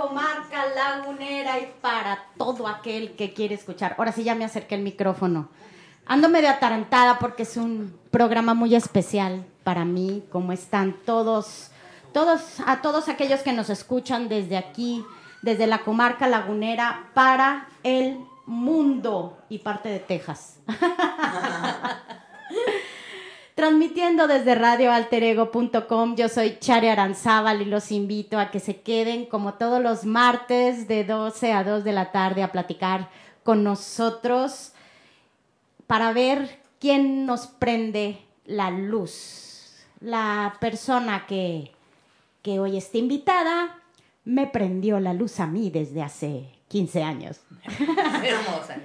Comarca lagunera y para todo aquel que quiere escuchar? Ahora sí ya me acerqué el micrófono. Ando medio atarantada porque es un programa muy especial para mí. ¿Cómo están todos? Todos, a todos aquellos que nos escuchan desde aquí, desde la comarca lagunera, para el mundo y parte de Texas. Transmitiendo desde radioalterego.com, yo soy Chari Aranzábal y los invito a que se queden como todos los martes de 12 a 2 de la tarde a platicar con nosotros para ver quién nos prende la luz. La persona que, que hoy está invitada me prendió la luz a mí desde hace 15 años. Hermosa.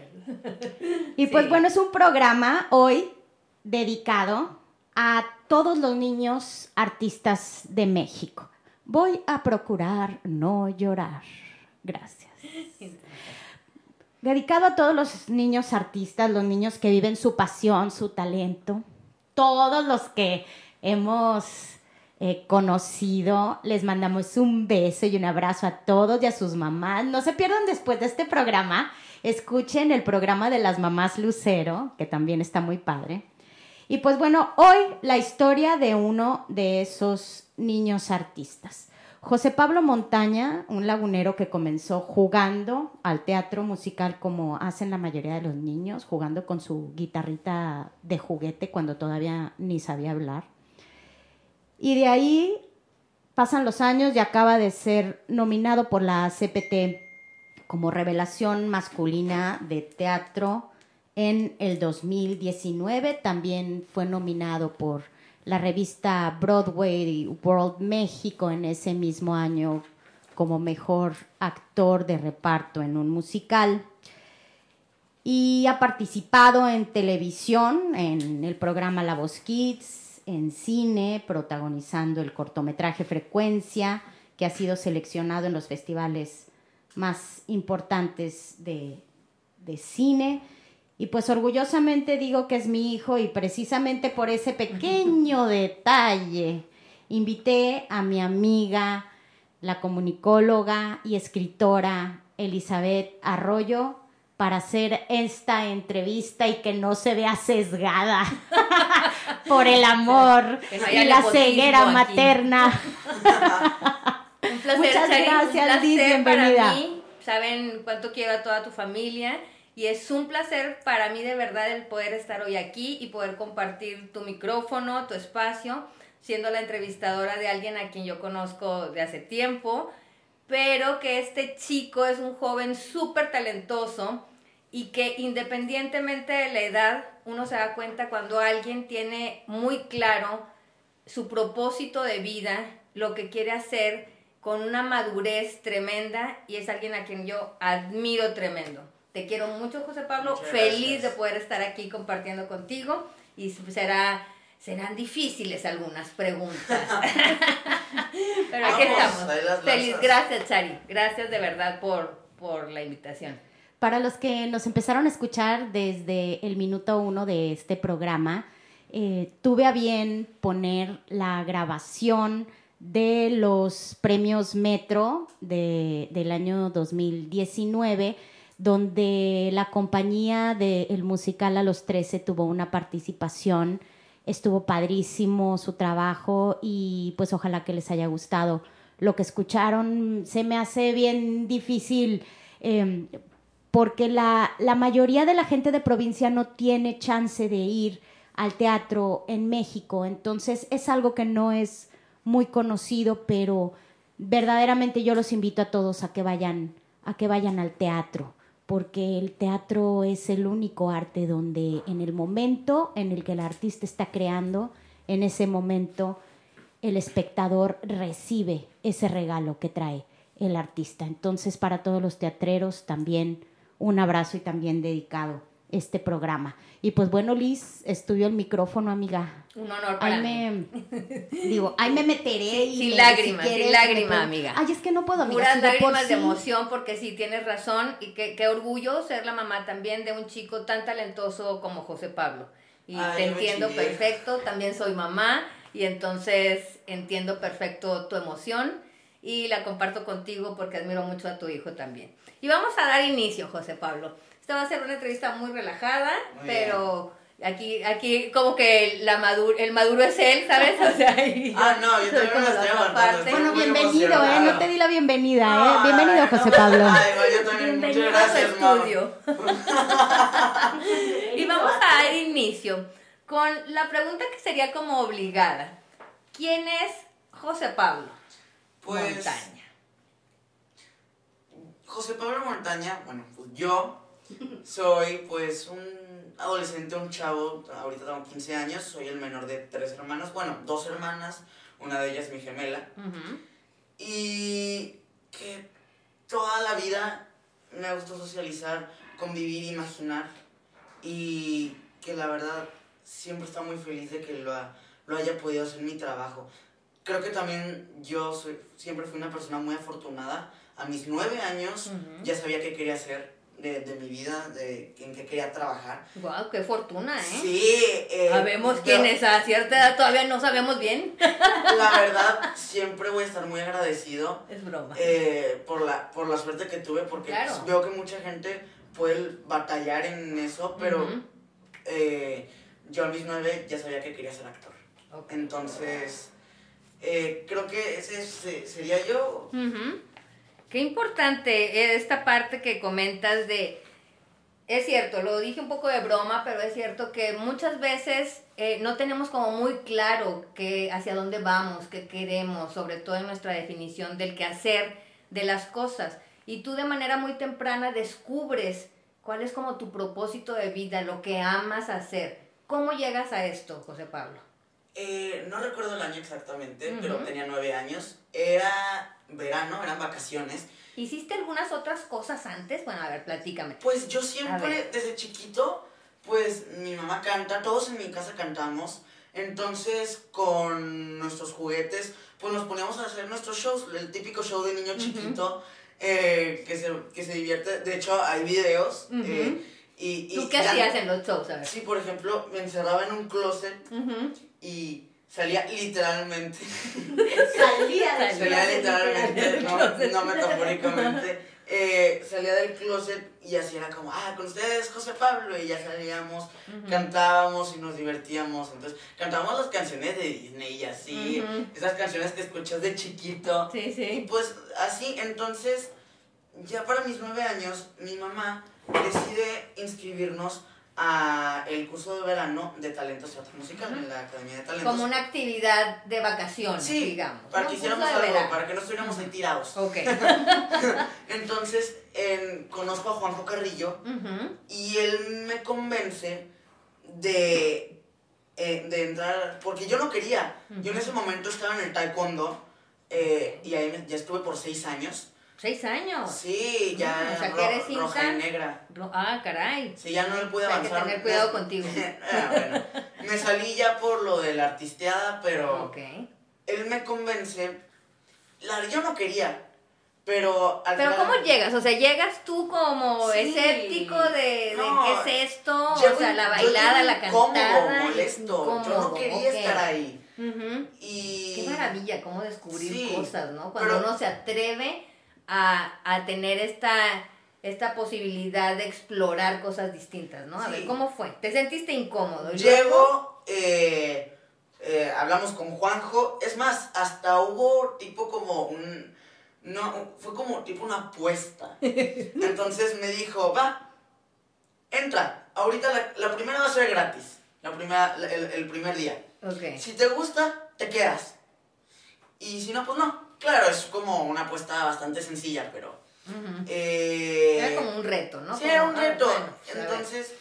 Y pues Sí. bueno, es un programa hoy dedicado a todos los niños artistas de México. Voy a procurar no llorar. Gracias. Dedicado a todos los niños artistas, los niños que viven su pasión, su talento, todos los que hemos eh, conocido, les mandamos un beso y un abrazo a todos y a sus mamás. No se pierdan después de este programa, escuchen el programa de las mamás Lucero, que también está muy padre. Y pues bueno, hoy la historia de uno de esos niños artistas. José Pablo Montaña, un lagunero que comenzó jugando al teatro musical como hacen la mayoría de los niños, jugando con su guitarrita de juguete cuando todavía ni sabía hablar. Y de ahí pasan los años y acaba de ser nominado por la CPT como revelación masculina de teatro en el 2019. También fue nominado por la revista Broadway World México en ese mismo año como mejor actor de reparto en un musical. Y ha participado en televisión, en el programa La Voz Kids, en cine, protagonizando el cortometraje Frecuencia, que ha sido seleccionado en los festivales más importantes de, de cine. Y pues orgullosamente digo que es mi hijo y precisamente por ese pequeño detalle invité a mi amiga, la comunicóloga y escritora Elizabeth Arroyo para hacer esta entrevista y que no se vea sesgada por el amor no y la ceguera aquí. materna. Un placer, Muchas gracias, un placer Liz, bienvenida. para mí. Saben cuánto quiero a toda tu familia y es un placer para mí de verdad el poder estar hoy aquí y poder compartir tu micrófono, tu espacio, siendo la entrevistadora de alguien a quien yo conozco de hace tiempo, pero que este chico es un joven súper talentoso y que independientemente de la edad, uno se da cuenta cuando alguien tiene muy claro su propósito de vida, lo que quiere hacer con una madurez tremenda y es alguien a quien yo admiro tremendo. Te quiero mucho, José Pablo. Muchas Feliz gracias. de poder estar aquí compartiendo contigo y será serán difíciles algunas preguntas. Pero aquí Vamos, estamos. Feliz, gracias, Chari. Gracias de verdad por, por la invitación. Para los que nos empezaron a escuchar desde el minuto uno de este programa, eh, tuve a bien poner la grabación de los premios Metro de- del año 2019, donde la compañía del musical A los 13 tuvo una participación. Estuvo padrísimo su trabajo y pues ojalá que les haya gustado lo que escucharon. Se me hace bien difícil eh, porque la, la mayoría de la gente de provincia no tiene chance de ir al teatro en México, entonces es algo que no es muy conocido, pero verdaderamente yo los invito a todos a que vayan a que vayan al teatro, porque el teatro es el único arte donde en el momento en el que el artista está creando, en ese momento el espectador recibe ese regalo que trae el artista. Entonces, para todos los teatreros también un abrazo y también dedicado este programa. Y pues bueno, Liz, estudió el micrófono, amiga. Un honor para ahí mí. me, digo, ahí me meteré y Sin me- lágrimas, si sin quieres, lágrima, me puedo- amiga. Ay, es que no puedo, amiga. Puras por lágrimas de sí- emoción porque sí, tienes razón y qué, qué orgullo ser la mamá también de un chico tan talentoso como José Pablo. Y Ay, te entiendo chillé. perfecto, también soy mamá y entonces entiendo perfecto tu emoción y la comparto contigo porque admiro mucho a tu hijo también. Y vamos a dar inicio, José Pablo. Esta va a ser una entrevista muy relajada, Muy pero aquí, aquí como que la maduro, el maduro es él, ¿sabes? O sea, y yo Ah, no, yo también me estoy aguantando, Bueno, bienvenido, ¿eh? No te di la bienvenida, ¿eh? Ay, Bienvenido, José Pablo. Ay, yo también, muchas Bienvenido a su gracias, estudio. y vamos a dar inicio con la pregunta que sería como obligada. ¿Quién es José Pablo Pues, Montaña? José Pablo Montaña, bueno, pues yo soy pues un adolescente, un chavo, ahorita tengo 15 años, soy el menor de tres hermanos, bueno, dos hermanas, una de ellas mi gemela, y que toda la vida me gustó socializar, convivir, imaginar, y que la verdad siempre está muy feliz de que lo, ha- lo haya podido hacer mi trabajo. Creo que también yo soy, siempre fui una persona muy afortunada. A mis nueve años ya sabía qué quería hacer de, de mi vida, de en qué quería trabajar. Guau, qué fortuna, ¿eh? Sí, eh, Sabemos pero quién es a cierta edad, todavía no sabemos bien. La verdad, siempre voy a estar muy agradecido Es broma. eh, por, la, por la suerte que tuve, porque Claro. pues, veo que mucha gente puede batallar en eso, pero eh, yo a mis nueve ya sabía que quería ser actor. Ok. Entonces, eh, creo que ese es- sería yo. Qué importante esta parte que comentas de... Es cierto, lo dije un poco de broma, pero es cierto que muchas veces eh, no tenemos como muy claro que hacia dónde vamos, qué queremos, sobre todo en nuestra definición del quehacer de las cosas. Y tú de manera muy temprana descubres cuál es como tu propósito de vida, lo que amas hacer. ¿Cómo llegas a esto, José Pablo? Eh, no recuerdo el año exactamente, pero tenía nueve años. Era verano, eran vacaciones. ¿Hiciste algunas otras cosas antes? Bueno, a ver, platícame. Pues yo siempre, desde chiquito, pues mi mamá canta, todos en mi casa cantamos. Entonces, con nuestros juguetes, pues nos poníamos a hacer nuestros shows, el típico show de niño chiquito eh, que, se, que se divierte. De hecho, hay videos. Eh, y, y ¿Tú qué hacías en los shows? A ver. Sí, por ejemplo, me encerraba en un closet Ujú. Y salía literalmente. Salía salía literalmente, no, no metafóricamente. eh, salía del closet y así era como, ah, con ustedes José Pablo, y ya salíamos, cantábamos y nos divertíamos. Entonces, cantábamos las canciones de Disney y así, esas canciones que escuchas de chiquito. Sí, Y sí. pues así, entonces, ya para mis nueve años, mi mamá decide inscribirnos a el curso de verano de talentos teatro musical en la Academia de Talentos. Como una actividad de vacaciones, Sí, digamos. para que hiciéramos algo, verano. para que no estuviéramos ahí tirados. Ok. Entonces, en- conozco a Juanjo Carrillo y él me convence de, eh, de entrar, porque yo no quería. Yo en ese momento estaba en el taekwondo eh, y ahí ya estuve por seis años. Seis años. Sí, ya o sea, que eres roja y negra. Ah, caray. Sí, ya no le pude Hay que avanzar. tener cuidado contigo. Ah, bueno. Me salí ya por lo de la artisteada, pero Ok. él me convence. La, yo no quería, pero al Pero final- ¿cómo llegas? O sea, llegas tú como Sí. escéptico de, de qué es esto, o sea, la bailada, la incómodo, cantada. molesto. yo no incómodo, quería estar ahí. Y... Qué maravilla, cómo descubrir Sí, cosas, ¿no? Cuando pero- uno se atreve a, a tener esta, esta posibilidad de explorar cosas distintas, ¿no? A Sí. ver, ¿cómo fue? ¿Te sentiste incómodo? Llego, eh, eh, hablamos con Juanjo. Es más, hasta hubo tipo como un... No, fue como tipo una apuesta. Entonces me dijo, va, entra. Ahorita la, la primera va a ser gratis. La primera, el, el primer día. Si te gusta, te quedas. Y si no, pues no. Claro, es como una apuesta bastante sencilla, pero... Eh, Era como un reto, ¿no? Sí, Como, era un reto. bueno. Entonces,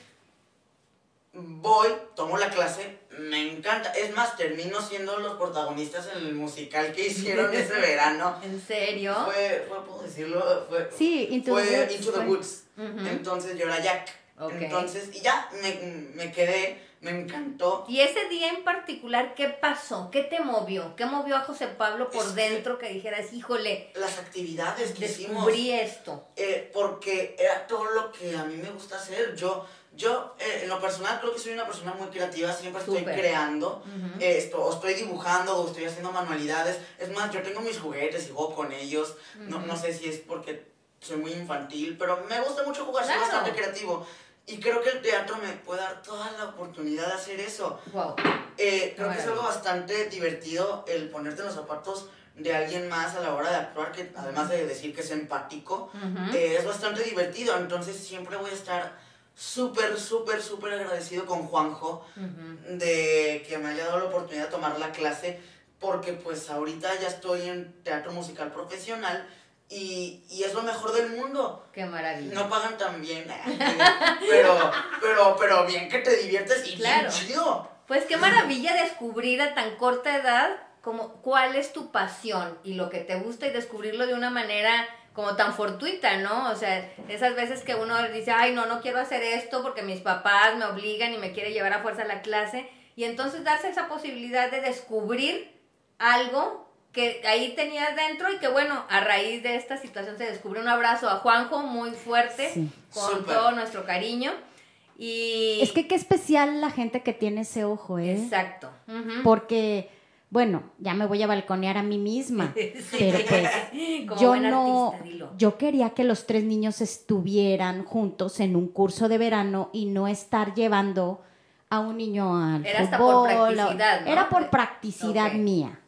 voy, tomo la clase, me encanta. Es más, termino siendo los protagonistas en el musical que hicieron ese verano. ¿En serio? Fue, fue ¿puedo decirlo? Fue, Sí, Into the fue Woods, Into the. Woods. Entonces yo era Jack. Ok. Entonces, y ya, me, me quedé, me encantó. Y ese día en particular, ¿qué pasó? ¿Qué te movió? ¿Qué movió a José Pablo por Es que- dentro que dijeras, híjole, Las actividades que hicimos. descubrí esto? Eh, porque era todo lo que a mí me gusta hacer. Yo, yo eh, en lo personal creo que soy una persona muy creativa, siempre estoy Súper. creando, eh, esto, o estoy dibujando, o estoy haciendo manualidades. Es más, yo tengo mis juguetes y juego con ellos. no, no sé si es porque soy muy infantil, pero me gusta mucho jugar, soy Claro. bastante creativo. Y creo que el teatro me puede dar toda la oportunidad de hacer eso. Wow. Eh, creo que es algo bastante divertido el ponerte en los zapatos de alguien más a la hora de actuar, que además de decir que es empático, eh, es bastante divertido. Entonces siempre voy a estar súper, súper, súper agradecido con Juanjo de que me haya dado la oportunidad de tomar la clase, porque pues ahorita ya estoy en teatro musical profesional y, y es lo mejor del mundo. Qué maravilla. No pagan tan bien, pero, pero, pero bien que te diviertes y Claro. bien chido. Pues qué maravilla descubrir a tan corta edad como cuál es tu pasión y lo que te gusta y descubrirlo de una manera como tan fortuita, ¿no? O sea, esas veces que uno dice, ay, no, no quiero hacer esto porque mis papás me obligan y me quiere llevar a fuerza a la clase. Y entonces darse esa posibilidad de descubrir algo que ahí tenías dentro y que bueno, a raíz de esta situación se descubrió un abrazo a Juanjo muy fuerte, Sí. con todo nuestro cariño. Y... Es que qué especial la gente que tiene ese ojo, ¿eh? Exacto. Porque, bueno, ya me voy a balconear a mí misma. Pero pues, Como yo buen no. artista, dilo. Yo quería que los tres niños estuvieran juntos en un curso de verano y no estar llevando a un niño al Era hasta por fútbol, o- practicidad, ¿no? Era por practicidad mía.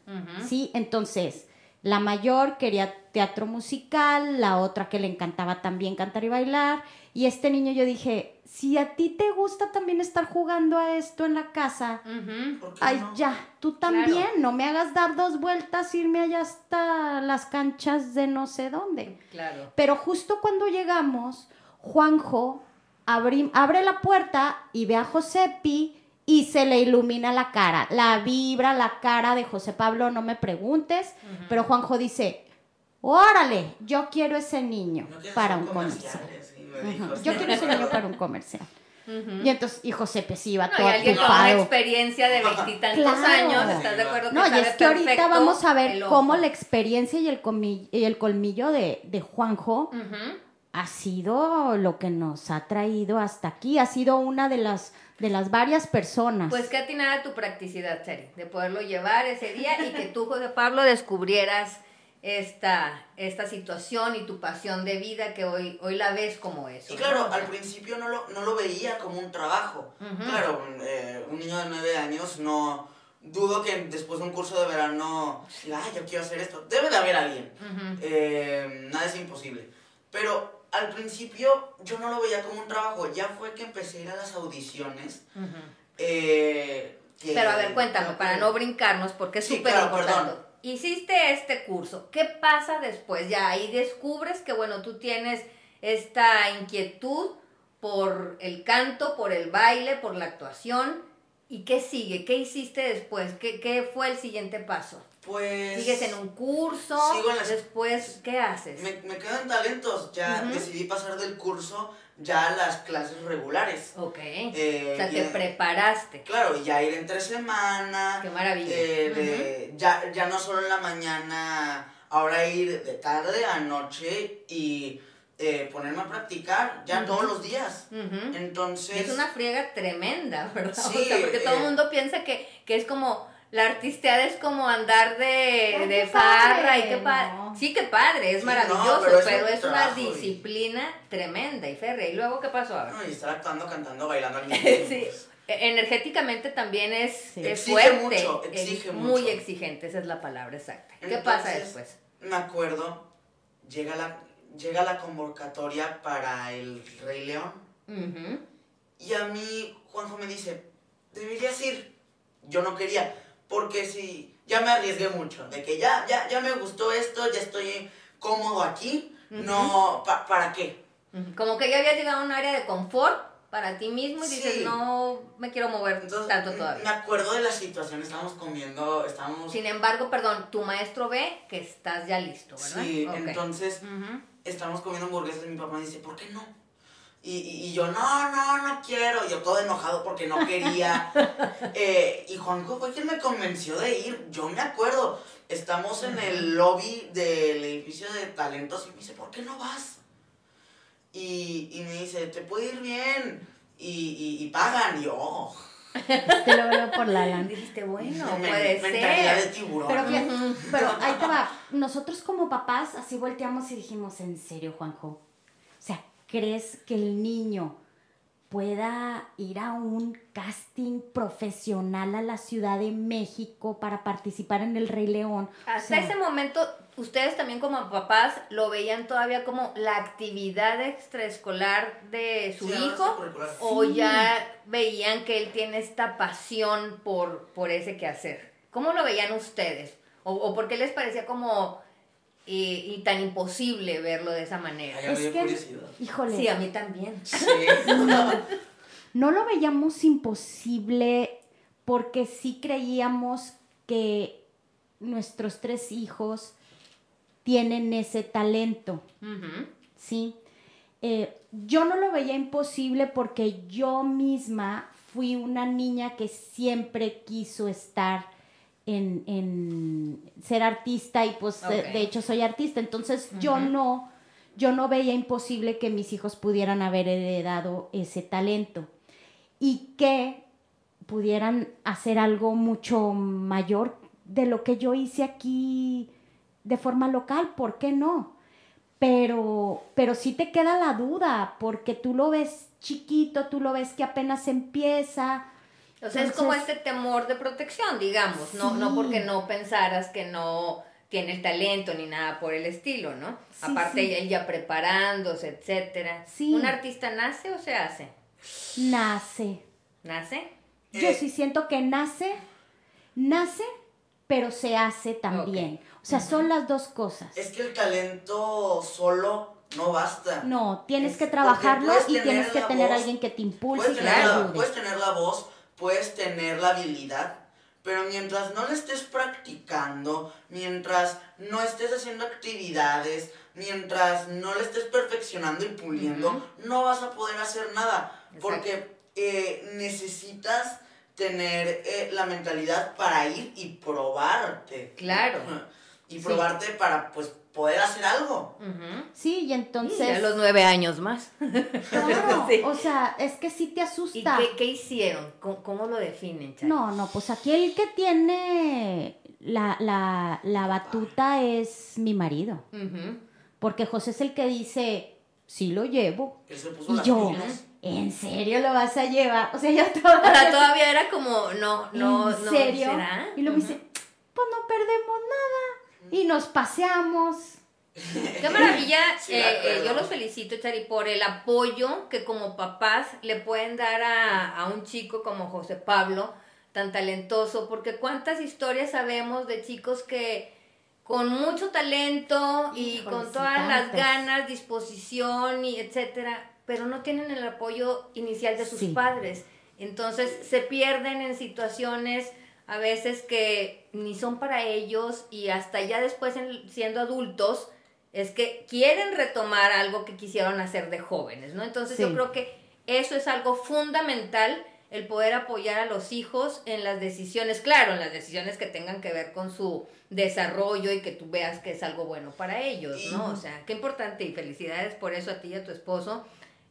Sí, entonces, la mayor quería teatro musical, la otra que le encantaba también cantar y bailar, y este niño yo dije, si a ti te gusta también estar jugando a esto en la casa. ¿Por ay, no? ya, tú también, no me hagas dar dos vueltas, irme allá hasta las canchas de no sé dónde. Claro. Pero justo cuando llegamos, Juanjo abrí- abre la puerta y ve a Josepi y se le ilumina la cara, la vibra, la cara de José Pablo, no me preguntes, pero Juanjo dice, órale, yo quiero ese niño No para un comercial. Yo quiero ese niño para un comercial. Y entonces, y Josepe sí iba No, y todo alguien con una experiencia de veintitantos Claro. años, ¿estás de acuerdo? Que No, y sabe es que ahorita vamos a ver cómo la experiencia y el, comi- y el colmillo de, de Juanjo. Ha sido lo que nos ha traído hasta aquí. Ha sido una de las, de las varias personas. Pues qué atinada tu practicidad, Sari, de poderlo llevar ese día y que tú, José Pablo, descubrieras esta, esta situación y tu pasión de vida que hoy, hoy la ves como eso. Y claro, al principio no lo, no lo veía como un trabajo. Claro, eh, un niño de nueve años no... Dudo que después de un curso de verano ay, yo quiero hacer esto. Debe de haber alguien. Eh, nada es imposible. Pero al principio yo no lo veía como un trabajo. Ya fue que empecé a ir a las audiciones. Eh, que- Pero a ver, cuéntame, para no brincarnos, porque es Sí, súper claro, importante. perdón. Hiciste este curso, ¿qué pasa después? Ya ahí descubres que, bueno, tú tienes esta inquietud por el canto, por el baile, por la actuación. ¿Y qué sigue? ¿Qué hiciste después? ¿Qué, qué fue el siguiente paso? Pues... ¿Sigues en un curso? Sigo en las- Después, ¿qué haces? Me, me quedan talentos. Ya decidí pasar del curso ya a las clases regulares. Ok. Eh, o sea, te en- preparaste. Claro, ya ir entre semana. Qué maravilla. eh, de- ya, ya no solo en la mañana, ahora ir de tarde a noche y eh, ponerme a practicar ya todos los días. Entonces, Es una friega tremenda, ¿verdad? Sí, o sea, porque todo el eh. mundo piensa que, que es como, la artisteada es como andar de, Ay, de qué farra padre, y qué padre. no. Sí, qué padre, es Sí, maravilloso, no, pero pero, es un es una y- disciplina tremenda y férrea. ¿Y luego qué pasó ahora? no, y estar actuando, cantando, bailando al mismo tiempo. Sí. E- Energéticamente también es, Sí. es Exige fuerte, mucho, es exige muy mucho. exigente, esa es la palabra exacta. ¿Qué pasa después? Me acuerdo, llega la, llega la convocatoria para el Rey León. Y a mí, Juanjo me dice, deberías ir. Yo no quería, porque si ya me arriesgué mucho, de que ya, ya, ya me gustó esto, ya estoy cómodo aquí, no, pa- ¿para qué? Como que ya habías llegado a un área de confort para ti mismo y dices, no me quiero mover Entonces, tanto me todavía. acuerdo de la situación, estábamos comiendo, estábamos... Sin embargo, perdón, tu maestro ve que estás ya listo, ¿verdad? Sí, entonces Ujú. estábamos comiendo hamburguesas y mi papá me dice, ¿por qué no? Y, y, yo, no, no, no quiero. Y yo todo enojado porque no quería. Eh, y Juanjo fue quien me convenció de ir. Yo me acuerdo, estamos en el lobby del edificio de talentos y me dice, ¿por qué no vas? Y, y me dice, te puede ir bien. Y, y, pagan. Yo, oh, Te lo veo por la lana. Dijiste, bueno, me- puede mentalidad de ser. tiburón. Pero, fíjate, pero ahí te va. Nosotros como papás así volteamos y dijimos, ¿en serio, Juanjo? O ¿crees que el niño pueda ir a un casting profesional a la Ciudad de México para participar en el Rey León? O Hasta sea, ese momento, ustedes también como papás lo veían todavía como la actividad extraescolar de su Sí, hijo o Sí. ya veían que él tiene esta pasión por, por ese quehacer. ¿Cómo lo veían ustedes? ¿O, o por qué les parecía como eh, y tan imposible verlo de esa manera? Ay, Es que, curiosidad. híjole, Sí, a mí también. Sí. no lo veíamos imposible porque sí creíamos que nuestros tres hijos tienen ese talento. ¿sí? Eh, yo no lo veía imposible porque yo misma fui una niña que siempre quiso estar en, en ser artista y pues de- hecho soy artista, entonces yo no, yo no veía imposible que mis hijos pudieran haber heredado ese talento y que pudieran hacer algo mucho mayor de lo que yo hice aquí de forma local, ¿por qué no? Pero, pero sí te queda la duda, porque tú lo ves chiquito, tú lo ves que apenas empieza. O sea, es como este temor de protección, digamos, no, no porque no pensaras que no tiene el talento ni nada por el estilo, ¿no? Sí, Aparte sí. él ya preparándose, etcétera. Sí. ¿Un artista nace o se hace? Nace. ¿Nace? Yo Eh. sí siento que nace, nace, pero se hace también. O sea, son las dos cosas. Es que el talento solo no basta. No, tienes Es- que trabajarlo y tienes que tener voz, alguien que te impulse y que te ayude. puedes tener la voz, puedes tener la habilidad, pero mientras no le estés practicando, mientras no estés haciendo actividades, mientras no le estés perfeccionando y puliendo, no vas a poder hacer nada. Exacto. Porque eh, necesitas tener eh, la mentalidad para ir y probarte. Claro. Y Sí. probarte para pues poder hacer algo. Sí, y Y entonces... a los nueve años más. Claro, Sí. o sea, es que sí te ¿Y asusta. qué, qué hicieron? ¿Cómo, cómo lo definen, Chay? No, no, pues aquí el que tiene la, la, la batuta es mi marido. Porque José es el que dice, sí lo llevo. Él se puso Y las yo, pilas. ¿en serio lo vas a llevar? O sea, yo toda... O sea, todavía era como, no, no, ¿En no. serio? ¿será? Y luego me dice, pues no perdemos nada. Y nos paseamos. Qué maravilla, Sí, eh, eh, yo los felicito, Chari, por el apoyo que como papás le pueden dar a, a un chico como José Pablo, tan talentoso, porque cuántas historias sabemos de chicos que con mucho talento y Híjole, con sí, todas las ganas, disposición y etcétera, pero no tienen el apoyo inicial de sus Sí. padres. Entonces se pierden en situaciones a veces que ni son para ellos y hasta ya después en- siendo adultos es que quieren retomar algo que quisieron hacer de jóvenes, ¿no? Entonces yo creo que eso es algo fundamental, el poder apoyar a los hijos en las decisiones, claro, en las decisiones que tengan que ver con su desarrollo y que tú veas que es algo bueno para ellos, ¿no? O sea, qué importante y felicidades por eso a ti y a tu esposo.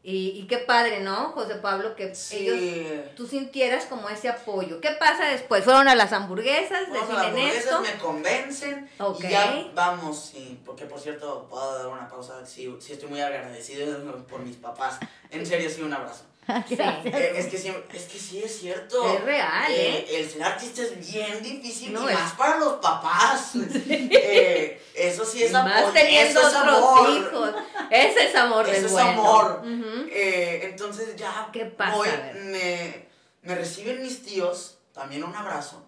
Y, y qué padre, ¿no, José Pablo? Que Sí. ellos, tú sintieras como ese apoyo. ¿Qué pasa después? ¿Fueron a las hamburguesas? Vamos a las ¿Deciden esto? hamburguesas, me convencen Ok. y ya vamos, sí, porque por cierto, puedo dar una pausa, sí, sí estoy muy agradecido por mis papás, en serio, sí, un abrazo. Sí. Eh, es, que sí, es que sí es cierto. Es real, ¿eh? El ser artista es bien difícil No, y es- más para los papás. Eh, eso sí es Y más amor. teniendo eso es otros amor. hijos. Ese es amor Eso del es bueno. amor. Eh, entonces ya ¿Qué pasa? voy, me, me reciben mis tíos, también un abrazo.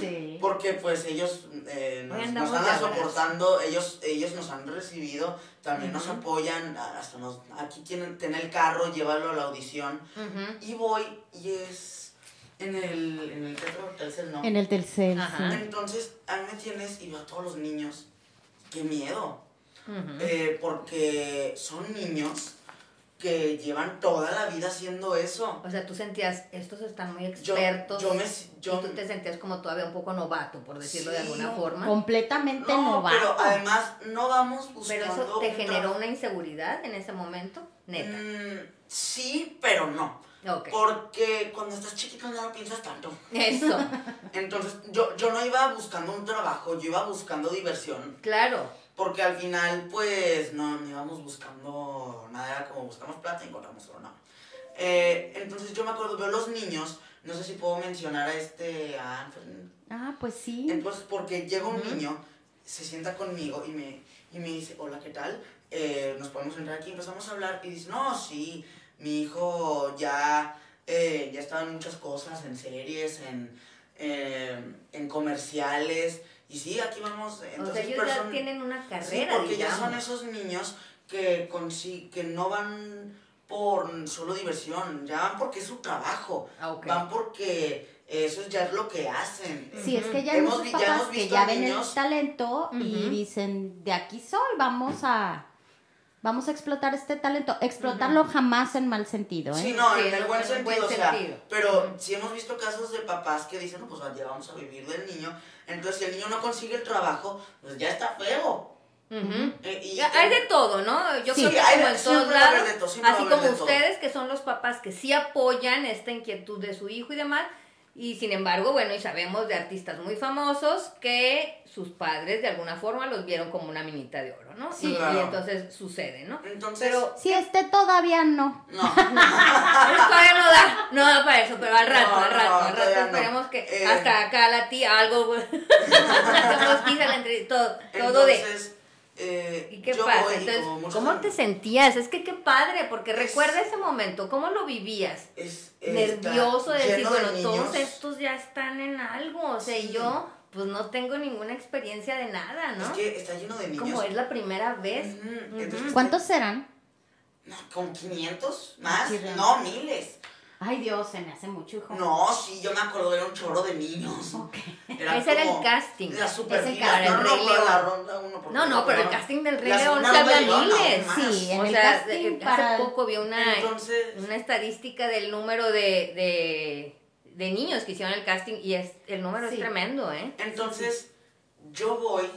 Sí. Porque pues ellos eh, nos, nos abrazo. soportando, ellos, ellos nos han recibido, también nos apoyan, hasta nos, aquí tienen, tener el carro, llevarlo a la audición. Y voy y es en el, en el teatro Telcel, ¿no? En el Telcel, Ajá. sí. Entonces, ahí me tienes y veo a todos los niños. Qué miedo. Eh, porque son niños que llevan toda la vida haciendo eso. O sea, tú sentías, estos están muy expertos. yo me- yo- y tú te sentías como todavía un poco novato, por decirlo de alguna forma. Completamente No, novato. pero además no vamos buscando. Pero eso te un generó una inseguridad en ese momento, neta. Mm, sí, pero no. Ok. Porque cuando estás chiquito no lo piensas tanto. Eso, Entonces, yo, yo no iba buscando un trabajo, yo iba buscando diversión. claro. Porque al final, pues, no, no íbamos buscando nada, era como buscamos plata y encontramos oro, no. Eh, entonces yo me acuerdo, veo los niños, no sé si puedo mencionar a este, a Anthony. Ah, pues sí. Entonces, porque llega un niño, se sienta conmigo y me, y me dice, hola, ¿qué tal? Eh, nos podemos entrar aquí, empezamos a hablar y dice, no, sí, mi hijo ya, eh, ya estaba en muchas cosas, en series, en, en comerciales, y sí, aquí vamos. o Entonces, sea, ellos pero ya tienen una Sí, carrera, porque ya son esos niños que, consi- que no van por solo diversión, ya van porque es su trabajo, Ah, van porque eso ya es lo que hacen. Sí, es que ya hay Hemos ya hemos que visto ya ven niños- el talento y dicen, de aquí soy, vamos a vamos a explotar este talento. Explotarlo jamás en mal sentido, ¿eh? Sí, no, Sí, en el en buen sentido, buen o sea, sentido. pero sí hemos visto casos de papás que dicen, no, pues ya vamos a vivir del niño, entonces si el niño no consigue el trabajo, pues ya está feo. Eh, y- Hay de todo, ¿no? Yo Sí, creo que hay como de- en todos lados, así como todo. ustedes que son los papás que sí apoyan esta inquietud de su hijo y demás, y sin embargo, bueno, y sabemos de artistas muy famosos que sus padres de alguna forma los vieron como una minita de oro, ¿no? Sí, y, claro. y entonces sucede, ¿no? Entonces, Pero Si este todavía no. no. todavía no da, no da para eso, pero al rato, No, al rato, no, al rato no. esperemos que Eh. hasta acá la tía algo, la todo, todo de... Eh, ¿Y qué yo pasa? voy Entonces, como ¿cómo te sentías? Es que qué padre, porque Es- recuerda ese momento, ¿cómo lo vivías? es, está Nervioso de decir, de bueno, todos estos ya están en algo, o sea, y yo pues no tengo ninguna experiencia de nada, ¿no? Es que está lleno de niños. Como es la primera vez. Entonces, ¿Cuántos serán? No, ¿Con 500? ¿Más? Sí, no, miles. Ay, Dios, se me hace mucho, hijo. No, sí, yo me acuerdo, era un chorro de niños. Ese era el casting. La super para el no, no, la León. ronda uno. No, no, pero el casting del Rey León se habla miles. Sí, en o el sea, casting de- para- hace poco vi una, Entonces, una estadística del número de, de, de niños que hicieron el casting y es, el número Sí. es tremendo, ¿eh? entonces yo voy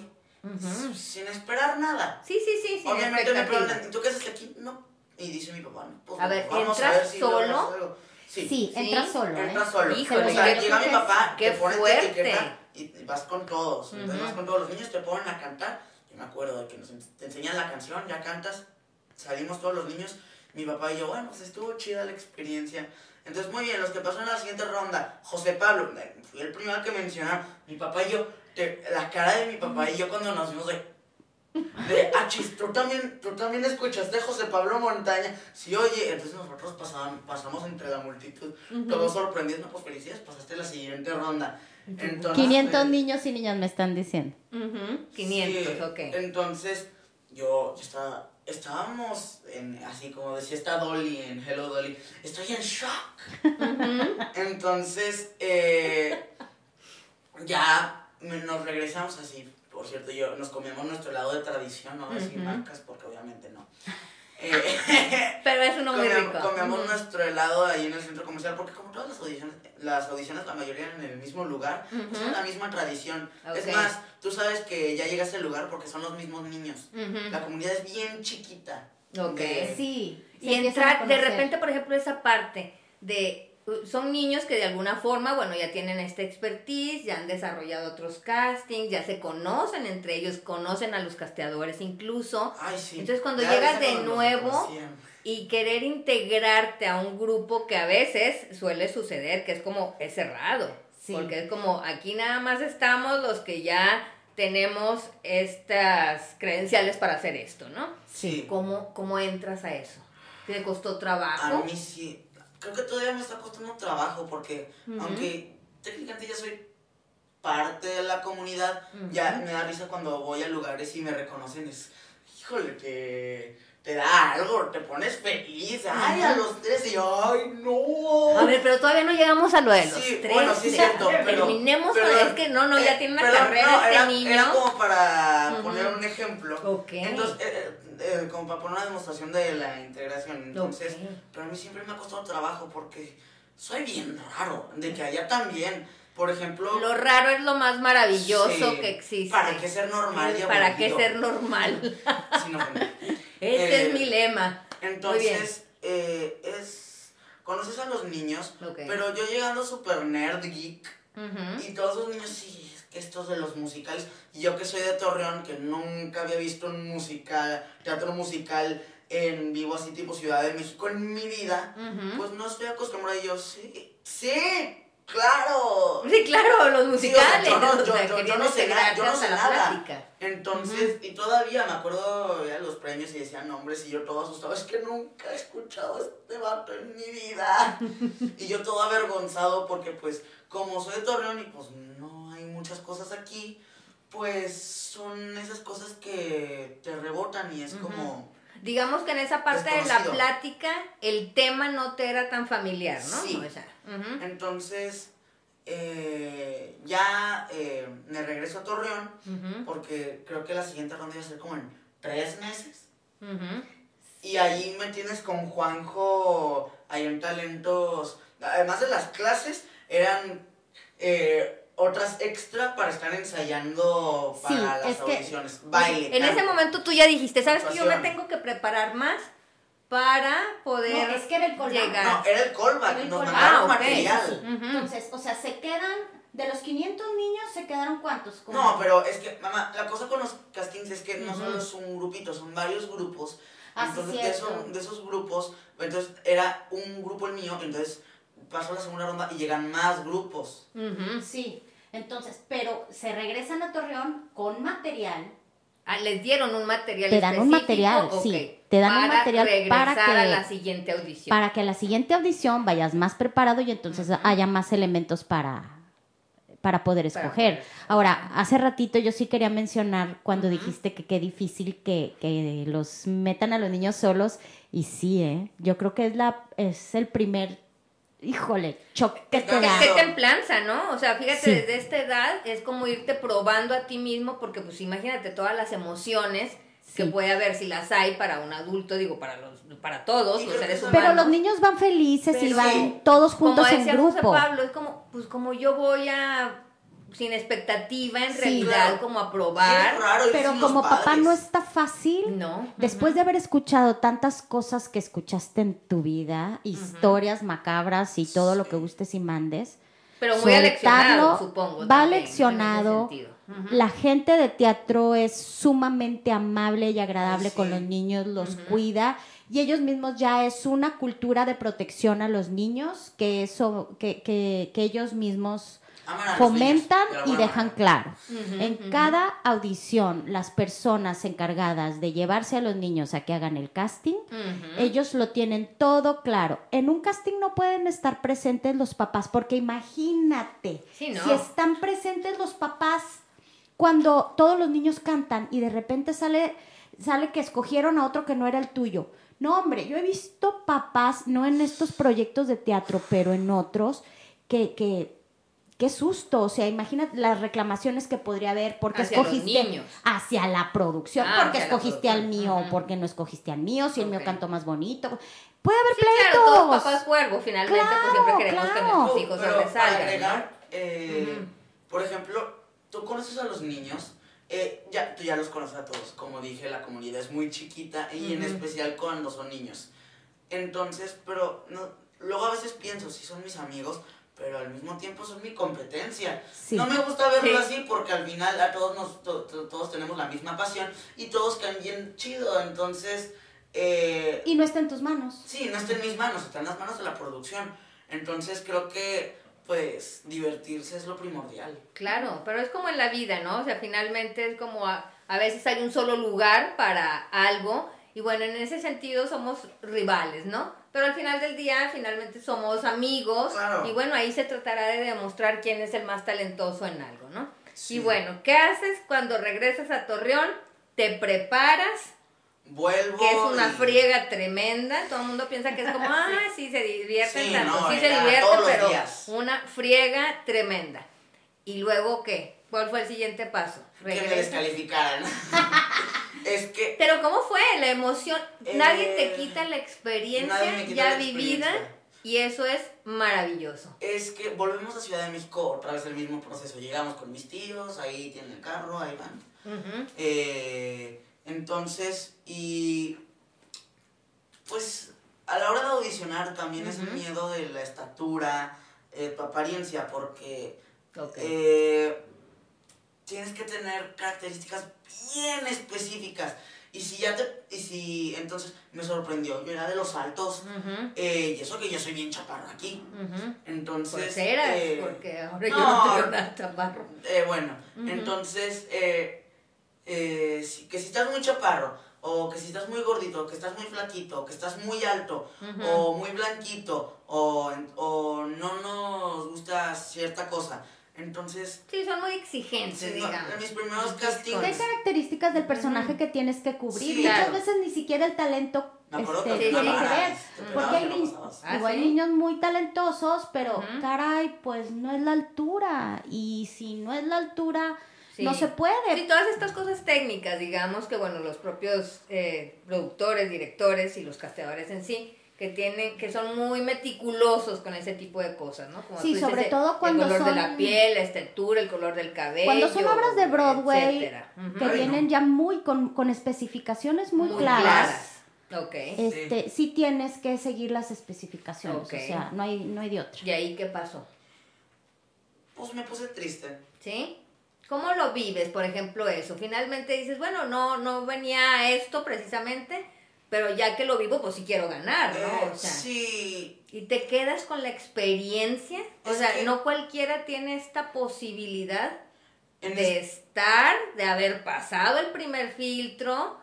sin esperar nada. Sí, sí, sí, sin Obviamente me preguntan, ¿y tú qué haces aquí? No. Y dice mi papá, no, pues A ver, vamos ¿entras ver si solo? Sí. Sí, Sí, entra solo, ¿eh? Entra solo. O sea, llega mi papá, qué te pone tu fuerte. etiqueta y vas con todos. Entonces vas con todos los niños, te ponen a cantar. Yo me acuerdo de que nos te enseñan la canción, ya cantas, salimos todos los niños, mi papá y yo, bueno, pues estuvo chida la experiencia. Entonces, muy bien, los que pasaron a la siguiente ronda, José Pablo, eh, fui el primero que mencionaron, mi papá y yo, te- la cara de mi papá y yo cuando nos vimos de... De, achis, ¿tú también, tú también escuchaste a José Pablo Montaña. Sí, oye, entonces nosotros pasaban, pasamos entre la multitud, todos sorprendidos, no, pues felicidades, pasaste la siguiente ronda. Entonces, 500 eh, niños y niñas me están diciendo. Ujú, 500, sí, ok. Entonces, yo, yo estaba, estábamos en, así como decía esta Dolly en Hello Dolly, estoy en shock. Entonces, eh, ya nos regresamos así. Por cierto, yo nos comíamos nuestro helado de tradición, no voy a decir Ujú. marcas porque obviamente no. Eh, Pero es uno muy rico. comíamos Ujú. nuestro helado ahí en el centro comercial porque como todas las audiciones, las audiciones la mayoría en el mismo lugar, pues es la misma tradición. Es más, tú sabes que ya llegas al lugar porque son los mismos niños. La comunidad es bien chiquita. Ok. De- Sí. Y entrar, de repente, por ejemplo, esa parte de... uh, Son niños que de alguna forma, bueno, ya tienen esta expertise, ya han desarrollado otros castings, ya se conocen entre ellos, conocen a los casteadores incluso. Ay, sí. Entonces, cuando Ya llegas de nuevo, y querer integrarte a un grupo que a veces suele suceder, que es como, es cerrado. Sí. Porque es como, aquí nada más estamos los que ya tenemos estas credenciales para hacer esto, ¿no? Sí. ¿Cómo, cómo entras a eso? ¿Te costó A trabajo? mí sí. Creo que todavía me está costando trabajo porque, aunque técnicamente ya soy parte de la comunidad, ya me da risa cuando voy a lugares y me reconocen, es, híjole, te, te da algo, te pones feliz, ay, a los tres, y ay, no. A ver, pero todavía no llegamos a lo de los Sí, tres. bueno, sí es cierto, pero- Terminemos pero- es que no, no, ya Eh, tiene una pero carrera no, este era, niño. Era como para poner un ejemplo. Ok. Entonces, eh, eh, como para poner una demostración de la integración. Entonces, Ok. pero a mí siempre me ha costado trabajo porque soy bien raro, de que allá también, por ejemplo... Lo raro es lo más maravilloso sí, que existe. ¿Para qué ser normal ¿Para qué ser normal? Ofender. Este Eh, es mi lema. Entonces, eh, es... Conoces a los niños, pero yo llegando super nerd, geek. Y todos los niños, sí, es estos de los musicales. Y yo que soy de Torreón, que nunca había visto un musical, teatro musical en vivo, así tipo Ciudad de México en mi vida, pues no estoy acostumbrado. Y yo, sí, sí, claro. Sí, claro, los musicales. yo no- sé nada, yo no sé nada. Entonces, y todavía me acuerdo ya los premios y decían nombres y yo todo asustado, es que nunca he escuchado este vato en mi vida. y yo todo avergonzado porque pues como soy de Torreón y pues muchas cosas aquí, pues son esas cosas que te rebotan y es como... Digamos que en esa parte de la plática el tema no te era tan familiar, ¿no? Sí. O sea, Entonces, eh, ya eh, me regreso a Torreón porque creo que la siguiente ronda iba a ser como en tres meses. Y ahí me tienes con Juanjo, ahí en talentos, además de las clases, eran eh, otras extra para estar ensayando para Sí, las es que- audiciones. Baile. En canto. ese momento tú ya dijiste, ¿sabes que yo me tengo que preparar más para poder No, es que era el callback. llegar? No, era el callback, Era el nos mandaron Ah, material. Entonces, o sea, se quedan, de los 500 niños, ¿se quedaron cuántos? Como- No, pero es que, mamá, la cosa con los castings es que no solo es un grupito, son varios grupos. Ah, sí, entonces, de, cierto. esos, de esos grupos, entonces era un grupo el mío, entonces pasó la segunda ronda y llegan más grupos. Ujú. Sí, entonces, pero se regresan a Torreón con material. Ah, les dieron un material Te dan un material, sí, te dan un material para regresar a que- la siguiente audición. para que a la siguiente audición vayas más preparado y entonces haya más elementos para, para poder escoger. Ahora, hace ratito yo sí quería mencionar cuando dijiste que qué difícil que, que los metan a los niños solos y sí, ¿eh? Yo creo que es, la, es el primer, híjole, choque que te No, da. Qué templanza, ¿no? O sea, fíjate, Sí. desde esta edad es como irte probando a ti mismo, porque pues imagínate todas las emociones que puede haber si las hay para un adulto, digo, para los, para todos los seres humanos. Pero los niños van felices y Pero van sí. todos juntos como en decía José grupo. Pablo, es como, pues como yo voy a sin expectativa en Sí. realidad, Claro. como a Y es probar. raro ir Pero como papá no está fácil, No. Después de haber escuchado tantas cosas que escuchaste en tu vida, historias macabras y todo lo que gustes y mandes, Pero muy aleccionado, supongo. va aleccionado. La gente de teatro es sumamente amable y agradable Ay, con los niños, los cuida y ellos mismos ya es una cultura de protección a los niños que eso que, que, que ellos mismos fomentan niños, y dejan manera. claro. En cada audición, las personas encargadas de llevarse a los niños a que hagan el casting, ellos lo tienen todo claro. En un casting no pueden estar presentes los papás, porque imagínate, Sí, ¿no? si están presentes los papás cuando todos los niños cantan y de repente sale, sale que escogieron a otro que no era el tuyo. No, hombre, yo he visto papás, no en estos proyectos de teatro, pero en otros, que, que qué susto. O sea, imagínate las reclamaciones que podría haber porque Hacia los escogiste niños. hacia la producción, Ah, porque escogiste al mío, Ujú. porque no escogiste al mío, si el mío Ok. cantó más bonito. Puede haber Sí, claro, pleitos. todos papás cuervo, finalmente, pues Claro, siempre queremos que claro. nuestros hijos Pero sobresalgan. agregar, eh, por ejemplo, tú conoces a los niños, eh, ya, tú ya los conoces a todos, como dije, la comunidad es muy chiquita y en Ujú. especial cuando son niños. Entonces, pero no, luego a veces pienso, sí son mis amigos, pero al mismo tiempo son mi competencia. Sí. No me gusta verlo Sí. así porque al final a todos nos, to- to- todos tenemos la misma pasión y todos caen bien chido, entonces... Eh, Y no está en tus manos. Sí, no está en mis manos, está en las manos de la producción. Entonces creo que, pues, divertirse es lo primordial. Claro, pero es como en la vida, ¿no? O sea, finalmente es como a, a veces hay un solo lugar para algo y bueno, en ese sentido somos rivales, ¿no? Pero al final del día, finalmente somos amigos. Claro. Y bueno, ahí se tratará de demostrar quién es el más talentoso en algo, ¿no? Sí. Y bueno, ¿qué haces cuando regresas a Torreón? Te preparas, Vuelvo. que es una y- friega tremenda. Todo el mundo piensa que es como, ah, sí, se divierten Sí, tanto. no, sí, se divierten, pero una friega tremenda. ¿Y luego qué? ¿Cuál fue el siguiente paso? Que me descalificaran. es que. Pero ¿cómo fue la emoción? Eh, nadie te quita la experiencia quita ya la vivida experiencia. y eso es maravilloso. Es que volvemos a Ciudad de México otra vez el mismo proceso. Llegamos con mis tíos, ahí tienen el carro, ahí van. Ujú. Eh, entonces, y pues a la hora de audicionar también es un miedo de la estatura, eh, tu apariencia, porque eh, tienes que tener características bien específicas. Y si ya te, y si entonces me sorprendió, yo era de los altos, eh, y eso que yo soy bien chaparro aquí. Entonces, Pues eras, eh, porque ahora yo no. no tengo nada chaparro. eh, bueno, entonces, eh, si- que si estás muy chaparro, o que si estás muy gordito, o que estás muy flaquito, o que estás muy alto, o muy blanquito, o, o no nos gusta cierta cosa. Entonces, Sí, son muy exigentes, sí, no, digamos. en mis primeros castings, Hay características del personaje que tienes que cubrir. Sí. Muchas Claro. veces ni siquiera el talento este, tiene que ver. Porque hay. Ah, digo, hay ¿sí? niños muy talentosos, pero Ujú. caray, pues no es la altura. Y si no es la altura, Sí. no se puede. Sí, todas estas cosas técnicas, digamos que bueno, los propios eh, productores, directores y los casteadores en sí, que tienen, que son muy meticulosos con ese tipo de cosas, ¿no? Como Sí, tú sobre todo cuando el color de la piel, la estatura, el color del cabello. Cuando son obras de Broadway etcétera. Ujú. que Ay, vienen no. ya muy con, con especificaciones muy, Muy claras, Ok. este sí tienes que seguir las especificaciones, Ok. o sea, no hay no hay de otra. ¿Y ahí qué pasó? Pues me puse triste. ¿Sí? ¿Cómo lo vives, por ejemplo, eso? Finalmente dices, bueno, no, no venía esto precisamente, pero ya que lo vivo, pues sí quiero ganar, ¿no? Eh, O sea, sí, Y te quedas con la experiencia. O Es sea, que- no cualquiera tiene esta posibilidad de es- estar, de haber pasado el primer filtro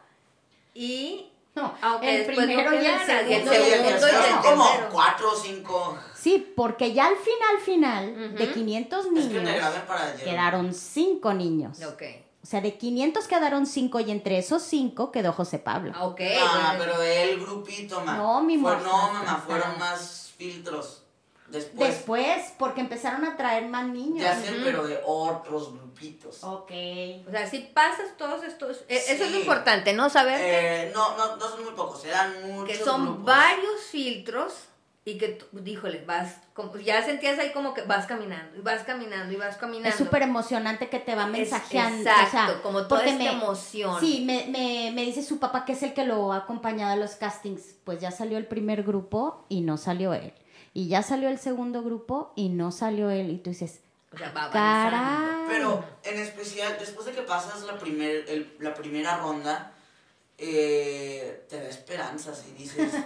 y No, aunque el primero no y el quedaras, y el Sí, segundo el el como cuatro o cinco. Sí, porque ya al final final de Ujú. 500 Es que te niños quedaron 5 niños. Ok. O sea, de 500 quedaron 5 y entre esos 5 quedó José Pablo. Ah, Ok. Ah, bueno. pero el grupito, ma. No, mi moza. No, mamá, fueron más filtros. Después. Después, porque empezaron a traer más niños. ya sé, pero de otros grupitos. Ok. O sea, si pasas todos estos... eh, Eso es importante, ¿no? Saber que- Eh, no, no, no son muy pocos, eran muchos que son grupos. varios filtros y que, tú- híjole, vas, como- ya sentías ahí como que vas caminando y vas caminando y vas caminando. Es súper emocionante que te va Es- mensajeando. exacto, o sea, como toda esta me- emoción. Sí, me, me, me dice su papá que es el que lo ha acompañado a los castings. Pues ya salió el primer grupo y no salió él. Y ya salió el segundo grupo y no salió él. Y tú dices, O sea, va caray. Pero en especial, después de que pasas la, primer, el- la primera ronda, eh, te da esperanzas y dices...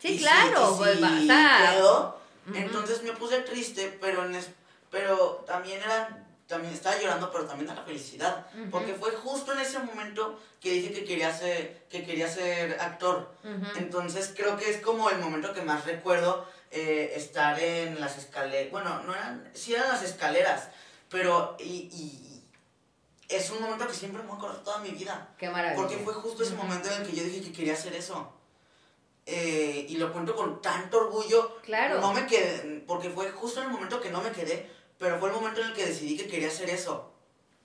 Sí, y claro, pues vas a- quedo. Ujú. Entonces me puse triste, pero, en es- pero también era... También estaba llorando, pero también de la felicidad. Ujú. Porque fue justo en ese momento que dije que quería ser, que quería ser actor. Entonces creo que es como el momento que más recuerdo eh, estar en las escaleras. Bueno, no eran, sí eran las escaleras, pero y, y es un momento que siempre me voy a acordar toda mi vida. Qué maravilla. Porque fue justo ese momento en el que yo dije que quería hacer eso. Eh, y lo cuento con tanto orgullo. Claro. No me quedé, porque fue justo en el momento que no me quedé, pero fue el momento en el que decidí que quería hacer eso.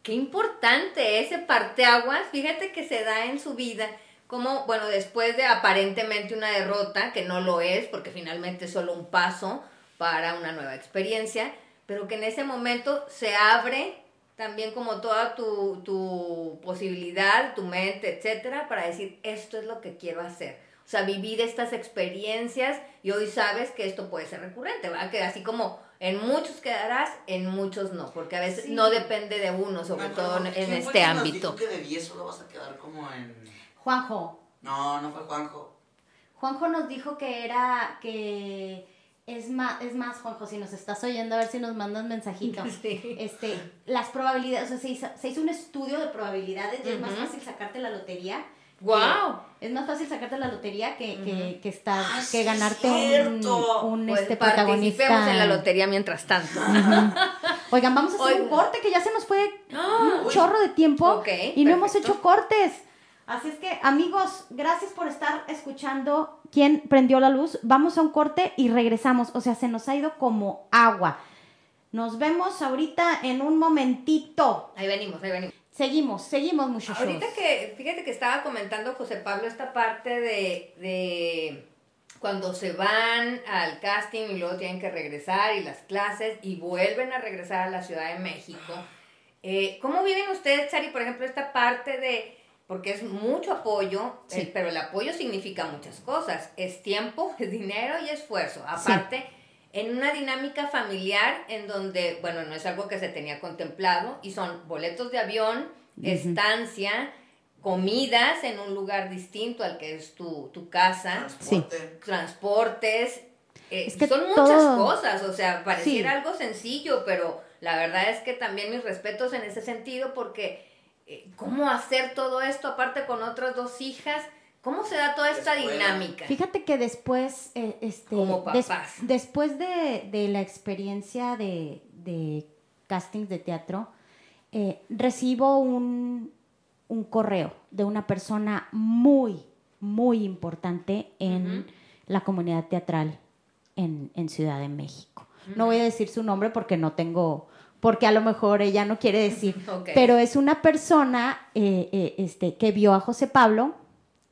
Qué importante ese parteaguas, fíjate que se da en su vida, como, bueno, después de aparentemente una derrota, que no lo es, porque finalmente es solo un paso para una nueva experiencia, pero que en ese momento se abre también como toda tu, tu posibilidad, tu mente, etcétera, para decir, esto es lo que quiero hacer. O sea, vivir estas experiencias y hoy sabes que esto puede ser recurrente, ¿verdad? Que así como en muchos quedarás, en muchos no, porque a veces Sí. no depende de uno, sobre todo en, acuerdo, en ¿quién fue este ámbito. dijo que de 10 solo vas a quedar como en... Juanjo. No, no fue Juanjo. Juanjo nos dijo que era que es más, es más, Juanjo, si nos estás oyendo, a ver si nos mandas mensajito. Sí. Este, las probabilidades, o sea, se hizo, se hizo un estudio de probabilidades y es más fácil sacarte la lotería ¡Wow! Es más fácil sacarte la lotería que, que, que, estar, Ah, que sí, ganarte un, cierto. un Pues este participemos protagonista. en la lotería mientras tanto. Oigan, vamos a hacer un corte que ya se nos fue un Uy. chorro de tiempo y no hemos hecho cortes. Así es que, amigos, gracias por estar escuchando. ¿Quién prendió la luz? Vamos a un corte y regresamos. O sea, se nos ha ido como agua. Nos vemos ahorita en un momentito. Ahí venimos, ahí venimos. Seguimos, seguimos, muchachos. Ahorita que, fíjate que estaba comentando José Pablo esta parte de, de cuando se van al casting y luego tienen que regresar y las clases y vuelven a regresar a la Ciudad de México. Eh, ¿Cómo viven ustedes, Chari, por ejemplo, esta parte de, porque es mucho apoyo, Sí. eh, pero el apoyo significa muchas cosas, es tiempo, es dinero y esfuerzo. Aparte, en una dinámica familiar en donde, bueno, no es algo que se tenía contemplado y son boletos de avión, estancia, comidas en un lugar distinto al que es tu, tu casa, Transporte. transportes, eh, Es que son muchas todo- cosas, o sea, pareciera Sí. algo sencillo, pero la verdad es que también mis respetos en ese sentido porque cómo hacer todo esto aparte con otras dos hijas, cómo se da toda esta dinámica. Fíjate que después, eh, este, Como des- papás. después de, de la experiencia de, de castings de teatro, eh, recibo un, un correo de una persona muy, muy importante en la comunidad teatral en, en Ciudad de México. No voy a decir su nombre porque no tengo, porque a lo mejor ella no quiere decir, pero es una persona eh, eh, este, que vio a José Pablo,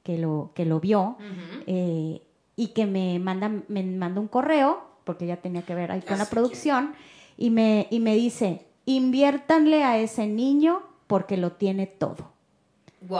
que lo, que lo vio, eh, y que me manda, me manda un correo, porque ya tenía que ver ahí con la producción, y me, y me dice, inviértanle a ese niño porque lo tiene todo. ¡Wow!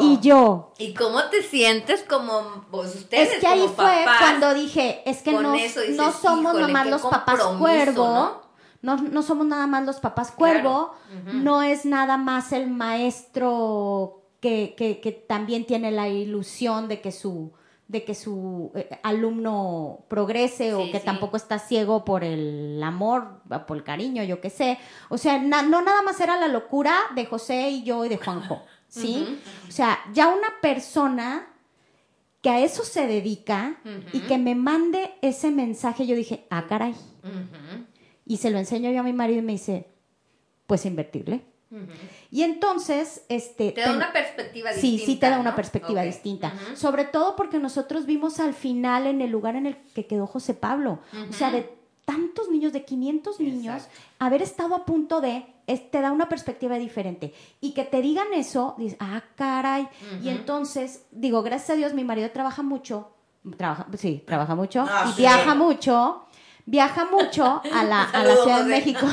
Y yo, ¿Y cómo te sientes como pues, ustedes es que ahí fue papás? cuando dije, es que no, dices, no somos "Híjole, nomás los papás compromiso, cuervo, ¿no? ¿No? No, somos nada más los papás cuervo, no es nada más el maestro que, que- que también tiene la ilusión de que su de que su eh, alumno progrese o que sí. tampoco está ciego por el amor, por el cariño, yo qué sé. O sea, na- no nada más era la locura de José y yo y de Juanjo, ¿sí? O sea, ya una persona que a eso se dedica y que me mande ese mensaje, yo dije, ah, caray. Y se lo enseño yo a mi marido y me dice, pues invertirle. Y entonces, este... Te da ten- una perspectiva Sí, distinta. sí te da una perspectiva distinta. Sobre todo porque nosotros vimos al final en el lugar en el que quedó José Pablo. O sea, de tantos niños, de 500 niños, Exacto. haber estado a punto de, es- te da una perspectiva diferente. Y que te digan eso, dices, ah, caray. Y entonces, digo, gracias a Dios, mi marido trabaja mucho, trabaja, sí, trabaja mucho, Ah, y sí. viaja mucho, viaja mucho a la, a la Ciudad de. México.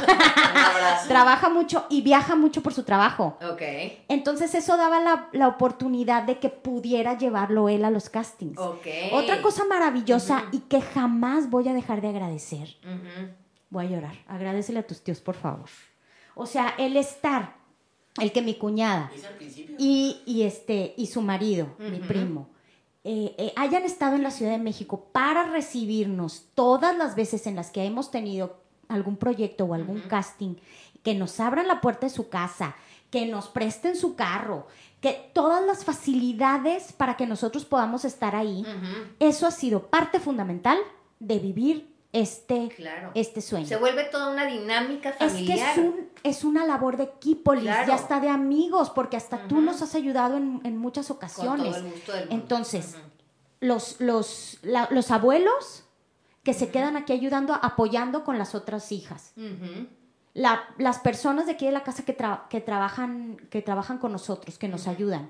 Trabaja mucho y viaja mucho por su trabajo. Ok. Entonces eso daba la, la oportunidad de que pudiera llevarlo él a los castings. Ok. Otra cosa maravillosa y que jamás voy a dejar de agradecer. Voy a llorar. Agradecele a tus tíos, por favor. O sea, el estar, el que mi cuñada Dice al principio. y, y este, y su marido, mi primo, eh, eh, hayan estado en la Ciudad de México para recibirnos todas las veces en las que hemos tenido algún proyecto o algún casting, que nos abran la puerta de su casa, que nos presten su carro, que todas las facilidades para que nosotros podamos estar ahí, eso ha sido parte fundamental de vivir este, Claro. este sueño. Se vuelve toda una dinámica Es que familiar. es, un, es una labor de equipo, Claro. ya está de amigos, porque hasta tú nos has ayudado en, en muchas Con ocasiones. todo el gusto del mundo. Entonces, los, los, la- los abuelos que se quedan aquí ayudando, apoyando con las otras hijas. La- las personas de aquí de la casa que, tra- que, trabajan, que trabajan con nosotros, que nos ayudan.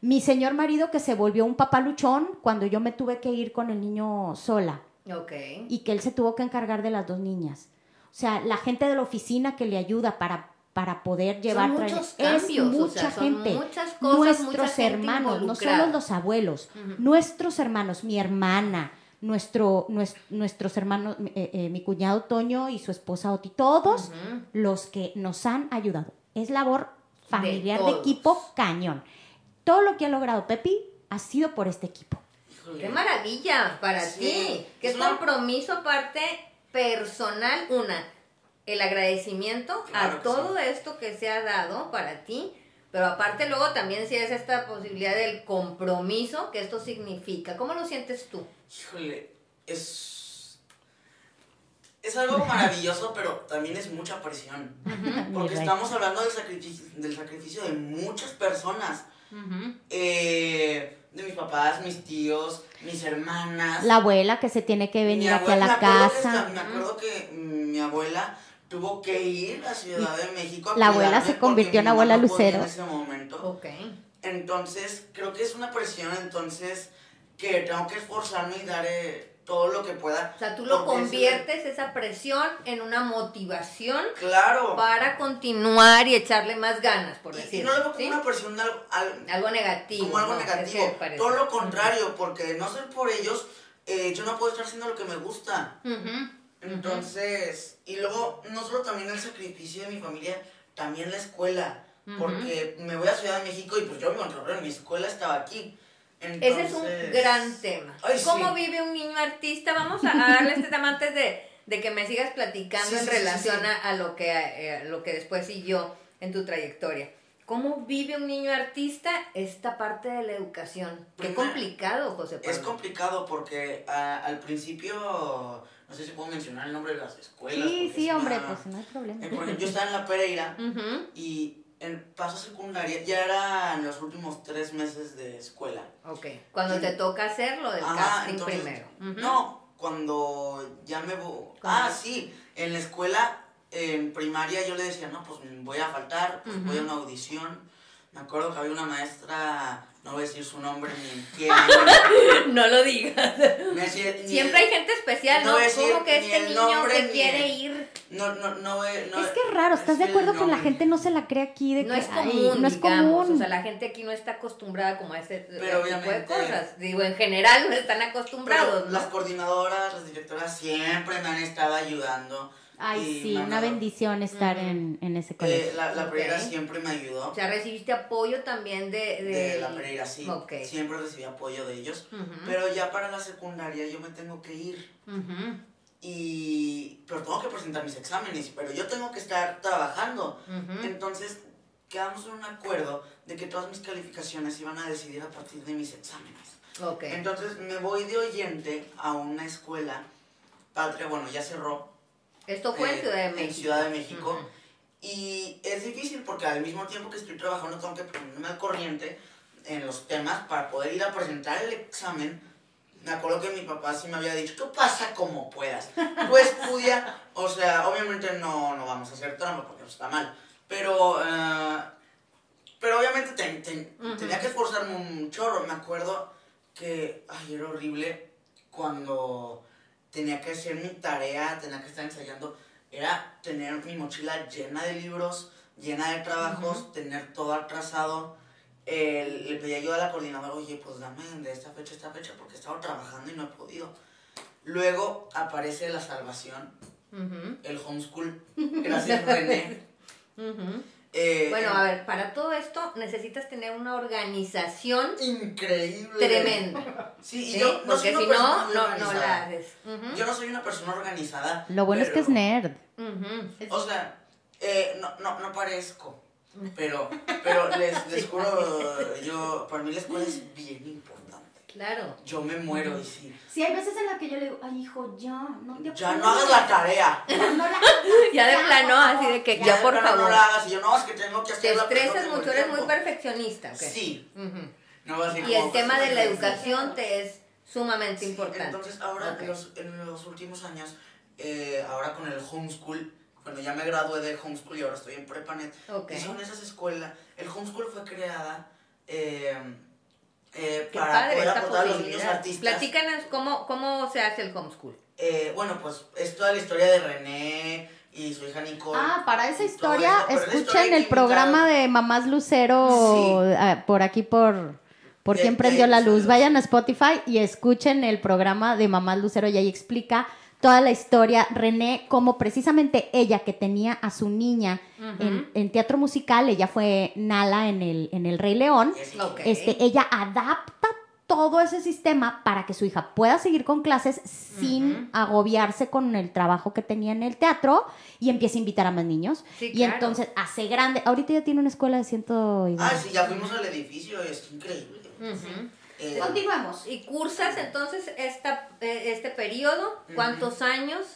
Mi señor marido que se volvió un papá luchón cuando yo me tuve que ir con el niño sola Ok. y que él se tuvo que encargar de las dos niñas. O sea, la gente de la oficina que le ayuda para, para poder llevar... Son muchos es cambios, o mucha son gente. muchas cosas, nuestros mucha gente hermanos, no solo los abuelos, nuestros hermanos, mi hermana, nuestro, nues- nuestros hermanos, eh, eh, mi cuñado Toño y su esposa Oti, todos los que nos han ayudado. Es labor familiar de, todos. equipo cañón. Todo lo que ha logrado Pepi ha sido por este equipo. Híjole. Qué maravilla para Sí, ti. Qué es una- compromiso aparte personal. Una, el agradecimiento Claro a todo esto que se ha dado para ti. Pero aparte luego también si es esta posibilidad del compromiso que esto significa. ¿Cómo lo sientes tú? Híjole, es. Es algo maravilloso, pero también es mucha presión. Porque estamos hablando del sacrificio, del sacrificio de muchas personas. Eh, de mis papás, mis tíos, mis hermanas. La abuela que se tiene que venir aquí a la me acuerdo que casa. me acuerdo que mi abuela tuvo que ir a Ciudad de México. a La abuela se convirtió en abuela Lucero. En ese momento. Ok. Entonces, creo que es una presión, entonces, que tengo que esforzarme y dar eh, todo lo que pueda. O sea, tú lo conviertes esa presión en una motivación Claro. para continuar y echarle más ganas, por Y- y, decirlo. no le veo como una presión algo, al- Algo negativo. como algo negativo. Todo lo contrario, porque de no ser por ellos, eh, yo no puedo estar haciendo lo que me gusta. Entonces, y luego, no solo también el sacrificio de mi familia, también la escuela. Porque me voy a Ciudad de México y pues yo vivo en Torreón, mi escuela estaba aquí. Ese es un gran tema. Ay, ¿Cómo sí. vive un niño artista? Vamos a, darle este tema antes de, de que me sigas platicando Sí, en sí, relación sí. A, a lo que, eh, a lo que después siguió en tu trayectoria. ¿Cómo vive un niño artista esta parte de la educación? Qué Primero, complicado, José Pablo. Es complicado porque al principio, no sé si puedo mencionar el nombre de las escuelas. Sí, sí, es hombre, una- pues no hay problema. Eh, por ejemplo, yo estaba en la Pereira y en paso secundaria ya eran los últimos tres meses de escuela. Ok. Cuando te toca hacerlo del Ajá, casting entonces, primero. No, cuando ya me voy... Ah, sí, en la escuela, en primaria yo le decía, no, pues voy a faltar, pues voy a una audición. Me acuerdo que había una maestra, no voy a decir su nombre ni quién. No lo digas. Siempre el- hay gente especial, no ¿no? decir Como que este niño nombre que quiere el- ir No, no, no, voy- no Es que es raro, ¿estás de acuerdo que la gente no se la cree aquí? De No que, es ay, común, no es digamos, común. o sea, la gente aquí no está acostumbrada como a ese Pero tipo de obviamente- cosas. Digo, en general no están Pero acostumbrados, ¿no? las coordinadoras, las directoras siempre me han estado ayudando. Ay, y sí, una bendición estar en, en ese Eh, colegio. la, la. Pereira siempre me ayudó. O sea, recibiste apoyo también de... de de la Pereira, sí. Ok. Siempre recibí apoyo de ellos. Pero ya para la secundaria yo me tengo que ir. ujú, Y. Pero tengo que presentar mis exámenes. Pero yo tengo que estar trabajando. Entonces, quedamos en un acuerdo de que todas mis calificaciones iban a decidir a partir de mis exámenes. Ok. Entonces, me voy de oyente a una escuela. Patria, bueno, ya cerró. Esto fue en eh, Ciudad de en México. Ciudad de México. Y es difícil porque al mismo tiempo que estoy trabajando tengo que ponerme al corriente en los temas para poder ir a presentar el examen. Me acuerdo que mi papá sí me había dicho, tú pasa como puedas. Tú estudia, o sea, obviamente no, no vamos a hacer trampa porque está mal. Pero, eh, pero obviamente ten- ten- Ujú. tenía que esforzarme un chorro. Me acuerdo que, ay, era horrible cuando tenía que hacer mi tarea, tenía que estar ensayando, era tener mi mochila llena de libros, llena de trabajos, tener todo atrasado. Eh, le pedí ayuda a la coordinadora, oye, pues dame de esta fecha a esta fecha, porque he estado trabajando y no he podido. Luego aparece la salvación, Ujú, el homeschool, gracias René. ujú. Eh, Bueno, a ver, para todo esto necesitas tener una organización Increíble. tremenda. Sí, y ¿sí? yo no soy Porque una si persona no, no, no organizada. la haces. Yo no soy una persona organizada. Lo bueno es que es nerd. O sea, eh, no, no, no parezco. Pero, pero les, les juro, yo, para mí la escuela es bien importante. Claro. Yo me muero y sí. Sí, hay veces en las que yo le digo, ay, hijo, ya, no te Ya no hagas la tarea. No la Ya de plano, así de que ya, de por plano favor. No la hagas. Y yo, no, es que tengo que Te pero no estresas mucho, el eres muy tiempo". perfeccionista. ¿ok? Sí. Ujú. No va a ser Y el tema de la educación te es sumamente Sí, importante. Entonces, ahora en, los, en los últimos años, eh, ahora con el homeschool, cuando ya me gradué de homeschool y ahora estoy en PrepaNet, Ok. que son esas escuelas, el homeschool fue creada eh, eh, Qué para padre poder esta aportar a los niños artistas. Platícanos cómo, cómo se hace el homeschool. Eh, bueno, pues es toda la historia de René y su hija Nicole. Ah, para esa historia, eso, escuchen el programa de Mamás Lucero Sí. ah, por aquí por por De- de prendió la luz. Vayan a Spotify y escuchen el programa de Mamás Lucero y ahí explica toda la historia. René, como precisamente ella que tenía a su niña en, en teatro musical, ella fue Nala en el, en el Rey León. Es- Ok. Este, ella adapta todo ese sistema para que su hija pueda seguir con clases sin agobiarse con el trabajo que tenía en el teatro y empiece a invitar a más niños. Sí, y claro. entonces hace grande. Ahorita ya tiene una escuela de ciento y Ah, sí, ya fuimos al edificio, es increíble. Ujú. Eh, Continuemos. Y cursas entonces esta, eh, este periodo, ¿cuántos años?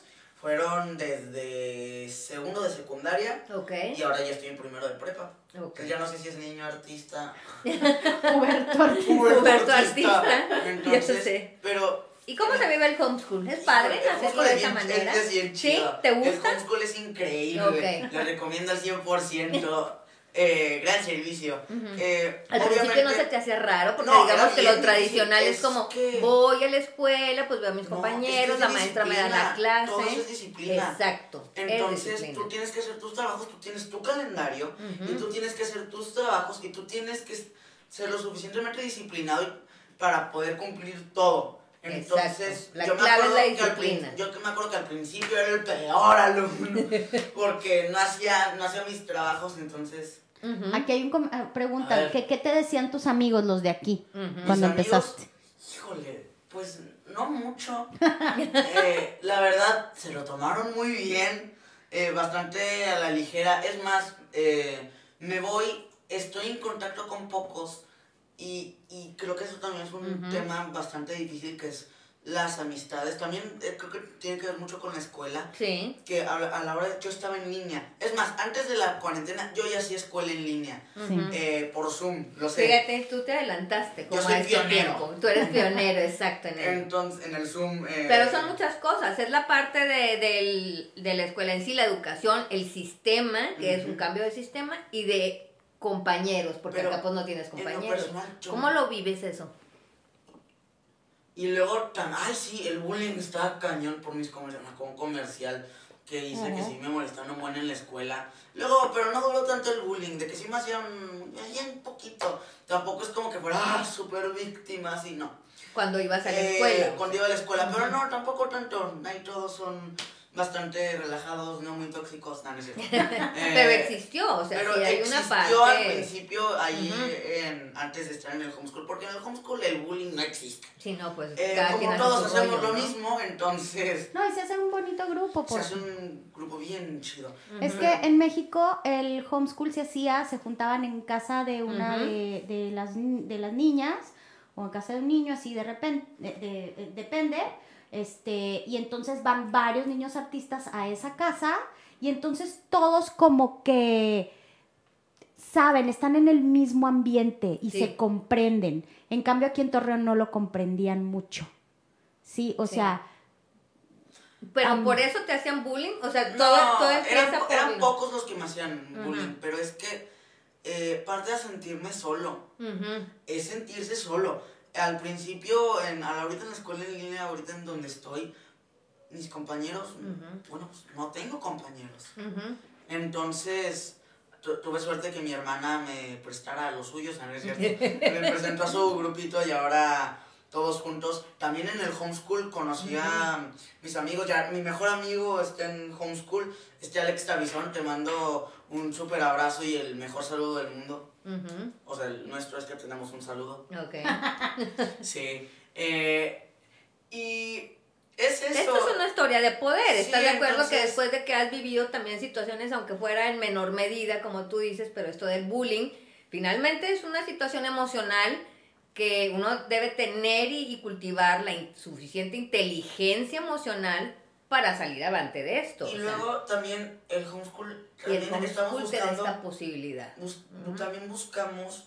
fueron desde segundo de secundaria Ok. y ahora ya estoy en primero de prepa. Entonces ya no sé si es niño artista. Huberto Ortiz. Huberto artista. Entonces, sé. pero ¿Y cómo se vive el homeschool? ¿Es padre hacerlo de es esa bien- manera? Es, es bien ¿Sí? ¿Te gusta? El homeschool es increíble. Ok. Le recomiendo al 100%. eh, gran servicio. Eh, Al principio no se te hacía raro, porque No, digamos que lo tradicional es como, que- voy a la escuela, pues veo a mis No, compañeros, es que es la maestra me da la clase. todo eso es disciplina. Exacto. es Entonces tú tienes que hacer tus trabajos, tú tienes tu calendario y tú tienes que hacer tus trabajos y tú tienes que ser lo suficientemente disciplinado para poder cumplir todo. Entonces, Exacto. La yo me clave es acuerdo la que al prin- disciplina. yo que me acuerdo que al principio era el peor alumno porque no hacía, no hacía mis trabajos, entonces. Aquí hay una A pregunta. ¿Qué, qué te decían tus amigos, los de aquí, cuando Mis amigos, empezaste? Híjole, pues no mucho. Eh, la verdad, se lo tomaron muy bien, eh, bastante a la ligera. Es más, eh, me voy, estoy en contacto con pocos y, y creo que eso también es un Ujú. tema bastante difícil, que es las amistades. También eh, creo que tiene que ver mucho con la escuela. Sí. Que a, a la hora de yo estaba en línea. Es más, antes de la cuarentena yo ya hacía escuela en línea. Sí. Ujú. eh, por Zoom, lo sé. Fíjate, tú te adelantaste como Yo soy a pionero. tiempo. Tú eres pionero, exacto, en él. Entonces, en el Zoom. eh, Pero son muchas cosas. Es la parte de, del- de la escuela en sí, la educación, el sistema, que es un cambio de sistema, y de compañeros, porque Pero acá pues no tienes lo compañeros. personal, yo- ¿Cómo lo vives eso? Y luego, tan, ay, sí, el bullying está cañón por mis comerciales. Con un comercial que hice que sí me molestaron un buen en la escuela. Luego, pero no duró tanto el bullying, de que sí me hacían, hacían poquito. Tampoco es como que fuera, ah, súper víctima, así, no. Cuando ibas a la Eh, escuela. Cuando iba a la escuela, pero no, tampoco tanto. Ahí todos son bastante relajados, no muy tóxicos, no, no es cierto. Pero Eh, existió, o sea, pero hay una existió al parte. principio ahí en- antes de estar en el homeschool, porque en el homeschool el bullying no existe. Sí, no, pues Eh, cada como todos hacemos rollo, lo ¿no? mismo, entonces No, y se hace un bonito grupo. se Por... hace un grupo bien chido. Es que en México el homeschool se hacía, se juntaban en casa de una de, de las, de las niñas o en casa de un niño, así de repente, de- de- de- depende, este, y entonces van varios niños artistas a esa casa y entonces todos como que saben, están en el mismo ambiente y Sí. se comprenden. En cambio aquí en Torreón no lo comprendían mucho. Sí, o Sí. sea, Pero por eso te hacían bullying, o sea, todo, No, todo eran, por... eran pocos los que me hacían bullying, pero es que eh, parte de sentirme solo, es sentirse solo. Al principio, en, ahorita en la escuela en línea, ahorita en donde estoy, mis compañeros, bueno, pues no tengo compañeros. Entonces, tu- tuve suerte que mi hermana me prestara los suyos, ¿no es cierto? me presentó a su grupito y ahora todos juntos. También en el homeschool conocí a mis amigos, ya mi mejor amigo está en homeschool, este Alex Tabizón, te mando un súper abrazo y el mejor saludo del mundo. O sea, el nuestro es que tenemos un saludo. Ok. Sí. Eh, y es eso. Esto es una historia de poder. Sí, ¿Estás de acuerdo que después de que has vivido también situaciones, aunque fuera en menor medida, como tú dices, pero esto del bullying, finalmente es una situación emocional que uno debe tener y, y cultivar la in- suficiente inteligencia emocional para salir adelante de esto. Y sea, luego también el homeschool, y el también homeschool da buscando, esta posibilidad. bus- también buscamos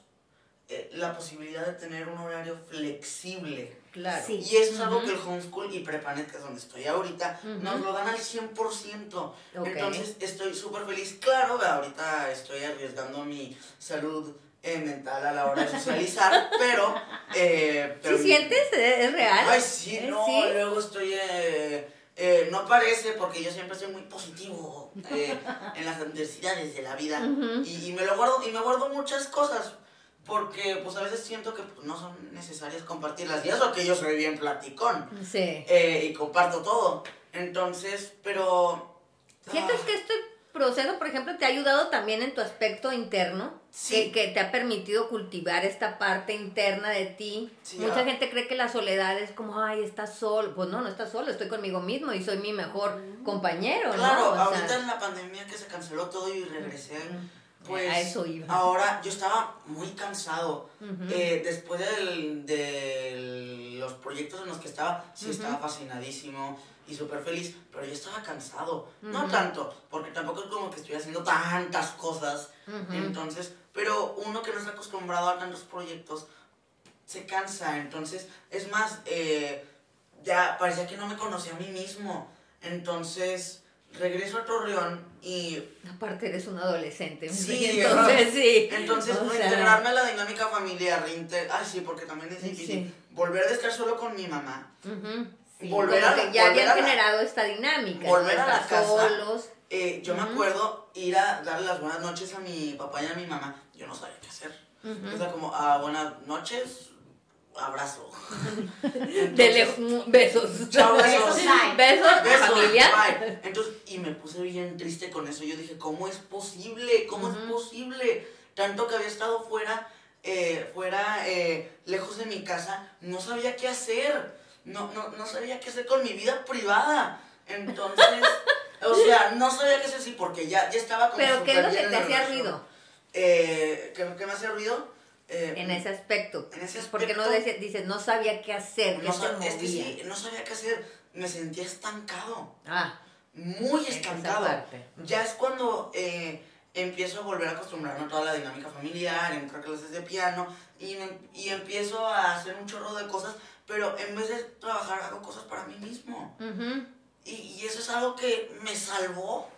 eh, la posibilidad de tener un horario flexible. Claro. Sí. Y eso es algo que el homeschool y Prepanet, que es donde estoy ahorita, nos lo dan al 100%. Ok. Entonces estoy súper feliz. Claro, ahorita estoy arriesgando mi salud eh, mental a la hora de socializar, pero... Eh, pero ¿Sí sientes? ¿Es real? Ay, sí, ¿Eh? no, ¿Sí? luego estoy... eh, eh, no parece porque yo siempre soy muy positivo eh, en las adversidades de la vida. Y, y me lo guardo y me guardo muchas cosas porque pues a veces siento que pues, no son necesarias compartirlas y eso que yo soy bien platicón Sí. eh, y comparto todo. Entonces pero ¿Sientes ah, que esto proceso, por ejemplo, te ha ayudado también en tu aspecto interno, Sí. que, que te ha permitido cultivar esta parte interna de ti. Sí, Mucha ah. gente cree que la soledad es como, ay, estás solo. Pues no, no estás solo, estoy conmigo mismo y soy mi mejor compañero, Claro, ¿no? O sea, ahorita en la pandemia que se canceló todo y regresé, pues A eso iba. ahora yo estaba muy cansado. Eh, después del- de los proyectos en los que estaba, sí estaba fascinadísimo y súper feliz, pero yo estaba cansado. No tanto, porque tampoco es como que estoy haciendo tantas cosas. Entonces, pero uno que no está acostumbrado a tantos proyectos se cansa. Entonces, es más, eh, ya parecía que no me conocía a mí mismo. Entonces, regreso a Torreón y Aparte eres un adolescente, Sí, entonces sí. entonces O sea, reintegrarme a la dinámica familiar, reinte- ay sí, porque también es Sí. difícil. Volver a estar solo con mi mamá. ujú, sí, Volver a- ya volver habían a la- generado esta dinámica. volver ¿no? a la casa. solos. Eh, yo me Ujú. acuerdo ir a darle las buenas noches a mi papá y a mi mamá. Yo no sabía qué hacer. O sea, como, ah, buenas noches, abrazo. Entonces, un- besos. Chao, besos. Besos. Besos, Besos, familia. bye. Entonces, y me puse bien triste con eso. Yo dije, ¿cómo es posible? ¿Cómo es posible? Tanto que había estado fuera, eh, fuera, eh, lejos de mi casa, no sabía qué hacer. No, no, no sabía qué hacer con mi vida privada. Entonces, o sea, no sabía qué hacer, sí, porque ya, ya estaba como Pero ¿qué es lo que te hacía ruido Eh, ¿qué, qué me hacía ruido? Eh, en ese aspecto? En ese Porque no aspecto- dices, dices, no sabía qué hacer, no, sab- es que sí, no sabía qué hacer. Me sentía estancado. Ah, muy estancado. Ya es cuando eh, empiezo a volver a acostumbrarme a toda la dinámica familiar, entro a clases de piano y, y empiezo a hacer un chorro de cosas, pero en vez de trabajar hago cosas para mí mismo. Y, y eso es algo que me salvó.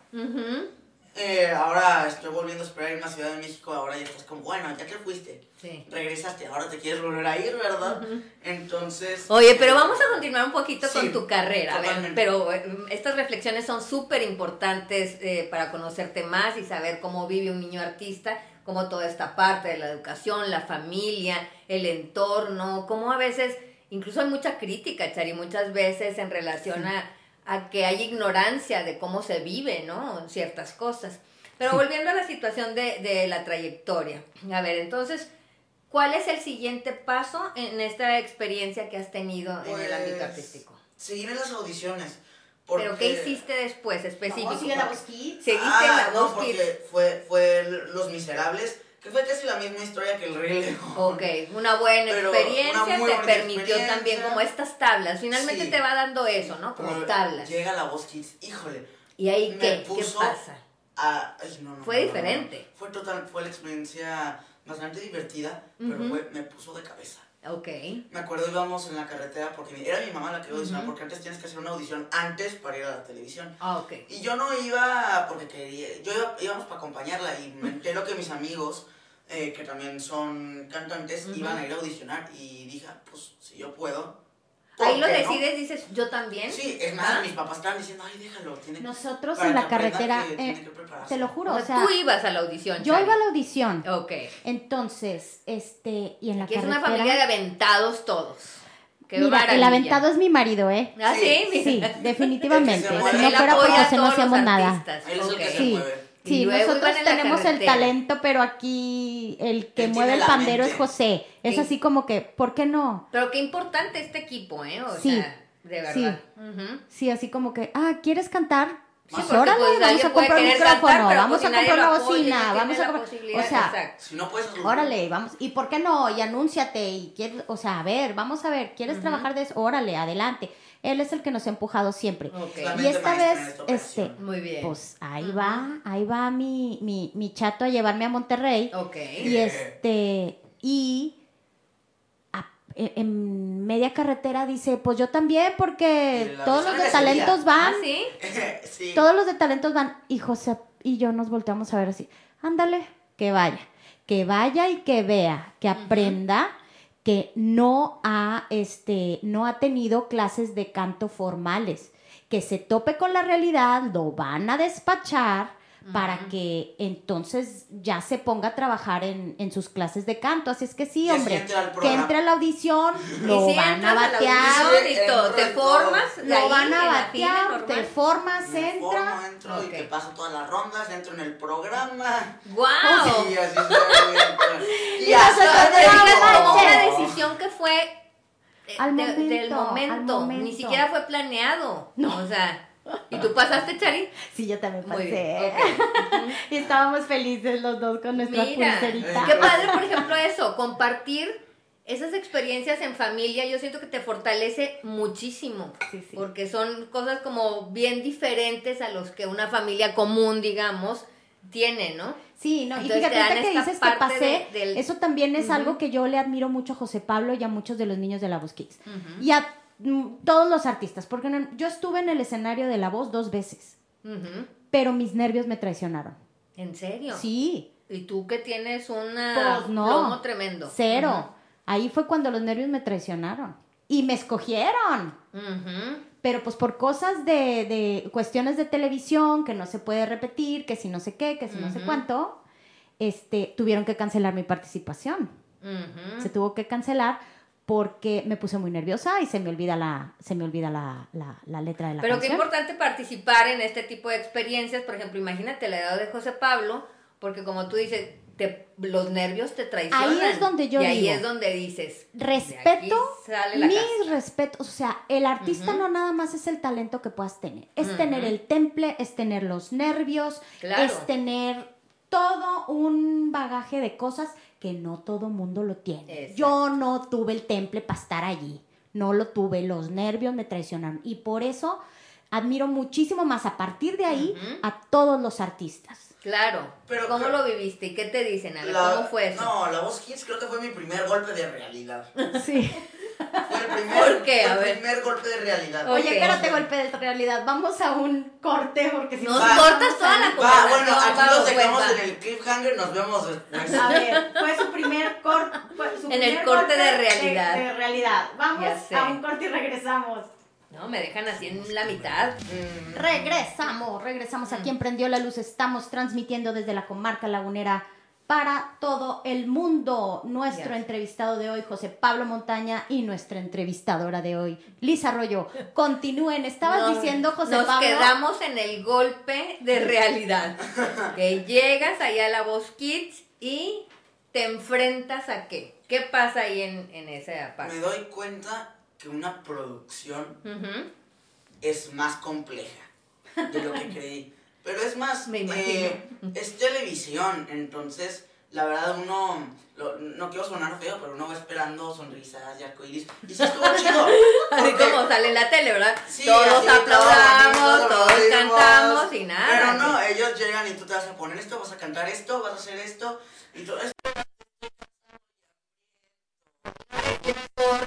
Eh, ahora estoy volviendo a esperar irme a Ciudad de México, ahora ya estás como, bueno, ya te fuiste, Sí. regresaste, ahora te quieres volver a ir, ¿verdad? Entonces... Oye, pero eh, vamos a continuar un poquito Sí, con tu carrera. A ver, pero eh, estas reflexiones son súper importantes eh, para conocerte más y saber cómo vive un niño artista, cómo toda esta parte de la educación, la familia, el entorno, cómo a veces, incluso hay mucha crítica, Chari, muchas veces en relación a, a que hay ignorancia de cómo se vive, ¿no? Ciertas cosas. Pero volviendo a la situación de, de la trayectoria. A ver, entonces, ¿cuál es el siguiente paso en esta experiencia que has tenido en el ámbito Pues, artístico? Seguir en las audiciones. ¿Pero qué hiciste después específico? ¿Cómo sigue la voz Kids? ¿Seguiste ah, en la no, voz Kids? porque fue, fue Los Miserables, que fue casi la misma historia que El Rey León. Ok, una buena Pero experiencia una te buena permitió experiencia. también como estas tablas. Finalmente Sí. te va dando eso, ¿no? Como Pero tablas. Llega la voz Kids, híjole. ¿Y ahí me qué? ¿Qué pasa? a- ay, no, no, Fue no, diferente. Fue total, fue la experiencia bastante divertida, pero fue- me puso de cabeza. Ok. Me acuerdo íbamos en la carretera porque era mi mamá la que iba a audicionar, porque antes tienes que hacer una audición antes para ir a la televisión. Ah, ok. Y yo no iba porque quería, yo iba, íbamos para acompañarla y me entero que mis amigos, eh, que también son cantantes, iban a ir a audicionar y dije, ah, pues si yo puedo. ¿Por Ahí lo no? decides, dices, yo también. Sí, es más, ¿Ah? mis papás estaban diciendo, ay, déjalo, tiene que- Nosotros en la carretera, que eh, tiene que prepararse". te lo juro, O o sea, tú ibas a la audición. yo Chari. iba a la audición. Ok. Entonces, este, y en la Que es carretera... una familia de aventados todos. Qué Mira, el aventado es mi marido, ¿eh? ¿Ah, sí? Sí, Sí, definitivamente. Se Si no fuera por apoya a José, no hacemos nada. Él es el que Ok. se Sí. mueve. Sí, nosotros tenemos el talento, pero aquí el que mueve el pandero es. José. Es Sí. así como que, ¿por qué no? Pero qué importante este equipo, ¿eh? O Sí. sea, de verdad. Sí. Así como que, ah, ¿quieres cantar? Sí, Pues porque, órale, pues, vamos a comprar un micrófono, cantar, vamos pues, a comprar una bocina, no vamos a comprar, o sea, exacto. Si no puedes órale, vamos, ¿y por qué no? Y anúnciate y quieres, o sea, a ver, vamos a ver, ¿quieres trabajar de eso? Órale, adelante. Él es el que nos ha empujado siempre. Y esta vez, este. Muy bien. pues ahí va, ahí va mi, mi, mi chato a llevarme a Monterrey. ok. Y este, y a- en media carretera dice, pues yo también, porque todos los de talentos van, ¿Ah, sí? sí. todos los de talentos van, y José y yo nos volteamos a ver así, ándale, que vaya, que vaya y que vea, que aprenda que no ha, este, no ha tenido clases de canto formales, que se tope con la realidad, lo van a despachar, para que entonces ya se ponga a trabajar en, en sus clases de canto. Así es que sí, Y así hombre, entra al que entre a la audición, Y lo si van a entras batear, audición y te formas, lo ahí, van a batear, te formas, Me entra. formo, entro Ok. y que paso todas las rondas, entro en el programa. ¡Guau! Y así se Y no como una decisión que fue eh, Al de- momento, del momento. al momento. Ni siquiera fue planeado. O sea, ¿y tú pasaste, Chari? Sí, yo también pasé. bien. Y estábamos felices los dos con nuestra Mira, pulserita. qué padre, por ejemplo, eso, compartir esas experiencias en familia, yo siento que te fortalece muchísimo, Sí, sí. porque son cosas como bien diferentes a los que una familia común, digamos, tiene, ¿no? Sí, no, y Entonces fíjate te dan ahorita que dices que pasé, de- del- eso también es algo que yo le admiro mucho a José Pablo y a muchos de los niños de La Voz Kids. Y a todos los artistas, porque no- yo estuve en el escenario de La Voz dos veces, pero mis nervios me traicionaron. ¿En serio? Sí, Y tú que tienes una Pues no. tremendo. cero. Ahí fue cuando los nervios me traicionaron. Y me escogieron. Pero pues por cosas de, de cuestiones de televisión que no se puede repetir, que si no sé qué, que si no sé cuánto, este, tuvieron que cancelar mi participación. Se tuvo que cancelar porque me puse muy nerviosa y se me olvida la, se me olvida la, la- la letra de la Pero qué canción. importante participar en este tipo de experiencias. Por ejemplo, imagínate la edad de José Pablo, porque como tú dices, te- los nervios te traicionan. Ahí es donde yo Y ahí digo, es donde dices. Respeto, sale la mis casta. respetos, o sea, el artista Ujú. no nada más es el talento que puedas tener, es Ujú. tener el temple, es tener los nervios, Claro. es tener todo un bagaje de cosas que no todo mundo lo tiene. Exacto. Yo no tuve el temple para estar allí, no lo tuve, los nervios me traicionaron y por eso admiro muchísimo más a partir de ahí Ujú. a todos los artistas. Claro. Pero- ¿Cómo pero- lo viviste? ¿Y qué te dicen? A ver, La- ¿cómo fue eso? No, la voz Kids creo que fue mi primer golpe de realidad. Sí. Fue el primer, ¿Por qué? fue A el ver. primer golpe de realidad. Oye, espérate, golpe de realidad. Vamos a un corte porque si Nos no, cortas toda la Va, bueno, dejamos en el cliffhanger, nos vemos después. A ver, fue su primer corte. En el corte de realidad. De, realidad. Vamos a un corte y regresamos. No, me dejan así en la mitad. Mm, Regresamos, regresamos aquí en Prendió la Luz. Estamos transmitiendo desde la comarca lagunera para todo el mundo. Nuestro entrevistado de hoy, José Pablo Montaña, y nuestra entrevistadora de hoy, Lisa Arroyo. Continúen. Estabas Nos- diciendo, José Nos Pablo. quedamos en el golpe de realidad. que llegas allá a la Voz Kids y te enfrentas a qué. ¿Qué pasa ahí en, en esa parte? Me doy cuenta que una producción es más compleja de lo que creí. Pero es más, Me eh, es televisión, entonces la verdad uno, lo- no quiero sonar feo, pero uno va esperando sonrisas y arcoíris. Y sí estuvo chido. Así porque- como sale en la tele, ¿verdad? Sí, todos aplaudamos, todos todos cantamos y nada. Pero no, ellos llegan y tú te vas a poner esto, vas a cantar esto, vas a hacer esto. Y todo esto.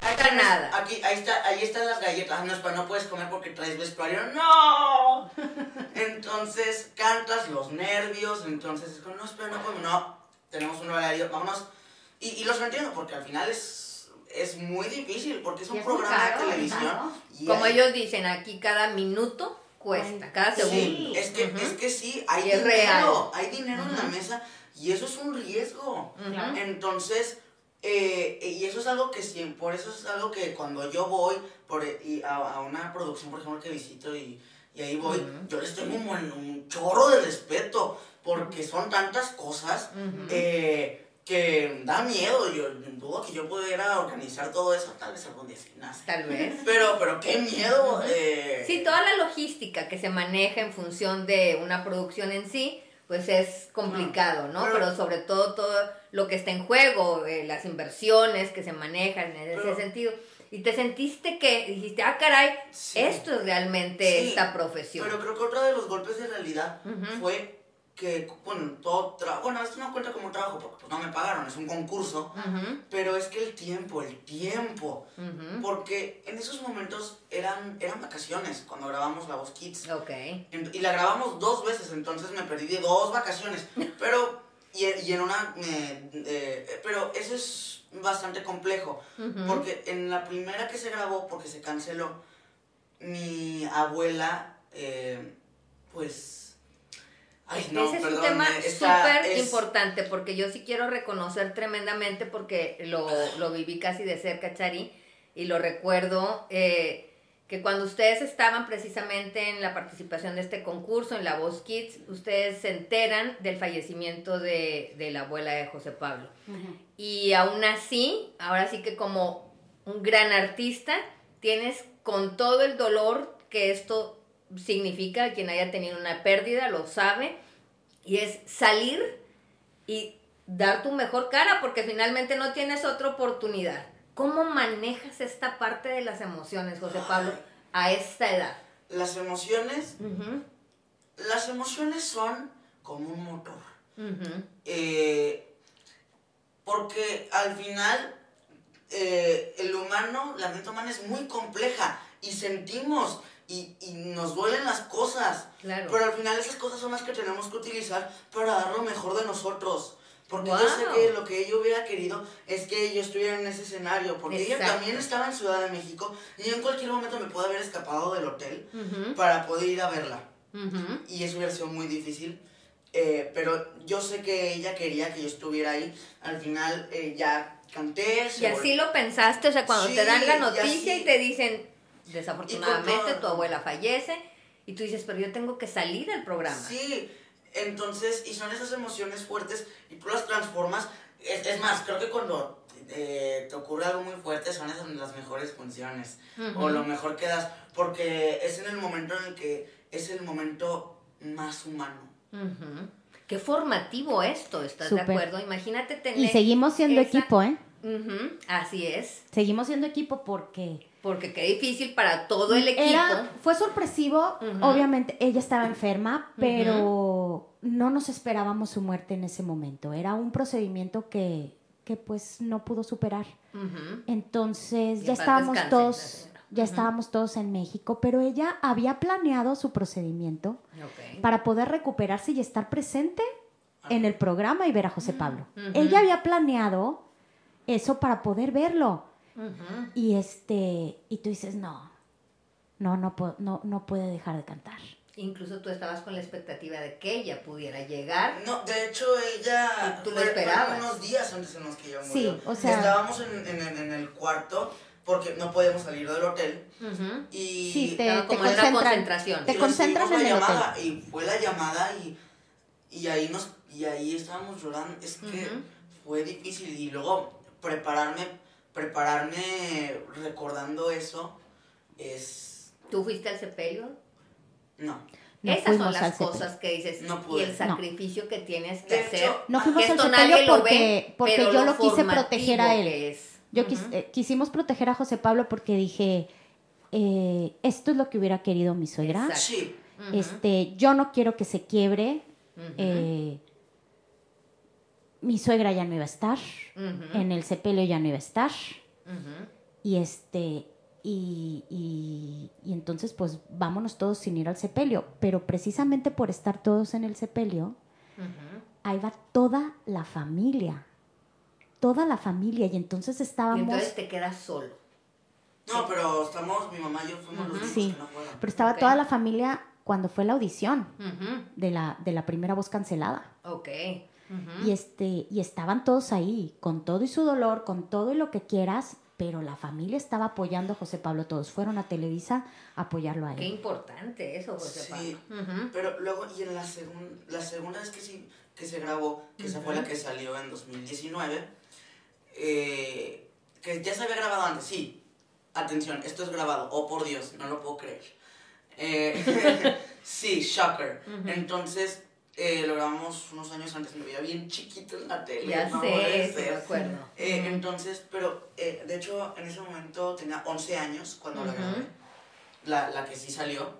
Acá nada. Aquí, ahí, está, ahí están las galletas. No, es para no puedes comer porque traes vestuario. ¡No! Entonces cantas los nervios. Entonces es como, no, espera, no puedo. No, tenemos un horario, vámonos. Y, y los entiendo porque al final es, es muy difícil porque es un es programa caro, de televisión. y Como hay- ellos dicen, aquí cada minuto cuesta, cada Sí, segundo. es que, Ujú. es que sí, hay Y es dinero, real. hay dinero en la mesa y eso es un riesgo. Ujú. Entonces, eh, y eso es algo que siempre, por eso es algo que cuando yo voy por, y a, a una producción, por ejemplo, que visito y, y ahí voy, yo les tengo como en un chorro de respeto, porque son tantas cosas eh, que da miedo. Yo dudo que yo pudiera organizar todo eso, tal vez algún día sí nace. Tal vez. Pero, pero qué miedo. eh, Sí, toda la logística que se maneja en función de una producción en sí, pues es complicado, ¿no? Pero- Pero sobre todo todo lo que está en juego, eh, las inversiones que se manejan en ese Pero- sentido. Y te sentiste que dijiste, ah, caray, Sí. esto es realmente Sí, esta profesión. Pero creo que otro de los golpes de realidad Ujú. fue que, bueno, todo tra- bueno, esto no cuenta como trabajo porque pues, no me pagaron, es un concurso, Ujú, pero es que el tiempo, el tiempo, ujú. porque en esos momentos eran, eran vacaciones cuando grabamos La Voz Kids. Ok. En- Y la grabamos dos veces, entonces me perdí de dos vacaciones. Pero, y, y en una, eh, eh, pero eso es bastante complejo. Porque en la primera que se grabó, porque se canceló, mi abuela, eh, pues, Ay, no, Ese es perdón, un tema súper es- importante porque yo sí quiero reconocer tremendamente porque lo, lo viví casi de cerca, Chari, y lo recuerdo eh, que cuando ustedes estaban precisamente en la participación de este concurso, en La Voz Kids, ustedes se enteran del fallecimiento de, de la abuela de José Pablo. Y aún así, ahora sí que como un gran artista, tienes con todo el dolor que esto significa, quien haya tenido una pérdida lo sabe, y es salir y dar tu mejor cara, porque finalmente no tienes otra oportunidad. ¿Cómo manejas esta parte de las emociones, José Pablo, a esta edad? Las emociones, las emociones son como un motor. Eh, porque al final eh, el humano, la mente humana es muy compleja y sentimos y, y nos duelen las cosas. Claro. Pero al final esas cosas son las que tenemos que utilizar para dar lo mejor de nosotros. Porque yo Wow. sé que lo que ella hubiera querido es que yo estuviera en ese escenario. Porque ella Exacto. también estaba en Ciudad de México y yo en cualquier momento me pude haber escapado del hotel ujú, para poder ir a verla ujú. y eso hubiera sido muy difícil. eh, pero yo sé que ella quería que yo estuviera ahí. Al final eh, ya canté. Y así lo pensaste, o sea, cuando Sí, te dan la y noticia y, así- te dicen, desafortunadamente todo- tu abuela fallece, y tú dices, pero yo tengo que salir del programa. Sí, entonces, y son esas emociones fuertes y tú las transformas. Es, es más, creo que cuando eh, te ocurre algo muy fuerte son esas las mejores funciones. O lo mejor que das. Porque es en el momento en el que es el momento más humano. Ujú. Qué formativo esto, ¿estás de acuerdo? Imagínate tener... Y seguimos siendo esa- equipo, ¿eh? Así es, Seguimos siendo equipo porque porque qué difícil para todo el equipo. Era, fue sorpresivo, obviamente ella estaba enferma, pero no nos esperábamos su muerte en ese momento. Era un procedimiento que, que pues no pudo superar. Entonces ya estábamos descanse, todos, ya estábamos todos en México, pero ella había planeado su procedimiento para poder recuperarse y estar presente en el programa y ver a José Pablo. Ella había planeado eso para poder verlo. Ujú. Y este, y tú dices, no, no, no, no, no puede dejar de cantar. Incluso tú estabas con la expectativa de que ella pudiera llegar. No, de hecho ella... Tú lo esperabas. unos días antes en los que ella Sí, murió. o sea- Estábamos en, en, en- el cuarto porque no podíamos salir del hotel. Ujú. Y... Sí, te, te como concentran. concentración. Te concentras en recibimos el la hotel. y fue la llamada y, y ahí nos y ahí estábamos llorando es que Ujú. fue difícil y luego prepararme prepararme recordando eso es ¿Tú fuiste al sepelio? no No Esas son las cosas que dices No y el sacrificio que tienes que De hacer. hecho, No fuimos al sepelio porque, ve, porque yo lo lo quise proteger a él. Yo quis- eh, quisimos proteger a José Pablo porque dije, eh, esto es lo que hubiera querido mi suegra. Sí. Este, yo no quiero que se quiebre. Eh, mi suegra ya no iba a estar. En el sepelio ya no iba a estar. Y este, y, y- y entonces pues vámonos todos sin ir al sepelio. Pero precisamente por estar todos en el sepelio, ahí va toda la familia. Toda la familia. Y entonces Y estábamos. entonces te quedas solo. no pero estamos mi mamá y yo fuimos los Sí. que no fueron Pero estaba toda la familia cuando fue la audición de la, de la primera voz cancelada. Ok. Y este, y estaban todos ahí, con todo y su dolor, con todo y lo que quieras, pero la familia estaba apoyando a José Pablo. Todos fueron a Televisa a apoyarlo a Qué él. importante eso, José Sí. Pablo. Ujú. pero luego y en la segunda la segunda vez que sí que se grabó que esa fue la que salió en 2019 eh, que ya se había grabado antes sí atención esto es grabado oh por Dios no lo puedo creer Eh, sí shocker entonces eh, lo grabamos unos años antes me veía bien chiquito en la tele Ya no sé, sí ser. me acuerdo. Eh, entonces, pero eh, de hecho en ese momento tenía 11 años cuando la Ujú. grabé, la, la que sí salió.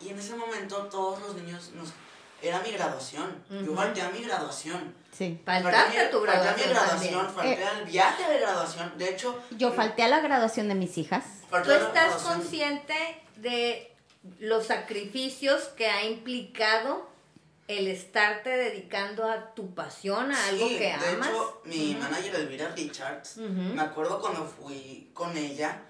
Y en ese momento todos los niños nos... Era mi graduación. Yo falté a mi graduación. Sí. Faltaste a tu Falté a mi graduación graduación, también. falté Eh. al viaje de graduación. De hecho... Yo falté a la graduación de mis hijas. ¿Tú la estás graduación. consciente de los sacrificios que ha implicado el estarte dedicando a tu pasión, a algo Sí, que de amas? hecho, mi Ujú. manager Elvira Richards, me acuerdo cuando fui con ella,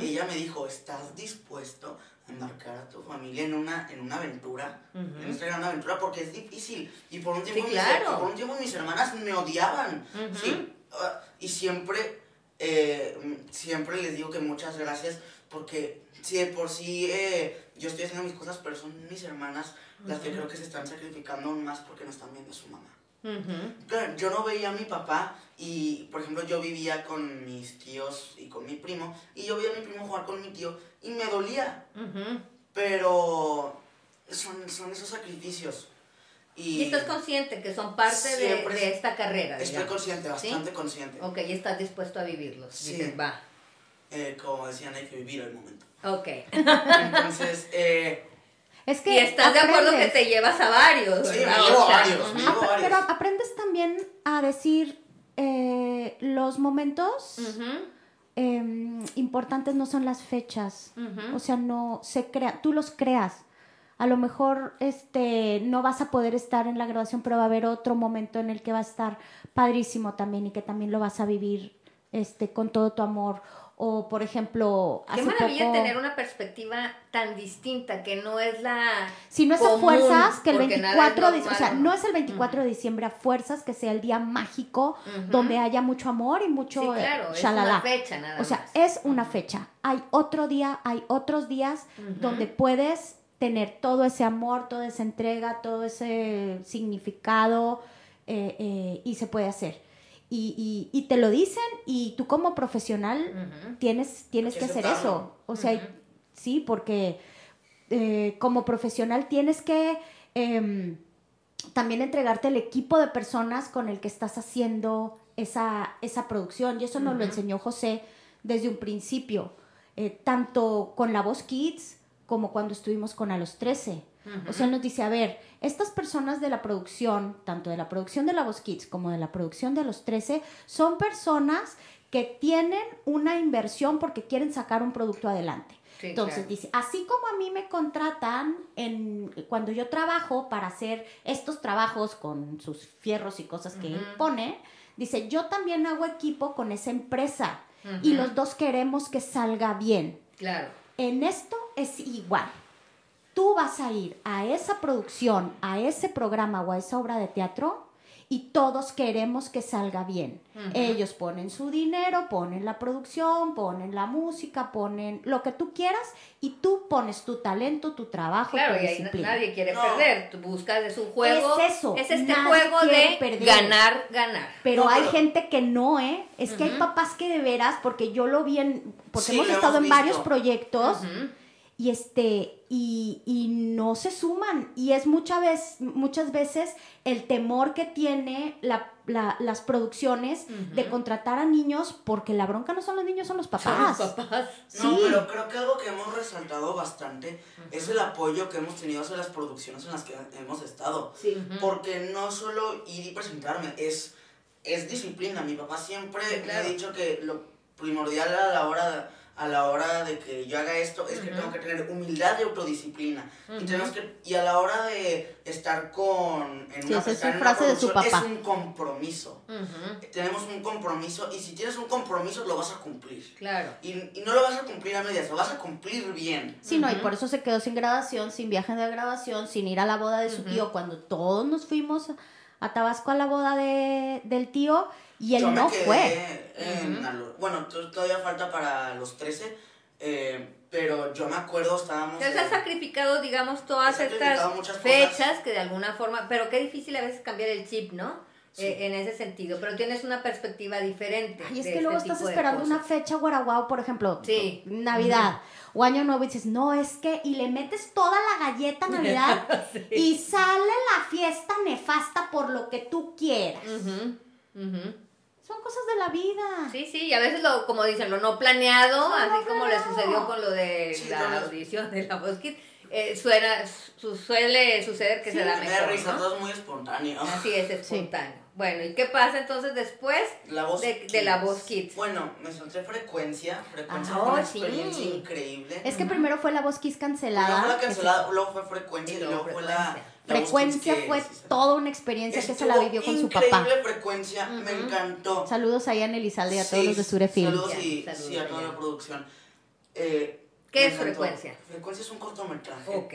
ella me dijo, ¿estás dispuesto embarcar a tu familia en una, en una aventura, en esta gran aventura, porque es difícil. Y por un tiempo, Sí, mis, claro. por un tiempo mis hermanas me odiaban. Sí, ah, y siempre, eh, siempre les digo que muchas gracias, porque si de por sí eh, yo estoy haciendo mis cosas, pero son mis hermanas las que creo que se están sacrificando aún más porque no están viendo a su mamá. Claro, yo no veía a mi papá y, por ejemplo, yo vivía con mis tíos y con mi primo y yo veía a mi primo jugar con mi tío y me dolía, pero son, son esos sacrificios. Y, Y estás consciente que son parte de, esta carrera. estoy digamos. consciente, ¿Sí? bastante consciente. Ok, y estás dispuesto a vivirlos. Sí. Dices, va. Eh, como decían, hay que vivir el momento. Ok. Entonces, eh, Es que Y estás de acuerdo que te llevas a varios. Sí, ¿verdad? me llevo sea, varios, me llevo Apre- varios. Pero aprendes también a decir eh, los momentos em, importantes no son las fechas. O sea, no se crea, tú los creas. A lo mejor este no vas a poder estar en la graduación, pero va a haber otro momento en el que va a estar padrísimo también y que también lo vas a vivir este con todo tu amor. O por ejemplo, Qué hace maravilla poco- tener una perspectiva tan distinta, que no es la... Si no es a fuerzas, que el porque nada 24 es de, o normal, sea, ¿no? es el 24 de diciembre a fuerzas que sea el día mágico donde haya mucho amor y mucho Sí, eh, claro, es una fecha nada O sea, más. es una fecha. Hay otro día, hay otros días donde puedes tener todo ese amor, toda esa entrega, todo ese significado eh, eh, y se puede hacer. Y, y- y te lo dicen y tú como profesional tienes, tienes que hacer eso. O sea, sí, porque eh, como profesional tienes que em, también entregarte el equipo de personas con el que estás haciendo esa, esa producción. Y eso nos lo enseñó José desde un principio, eh, tanto con La Voz Kids como cuando estuvimos con A los 13. O sea, él nos dice, a ver, estas personas de la producción, tanto de la producción de La Voz Kids como de la producción de los 13, son personas que tienen una inversión porque quieren sacar un producto adelante. Sí, Entonces claro. dice, así como a mí me contratan en, cuando yo trabajo para hacer estos trabajos con sus fierros y cosas que él pone, dice, yo también hago equipo con esa empresa y los dos queremos que salga bien. Claro. En esto es igual. Tú vas a ir a esa producción, a ese programa o a esa obra de teatro y todos queremos que salga bien. Ellos ponen su dinero, ponen la producción, ponen la música, ponen lo que tú quieras y tú pones tu talento, tu trabajo, Claro, tu y ahí disciplina. nadie quiere No. perder. Tú buscas, es un juego. Es eso, Es este nadie juego de perder. ganar, ganar. Pero No, hay pero- gente que no, ¿eh? Es que hay papás que de veras, porque yo lo vi en, porque Sí, hemos estado hemos en varios proyectos. Y este y, y no se suman y es muchas veces muchas veces el temor que tiene la- la- las producciones de contratar a niños porque la bronca no son los niños son los Son papás los papás. No, Sí. pero creo que algo que hemos resaltado bastante es el apoyo que hemos tenido hacia las producciones en las que hemos estado. Sí. Porque no solo ir y presentarme, es, es disciplina. Mi papá siempre Sí, me claro. ha dicho que lo primordial a la hora a la hora de que yo haga esto es que tengo que tener humildad y autodisciplina. Ujú. y, tenemos que, y a la hora de estar con... En Sí, una, esa es su en frase de su papá. Es un compromiso. Tenemos un compromiso y si tienes un compromiso lo vas a cumplir. Claro. Y, y no lo vas a cumplir a medias, lo vas a cumplir bien. Sí, no, y por eso se quedó sin graduación, sin viaje de graduación, sin ir a la boda de su tío, cuando todos nos fuimos a Tabasco a la boda de, del tío y él Yo me no quedé fue. en bueno, to- todavía falta para los 13, eh, pero yo me acuerdo, estábamos... Entonces has sacrificado, digamos, todas estas cosas. fechas que de alguna forma, pero qué difícil a veces cambiar el chip, ¿no? Sí. Eh, en ese sentido, pero tienes una perspectiva diferente. Y es que luego este estás esperando una fecha guaraguao, por ejemplo, Sí. Navidad o Año Nuevo y dices, no, es que, y le metes toda la galleta a Navidad y sale la fiesta nefasta por lo que tú quieras. Ujú, ujú. Son cosas de la vida. Sí, sí, y a veces lo, como dicen, lo no planeado, No, así no como le planeado. sucedió con lo de Sí, la no, no. audición de la Voz Kids, eh, suena, su- suele suceder que Sí, se da Me da mejor, risa, ¿no? todo es muy espontáneo. Así es, espontáneo. Bueno, ¿y qué pasa entonces después La voz de, de la Voz Kids? Bueno, me solté frecuencia. Frecuencia Ah, fue una sí. experiencia increíble. Es que primero fue la voz Primero cancelada. fue la cancelada, luego fue frecuencia Y y luego luego fue la. Frecuencia que fue sí toda una experiencia que se la vivió con su papá. Increíble frecuencia, me encantó. Saludos ahí a Nelly Salde y a todos Sí, los de Surefilm. Saludos Ya, y saludos sí, a toda la producción. Eh, ¿Qué es encantó. frecuencia? Frecuencia es un cortometraje. Ok.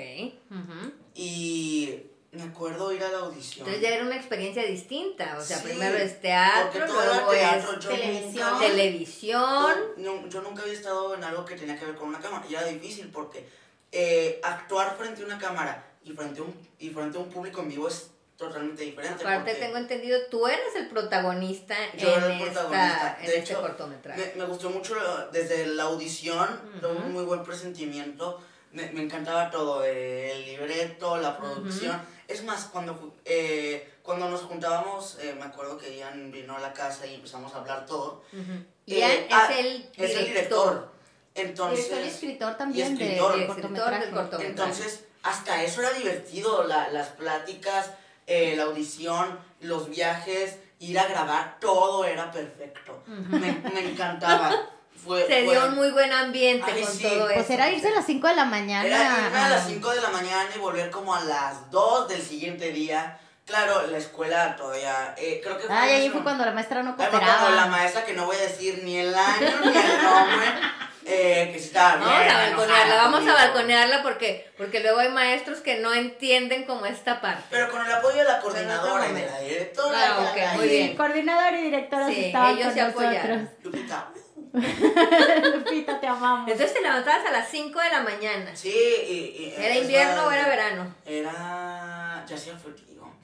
Y me acuerdo ir a la audición. Entonces ya era una experiencia distinta. O sea, Sí, primero es teatro, luego teatro, es televisión. nunca- televisión. No, yo nunca había estado en algo que tenía que ver con una cámara y era difícil porque eh, actuar frente a una cámara y frente a un, y frente a un público en vivo es totalmente diferente. Aparte, tengo entendido, tú eres el protagonista yo en, era el protagonista. esta, en De este hecho, cortometraje. Me, me gustó mucho desde la audición, tuve Ujú. un muy buen presentimiento. Me, me encantaba todo, eh, el libreto, la producción. Es más, cuando, eh, cuando nos juntábamos, eh, me acuerdo que Ian vino a la casa y empezamos a hablar todo. Ujú. Eh, Ian es ah, el director. Es el director. Entonces, Director y escritor también de- escritor. Y escritor cortometraje. del cortometraje. Entonces, hasta eso era divertido, la- las pláticas, eh, la audición, los viajes, ir a grabar, todo era perfecto. me, me encantaba. Fue, Se fue- dio un muy buen ambiente Ay, con sí. todo eso. Pues era irse a las 5 de la mañana. Era irme a las a- 5 de la mañana y volver como a las 2 del siguiente día. Claro, la escuela todavía, eh, creo que Ay, ahí fue cuando la maestra no Ahí fue cooperaba. cuando la maestra que no voy a decir ni el año ni el nombre, eh, que bien Vamos a balconearla, vamos a balconearla porque, porque luego hay maestros que no entienden como esta parte. Pero con el apoyo de la coordinadora y de la directora. Ah, muy Sí, bien. coordinador y directora Sí, estaban ellos con se apoyaron. nosotros. Lupita. Lupita, te amamos. Entonces te levantabas a las 5 de la mañana. Sí, y, y- ¿Era invierno o era verano? Era. Ya hacía frío.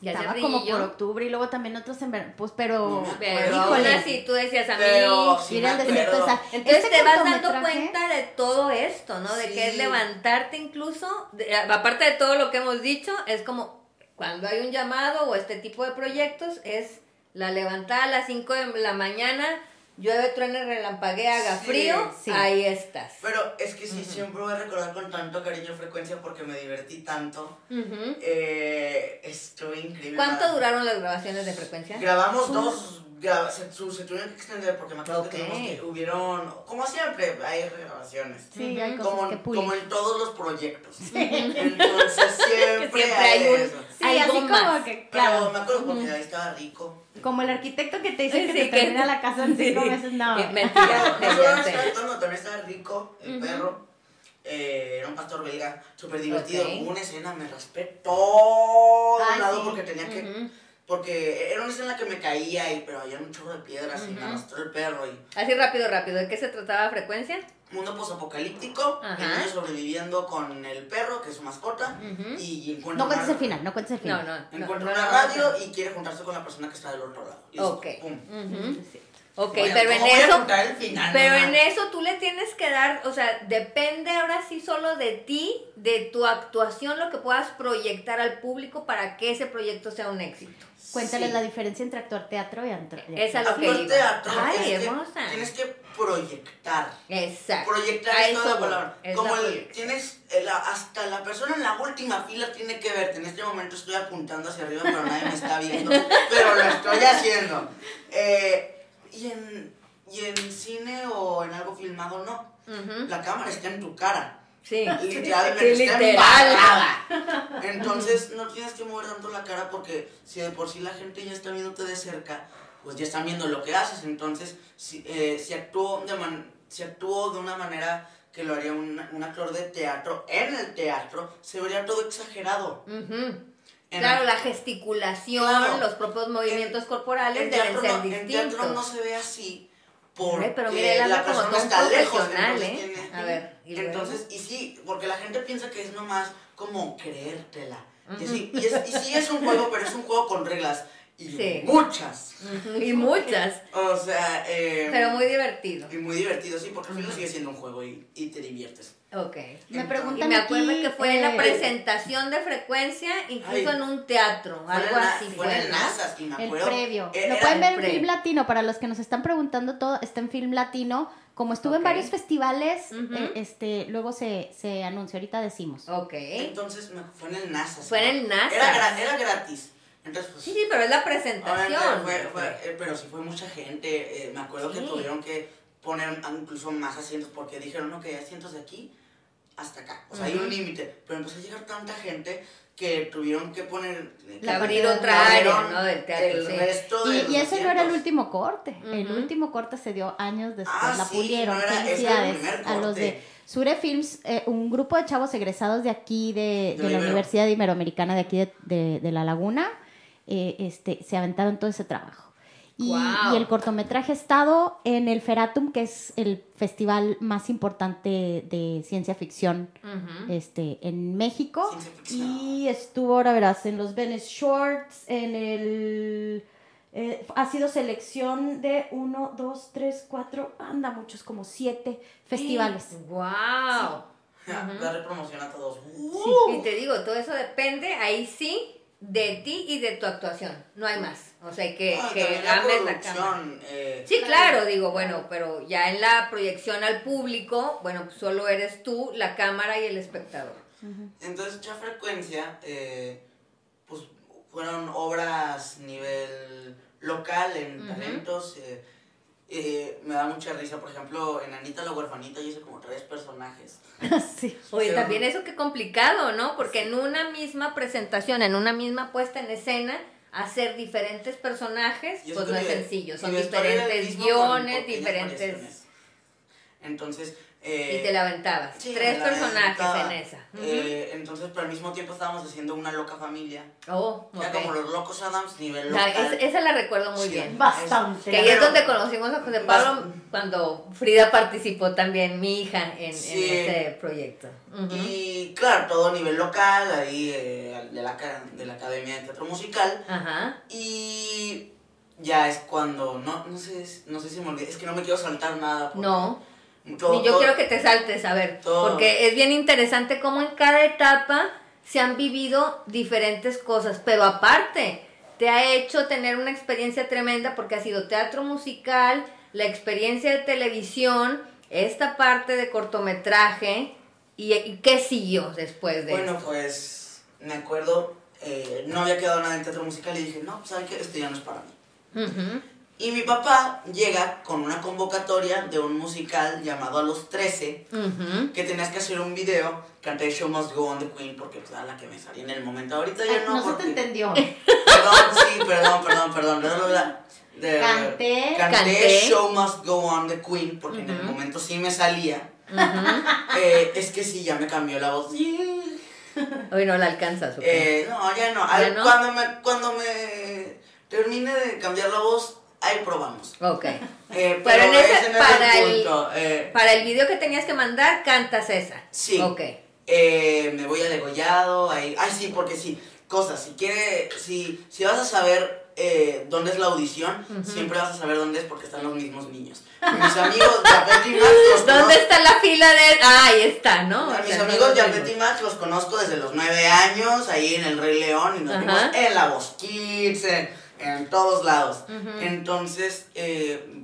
Ya Estaba como por octubre y luego también otros en verano. Pues, pero. No Pero Híjole. así tú decías a mí. Pero sí Mira. Entonces Este te vas dando cuenta de todo esto, ¿no? De Sí. que es levantarte incluso, de- aparte de todo lo que hemos dicho, es como cuando hay un llamado o este tipo de proyectos, es la levantada a las 5 de la mañana, llueve, truene, relampaguea, haga Sí, frío, sí. ahí estás. Pero es que sí, siempre voy a recordar con tanto cariño y frecuencia porque me divertí tanto. Ujú. Eh, estuvo increíble. ¿Cuánto duraron las grabaciones de frecuencia? Grabamos dos, se, su- se tuvieron que extender porque me acuerdo Ok. que, tuvimos que hubieron, como siempre, hay regrabaciones. Sí, hay cosas Como, que como en todos los proyectos. Entonces siempre, siempre hay un- eso. Sí, Algo así más. como que, Pero claro. me acuerdo porque ahí estaba rico. Como el arquitecto que te dice que Sí, te que- termina la casa en cinco Sí. meses, no. Mentira, No, no también estaba rico, el perro. Eh, era un pastor belga, súper divertido. Ok. Hubo una escena, me raspé todo Ah, el lado sí. porque tenía que. Porque era una escena en la que me caía, y, pero había un chorro de piedras y me arrastró el perro. Y Así rápido, rápido, ¿de qué se trataba frecuencia? mundo posapocalíptico, Ajá. el niño sobreviviendo con el perro, que es su mascota, y encuentra No una- cuentes el final, no cuentes el final. no. no, Encuentra no, una no, radio no. y quiere juntarse con la persona que está del otro lado. Listo, Ok. pum. Ujú. Ok, Bueno, pero en ¿cómo voy a eso, el final, pero mamá? en eso tú le tienes que dar, o sea, depende ahora sí solo de ti, de tu actuación, lo que puedas proyectar al público para que ese proyecto sea un éxito. Cuéntales Sí. la diferencia entre actuar teatro y actuar. Esa es lo que teatro Ay, es que hermosa. tienes que proyectar. Exacto. Proyectar es toda la voy, palabra. es Como la el, tienes, la- hasta la persona en la última fila tiene que verte. En este momento estoy apuntando hacia arriba, pero nadie me está viendo. pero lo estoy haciendo. Eh, y, en, y en cine o en algo filmado, no. La cámara está en tu cara. Sí. Literalmente Sí, está literal. Entonces no tienes que mover tanto la cara porque si de por sí la gente ya está viéndote de cerca, pues ya están viendo lo que haces. Entonces, si, eh, si, actúo de man- si actúo de una manera que lo haría un, un actor de teatro en el teatro, se vería todo exagerado. Ujú. En Claro, el- la gesticulación, Claro. los propios movimientos corporales en deben ser no, en distintos. teatro no se ve así. Porque Ay, pero mira, la como persona está lejos. entonces ¿eh? tiene- A ver, ¿y entonces, y sí, porque la gente piensa que es nomás como creértela. Y, sí, y, es, y sí es un juego, pero es un juego con reglas. Y Sí. muchas. Y muchas, O sea, eh, pero muy divertido. y muy divertido, sí, porque al final sigue siendo un juego y, y te diviertes. Ok. Me Y preguntan me acuerdo aquí, que fue en la eh, presentación de frecuencia, incluso Ay. en un teatro, en algo el na- así fue fue, en el. NASA, y me El acuerdo. previo. Eh, Lo era- pueden ver en previo. Film Latino. Para los que nos están preguntando todo, está en Film Latino. Como estuve en Ok. varios festivales, Ujú. eh, este, luego se, se anunció, ahorita decimos. Ok. Entonces me- fue en el NASA. Fue en el NASA. Era, era gratis. Entonces, pues, Sí, sí, pero es la presentación. fue- fue- eh, pero sí fue mucha gente. eh, me acuerdo Sí. que tuvieron que poner incluso más asientos porque dijeron, no, que hay asientos de aquí hasta acá. O sea, hay un límite. Pero empezó a llegar tanta gente que tuvieron que poner... Que La abrir otra área, ¿no? Del teatro, el sí. resto de Y, ese no era el último corte. El último corte se dio años después. Ah, la sí, pulieron. no era- ese era el Felicidades primer a los corte. de Sure Films, eh, un grupo de chavos egresados de aquí, de, De de la Ibero. Universidad Iberoamericana de aquí de, de- de La Laguna, eh, este, se aventaron todo ese trabajo. Y, el cortometraje ha estado en el Feratum, que es el festival más importante de ciencia ficción este, en México. Y estuvo, ahora verás, en los Venice Shorts, en el... eh, ha sido selección de uno, dos, tres, cuatro, anda, muchos, como siete festivales. ¡Wow! Ja, Darle promoción a todos. Y te digo, todo eso depende, ahí sí, de ti y de tu actuación. No hay más. O sea, que, Ah, que también la ames la cámara. eh, Sí, claro, digo, bueno, pero ya en la proyección al público, bueno, pues solo eres tú, la cámara y el espectador. Entonces, ya frecuencia, eh, pues fueron obras nivel local en talentos. eh, eh, me da mucha risa, por ejemplo, en Anita la huerfanita yo hice como tres personajes. sí. Oye, también eso qué complicado, ¿no? Porque en una misma presentación, en una misma puesta en escena, hacer diferentes personajes, pues no es sencillo. Son diferentes guiones, diferentes... Entonces, eh, Y te la aventabas. sí, Tres la personajes aventaba. en esa. Eh, entonces, pero al mismo tiempo estábamos haciendo una loca familia. Oh, Era ok. como los locos Adams nivel Ya, local. es- esa la recuerdo muy Sí. bien. Bastante. Que ahí es donde conocimos a José Pablo cuando Frida participó también, mi hija, en, ese proyecto. Y claro, todo a nivel local, ahí eh, de, la, de la Academia de Teatro Musical. Ajá. Y ya es cuando, no, no sé, no sé si me olvidé, es que no me quiero saltar nada. No. Todo- Ni yo todo- quiero que te saltes, a ver, todo. porque es bien interesante cómo en cada etapa se han vivido diferentes cosas, pero aparte te ha hecho tener una experiencia tremenda porque ha sido teatro musical, la experiencia de televisión, esta parte de cortometraje y, y qué siguió después de Bueno, esto? pues me acuerdo, eh, no había quedado nada en teatro musical y dije, no, pues, ¿saben qué? Esto ya no es para mí. Ujú. Y mi papá llega con una convocatoria de un musical llamado A los 13, Ujú. que tenías que hacer un video, canté Show Must Go on the Queen, porque pues, era la que me salía en el momento. Ahorita ya no, no se te entendió. Perdón, sí, perdón, perdón, perdón. De- Canté. canté Canté. Show Must Go on the Queen, porque en el momento sí me salía. Eh, es que sí, ya me cambió la voz. Hoy no la alcanzas. Eh, no, ya no. ¿Ya Al- no? Cuando, me, cuando me termine de cambiar la voz, ahí probamos. Ok. Eh, pero Pero en ese- ese no es para el el- punto. Eh, Para el video que tenías que mandar, cantas esa. Sí. Ok. Eh, me voy a degollado, ahí, ay sí, porque sí, cosas, si quiere, si, si vas a saber eh, dónde es la audición, siempre vas a saber dónde es porque están los mismos niños. Mis amigos de Apeti Max los ¿Dónde conozco, está la fila de...? Ah, ahí está, ¿no? O mis sea, amigos vimos. Apeti Max los conozco desde los nueve años, ahí en el Rey León, y nos vimos en La Voz Kids, en, en todos lados. Entonces, eh,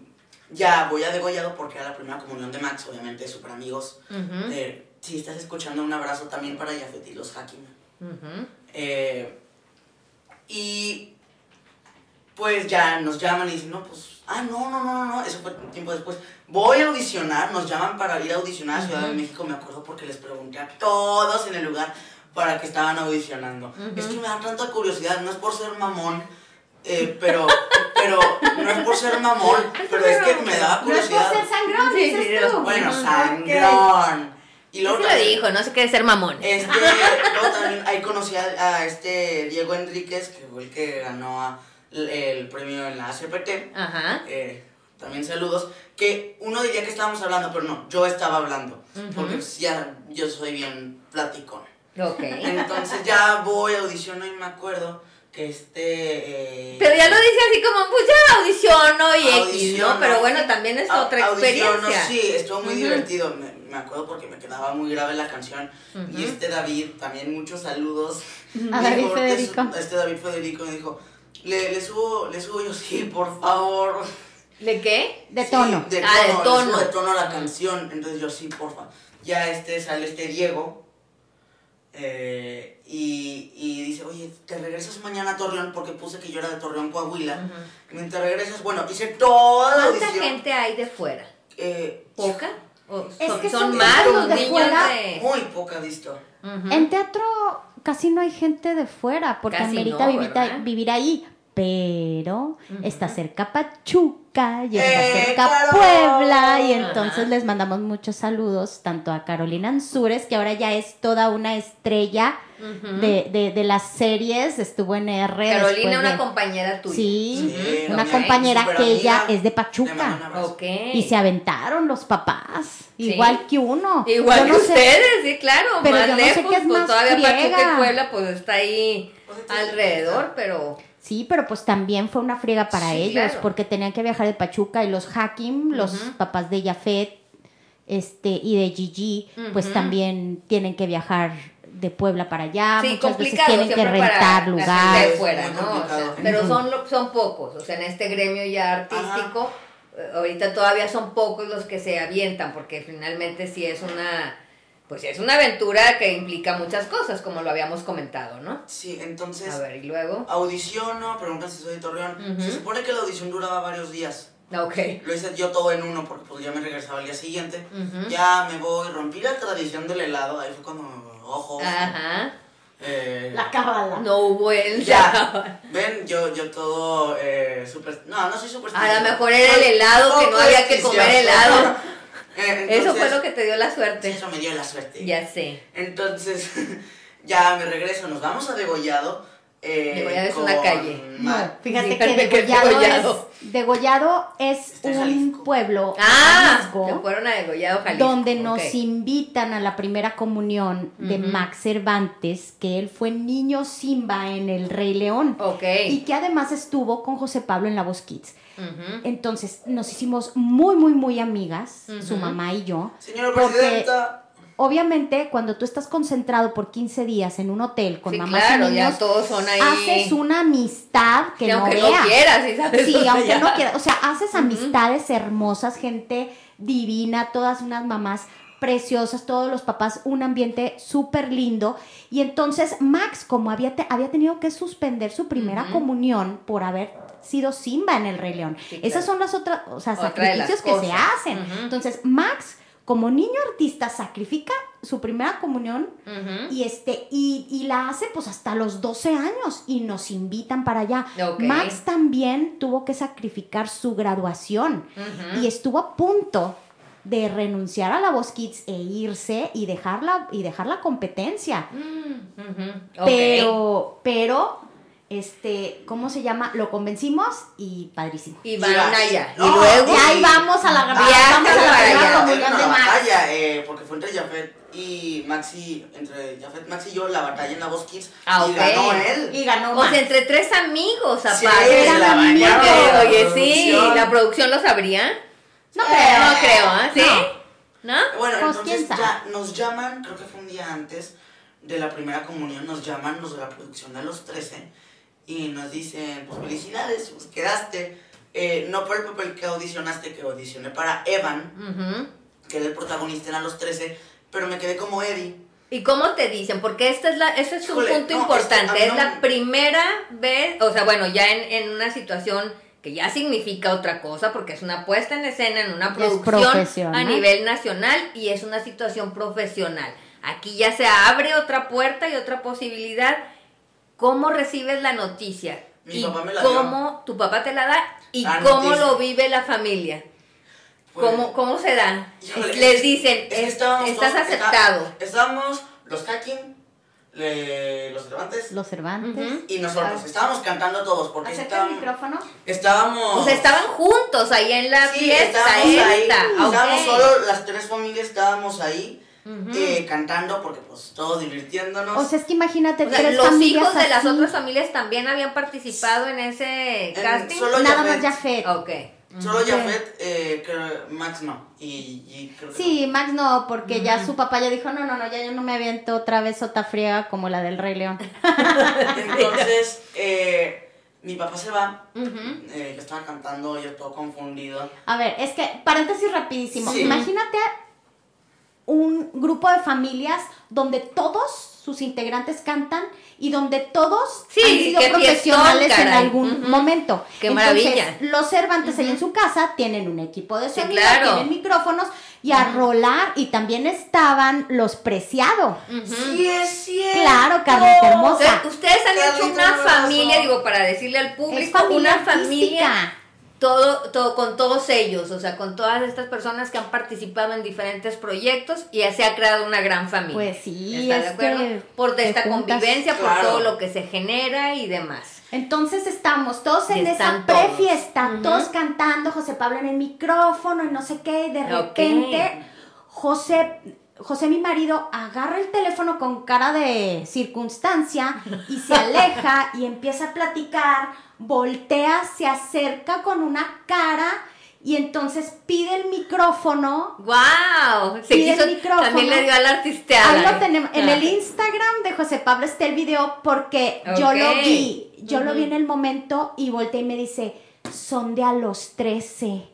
ya voy a degollado porque era la primera comunión de Max, obviamente, súper amigos. Eh, si estás escuchando, un abrazo también para Jafet y los Hakim. ujú. Eh, y pues ya nos llaman y dicen, no, pues, ah, no, no, no, no, eso fue tiempo después. Voy a audicionar, nos llaman para ir a audicionar a Ciudad de. México, me acuerdo porque les pregunté a todos en el lugar para que estaban audicionando. Es que me da tanta curiosidad, no es por ser mamón, eh, pero, pero, no es por ser mamón, pero es que me daba No es por curiosidad. ser sangrón, Sí, dices sí, tú. Bueno, sangrón. Y Sí luego lo también- dijo, no se quiere ser mamón. este, luego también ahí conocí a, a este Diego Enríquez, que fue el que ganó a- el premio en la ACPT. Ajá. Eh, también saludos. Que uno diría que estábamos hablando, pero no, yo estaba hablando. Ujú. Porque pues, ya yo soy bien platicón. Ok. Entonces ya voy, audiciono y me acuerdo este... eh, Pero ya lo dice así como, pues ya audiciono y X, ¿no? Pero bueno, también es otra experiencia. Sí, estuvo muy divertido. Me, me acuerdo porque me quedaba muy grave la canción. Y este David, también muchos saludos. A David Federico. "Es- Este David Federico me dijo, le, le subo, le subo yo, sí, por favor. ¿De qué? De Sí, tono. de Ah, de tono, le tono. subo de tono a la canción. Entonces yo, sí, porfa. Ya este sale este Diego. Eh, y, y dice, oye, ¿te regresas mañana a Torreón? Porque puse que yo era de Torreón, Coahuila. Mientras regresas, bueno, hice toda la ¿Cuánta audición. gente hay de fuera? Eh, ¿Poca? O Es son, que son son más los de niños fuera. de... Muy poca visto. En teatro casi no hay gente de fuera porque Casi amerita no, vivir, vivir ahí. Pero está cerca Pachuca y está ¡Eh, cerca claro! Puebla y entonces les mandamos muchos saludos tanto a Carolina Ansures que ahora ya es toda una estrella de, de, de las series, estuvo en R. Carolina, una de- compañera tuya. Sí, Sí, una compañera que ella es de Pachuca. abrazo. Ok. Y se aventaron los papás, Sí. igual que uno. Igual Yo que no sé- ustedes, sí, claro. Pero más yo no sé lejos, qué es pues más todavía Pachuca y Puebla, pues está ahí Pues, alrededor, pero... Sí, pero pues también fue una friega para Sí, ellos, claro. porque tenían que viajar de Pachuca y los Hakim, los papás de Jafet este, y de Gigi, pues también tienen que viajar de Puebla para allá, Sí, muchas veces tienen que rentar la gente lugar. de Es fuera, ¿no? O sea, pero son, lo- son pocos, o sea, en este gremio ya artístico, eh, ahorita todavía son pocos los que se avientan, porque finalmente sí es una, pues sí es una aventura que implica muchas cosas, como lo habíamos comentado, ¿no? Sí, entonces A ver, y luego, audiciono, preguntan si soy de Torreón. Ujú. Se supone que la audición duraba varios días. ok. Lo hice yo todo en uno porque pues ya me regresaba al día siguiente. Ya me voy, rompí la tradición del helado, ahí fue cuando, ojo, Ajá. eh, La cábala. No hubo el ya, ven, yo, yo todo, eh, super, no, no soy supersticioso. A lo mejor era el helado, que no había que comer helado. Eh, Eso fue lo que te dio la suerte. Eso me dio la suerte. Ya sé. Entonces, ya me regreso, nos vamos a Degollado. Eh, Degollado es con una calle. No, fíjate Sí, que que es Degollado, Degollado. es, Degollado es un Jalisco. pueblo Ah, Jalisco, fueron a Degollado, Jalisco. donde nos invitan a la primera comunión de. Max Cervantes, que él fue niño Simba en El Rey León. Ok. Y que además estuvo con José Pablo en La Voz Kids. Entonces nos hicimos muy, muy, muy amigas, su mamá y yo. Señora Porque- Presidenta. Obviamente, cuando tú estás concentrado por 15 días en un hotel con Sí, mamás claro, y ya niños, todos son ahí. haces una amistad que no aunque veas. no quieras, ¿sí sabes? Sí, O sea, aunque ya. no quieras. O sea, haces amistades hermosas, gente divina, todas unas mamás preciosas, todos los papás, un ambiente súper lindo. Y entonces Max, como había, te- había tenido que suspender su primera comunión por haber sido Simba en el Rey León. Sí, Esas son las otras, o sea, Otra sacrificios que se hacen. Entonces, Max, como niño artista, sacrifica su primera comunión y este y, y la hace pues hasta los 12 años y nos invitan para allá. Max también tuvo que sacrificar su graduación y estuvo a punto de renunciar a la Voz Kids e irse y dejar la, y dejar la competencia. Mm. Pero, pero, este, ¿cómo se llama? Lo convencimos y padrísimo. Y van allá. No, y luego. Y ahí vamos a la, Viajan vamos a la primera comunión de Max. batalla, eh, porque fue entre Jafet y Maxi, entre Jafet, Max y yo, la batalla en la voz Kids. Ah, y ok. ganó él. Y ganó O Max. sea, entre tres amigos Sí, aparte. Eran la amigos. bañaron, Oye, la sí, producción. la producción lo sabría. No Eh, creo. No creo, ¿ah? ¿Sí? ¿No? Bueno, Pues, entonces nos llaman, creo que fue un día antes de la primera comunión, nos llaman los de la producción de los 13 y nos dicen, pues felicidades, pues quedaste. Eh, no por el papel que audicionaste, que audicioné para Evan, que era el protagonista en a los 13, pero me quedé como Eddie. ¿Y cómo te dicen? Porque este es, la, este es un Híjole, punto no, importante. es la primera vez, o sea, bueno, ya en, en una situación que ya significa otra cosa, porque es una puesta en escena, en una producción a nivel nacional y es una situación profesional. Aquí ya se abre otra puerta y otra posibilidad. ¿Cómo recibes la noticia? Mi y papá me la cómo tu papá te la da y La cómo noticia. lo vive la familia. Pues, ¿Cómo, ¿Cómo se da? híjole, Les es- dicen, es que "Es- estábamos estás todos- aceptado. está- estábamos los hacking, le- los Cervantes Los Cervantes. Y nosotros. Estábamos cantando todos porque Acerca el estábamos, micrófono. estábamos... O sea, estaban juntos ahí en la Sí, fiesta estábamos ahí. esta. Estábamos ok. solo, las tres familias estábamos ahí Eh, cantando porque pues todos divirtiéndonos. O sea, es que imagínate O sea, tres los familias hijos de las otras familias también habían participado en ese En- casting. solo Nada Jafet. más Jafet. Ok. Solo Ujú. Jafet, eh, creo- Max no. Y, y creo que Sí, Max no, porque ya su papá ya dijo, no, no, no, ya yo no me aviento otra vez otra friega como la del Rey León. Entonces, eh, mi papá se va. Eh, yo estaba cantando, yo todo confundido. A ver, es que, paréntesis rapidísimo. Sí. Imagínate un grupo de familias donde todos sus integrantes cantan y donde todos Sí, han sido profesionales fiestón, en algún momento. Qué Entonces, maravilla. Los Cervantes ahí en su casa tienen un equipo de Sí, sonido, claro. tienen micrófonos y a rolar y también estaban los Preciado. Sí, es cierto. Claro, Carlita hermosa. Ustedes, ustedes han hecho una Hermoso. familia, digo, para decirle al público, familia una familia. Todo, todo, con todos ellos, o sea, con todas estas personas que han participado en diferentes proyectos y ya se ha creado una gran familia. Pues sí, ¿Estás es de acuerdo? que por esta juntas. convivencia, por Claro. todo lo que se genera y demás. Entonces estamos todos en esa todos. prefiesta, Ujú. todos cantando, José Pablo en el micrófono y no sé qué, y de repente José, José mi marido agarra el teléfono con cara de circunstancia y se aleja y empieza a platicar, voltea, se acerca con una cara y entonces pide el micrófono. ¡Wow! Se Pide el micrófono. también le dio a la artisteada. Ahí lo tenemos. En Ah. el Instagram de José Pablo está el video porque yo lo vi. Yo lo vi en el momento y volteé y me dice, son de a los 13.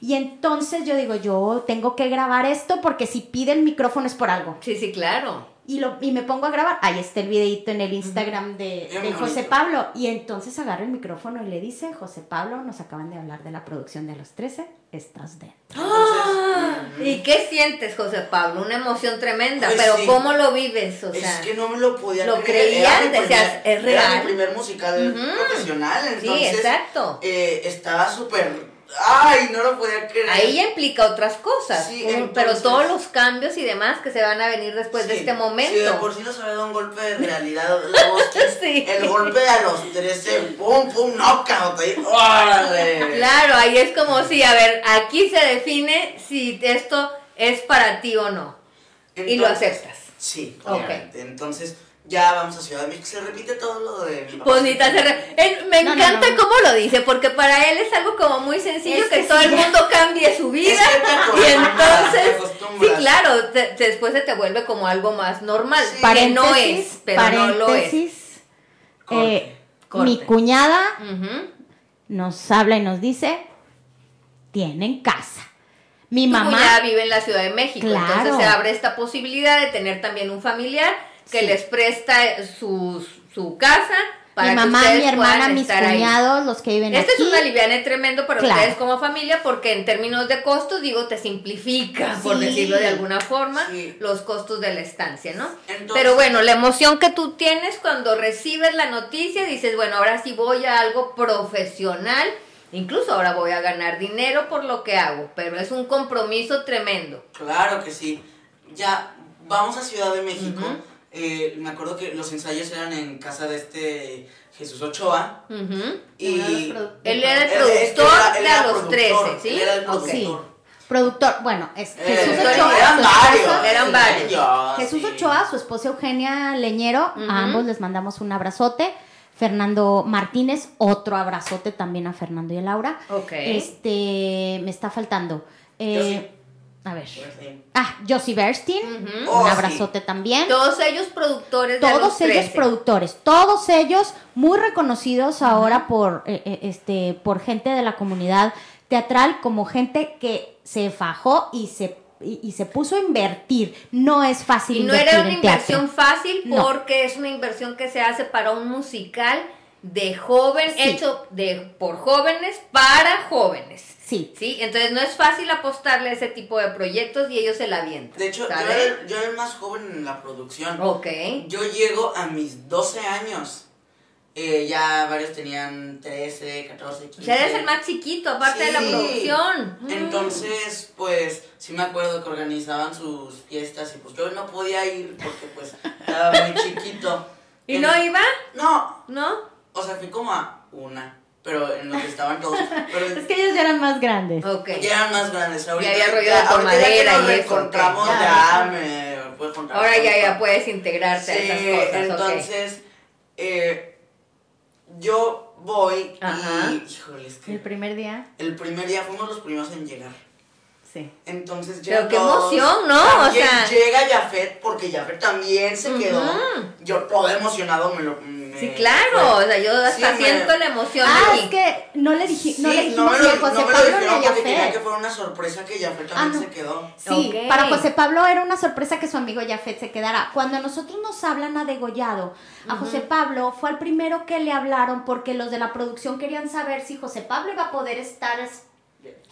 Y entonces yo digo, yo tengo que grabar esto porque si pide el micrófono es por algo. Sí, sí, claro. Y, lo, y me pongo a grabar. Ahí está el videito en el Instagram de, José bonito. Pablo. Y entonces agarra el micrófono y le dice, José Pablo, nos acaban de hablar de la producción de los 13. Estás dentro. Entonces, ¿Y qué sientes, José Pablo? Una emoción tremenda, Pues pero sí. ¿cómo lo vives? O sea, es que no me lo podía ¿lo creer. Era mi Decías, primer- ¿es Era real? mi primer musical profesional, sí, entonces exacto. eh, estaba súper... ¡Ay, no lo podía creer! Ahí ya implica otras cosas, Sí, un- entonces- pero todos los cambios y demás que se van a venir después de Sí, este momento. Si de por sí nos había dado un golpe de realidad, la voz que- Sí. el golpe a los 13, pum, pum, knockout, ahí, ¡órale! Claro, ahí es como si, a ver, aquí se define si esto es para ti o no. y lo aceptas. Sí, obviamente. Entonces, ya vamos a Ciudad de México. Se repite todo lo de mi papá. Bonita se re- él- me No, encanta no. cómo lo dice, porque para él es algo como muy sencillo Es que, que todo sí, el mundo cambie su vida. Es que te y acostumbras, te entonces, sí, claro, te- después se te vuelve como algo más normal. Sí. que no es, pero no lo es. Corte, eh, corte. mi cuñada nos habla y nos dice, tienen casa. Mi Tu mamá, vive en la Ciudad de México, Claro. entonces se abre esta posibilidad de tener también un familiar que Sí. les presta su, su casa para mi que mamá, ustedes mi hermana, mis ahí. cuñados, los que viven Este aquí. es un aliviane tremendo para Claro. ustedes como familia porque en términos de costos, digo, te simplifica, por decirlo de alguna forma, Sí. los costos de la estancia, ¿no? Entonces- Pero bueno, la emoción que tú tienes cuando recibes la noticia, dices, bueno, ahora sí voy a algo profesional, incluso ahora voy a ganar dinero por lo que hago, pero es un compromiso tremendo. Claro que sí. Ya, vamos a Ciudad de México. Eh, me acuerdo que los ensayos eran en casa de este Jesús Ochoa. Ujú. Y. Él era el él productor él de a los productor, 13, ¿sí? Él era el. Sí. productor. Productor, bueno, es Eh, Jesús eran Ochoa. eran su varios. esposa- Eran varios. Jesús sí. Ochoa, su esposa Eugenia Leñero, a ambos les mandamos un abrazote. Fernando Martínez, otro abrazote también a Fernando y a Laura. Ok. Este, me está faltando. Eh, a ver. Ah, Josie Bernstein. Oh, un sí. abrazote también. Todos ellos productores de Todos los ellos 13. productores, todos ellos muy reconocidos ahora por eh, eh, este por gente de la comunidad teatral como gente que se fajó y se y, y se puso a invertir. No es fácil Y no invertir era una teatro. inversión fácil No. porque es una inversión que se hace para un musical de joven, Sí. hecho de, por jóvenes para jóvenes. Sí. ¿Sí? Entonces no es fácil apostarle a ese tipo de proyectos y ellos se la avientan. De hecho, yo era, yo era el más joven en la producción. Ok. Yo llego a mis 12 años. Eh, ya varios tenían 13, 14, 15. O sea, eres el más chiquito, aparte de la producción. Entonces, pues, sí me acuerdo que organizaban sus fiestas y pues yo no podía ir porque pues estaba muy chiquito. ¿Y En- no iba? No, ¿No? o sea, fui como a una, pero en lo que estaban todos. Pero Es que ellos ya eran más grandes. Ok. ya eran más grandes. Ahorita, había rollo ya- de con ahorita ya que madera nos y eso, ya me puedes contar. Ahora ya, ya puedes integrarte a esas cosas. entonces, eh, yo voy Ajá. y, híjole, es que El primer día. el primer día fuimos los primeros en llegar. Sí. Entonces Pero ya qué todos- emoción, ¿no? O sea- llega Jafet, porque Jafet también se quedó. Yo todo emocionado me lo. me- Sí, claro, o sea, yo hasta Sí, me- siento la emoción Ah, es que no le, dije, no le dijimos me lo, a José no me Pablo quería que Jafet. fuera una sorpresa que Jafet Ah, también no. se quedó. Sí, para José Pablo era una sorpresa que su amigo Jafet se quedara. Cuando a nosotros nos hablan a Degollado, a José Pablo fue al primero que le hablaron porque los de la producción querían saber si José Pablo iba a poder estar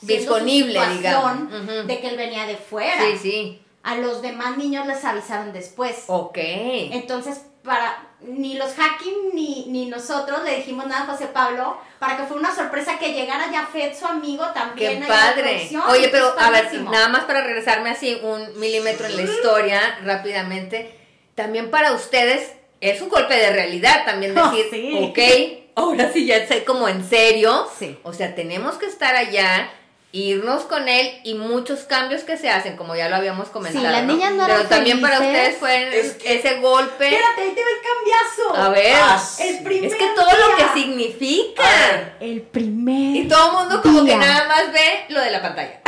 Disponible, digamos. De que él venía de fuera. Sí, sí. A los demás niños les avisaron después. Ok. Entonces, para ni los hacking ni, ni nosotros le dijimos nada a José Pablo para que fue una sorpresa que llegara Jafet, su amigo, Qué también. la padre. Oye, pero a ver, nada más para regresarme así un milímetro en la historia rápidamente. También para ustedes es un golpe de realidad también Oh, decir, sí. ok, ahora sí ya sé como en serio. Sí. O sea, tenemos que estar allá, irnos con él y muchos cambios que se hacen, como ya lo habíamos comentado. las ¿no? niñas no Pero eran también para ustedes fue Es que- ese golpe. Espérate, ahí te ve el cambiazo. A ver, Ah, El primer es que todo lo que significa. Ver. El primer. Y todo el mundo como día. que nada más ve lo de la pantalla.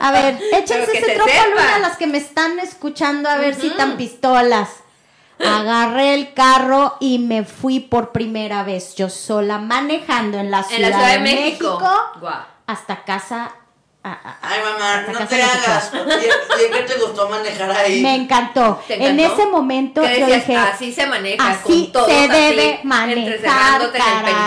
A ver, échense ese se tropo a sepa. luna a las que me están escuchando a ver si tan pistolas. Agarré el carro y me fui por primera vez yo sola manejando en la En Ciudad, la Ciudad de de México. Hasta casa. a- a- Ay, mamá, no te hagas. ¿Y, qué te gustó manejar ahí? Me encantó. ¿Te En ese momento ¿Qué yo dije, así se maneja, así con todos se así, debe manejar, en el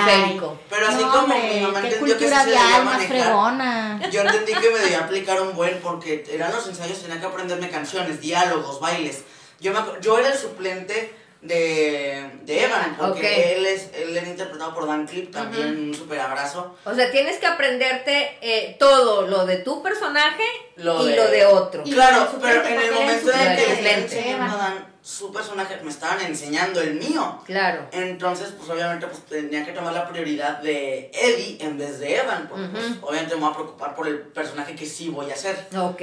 periférico. Pero así no, como hombre, mi mamá qué entendió que cultura sí se debía manejar. fregona. Yo entendí que me debía aplicar un buen porque eran los ensayos, tenía que aprenderme canciones, diálogos, bailes. Yo, me, yo era el suplente de, de Evan, porque él, es, él era interpretado por Dan Clip, también un super abrazo. O sea, tienes que aprenderte eh, todo lo de tu personaje Lo y de- lo de otro. Y Claro, pero en el momento en el que suplente le Dan su personaje, me estaban enseñando el mío. Claro. Entonces, pues obviamente pues, tenía que tomar la prioridad de Eddie en vez de Evan, porque pues, obviamente me voy a preocupar por el personaje que sí voy a hacer. Ok.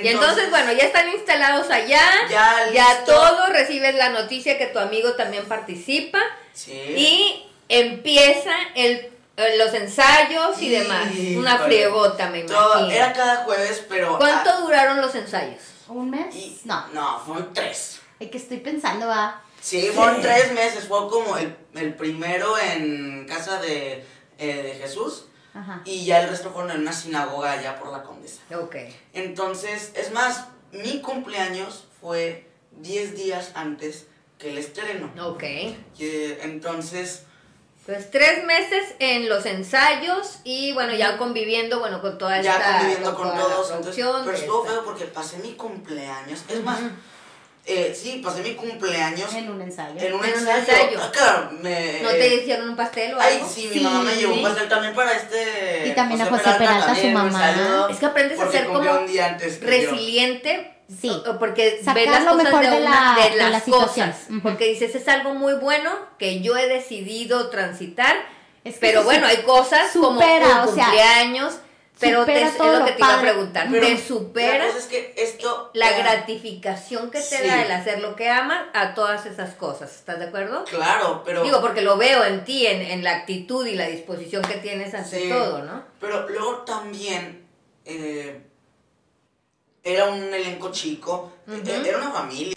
Y Entonces- bueno, ya están instalados allá. Ya, Ya listo. todo, recibes la noticia que tu amigo también participa. Sí. Y empieza el, eh, los ensayos y demás. Una Híjole. friegota, me Todo- imagino. era cada jueves, pero... ¿Cuánto ah, duraron los ensayos? ¿Un mes? y- No, No, fueron tres. es que estoy pensando, va. Sí, fueron tres meses. Fue como el, el primero en casa de, eh, de Jesús Ajá. y ya el resto fueron en una sinagoga allá por la Condesa. Ok. Entonces, es más, mi cumpleaños fue 10 días antes que el estreno. Ok. Y, entonces, Pues tres meses en los ensayos y bueno, ya conviviendo, bueno, con toda ya esta conviviendo con la todos. Entonces, pero estuvo feo porque pasé mi cumpleaños. Es más, Ujú. Eh, sí, pasé mi cumpleaños En un ensayo. en un En un ensayo. ensayo. Ah, me, ¿No te hicieron un pastel o Ay, algo? sí, mi Sí. mamá me llevó un pastel también para este. Y también a José Peralta, su también, un mamá. Es que aprendes a ser como un día antes que yo. resiliente. Sí. Porque Sacar ves las lo cosas mejor de, de una- la- de de las cosas. Ujú. Porque dices, es algo muy bueno que yo he decidido transitar. Es que pero bueno, su- hay cosas como supera, un o sea, cumpleaños. Pero te, es lo lo que te iba a preguntar. Pero ¿Te supera cosa es que esto. la eh, gratificación que te sí. da el hacer lo que amas a todas esas cosas? ¿Estás de acuerdo? Claro, pero. Digo, porque lo veo en ti, en, en la actitud y la disposición que tienes ante Sí. todo, ¿no? Pero luego también. eh, era un elenco chico. Era una familia.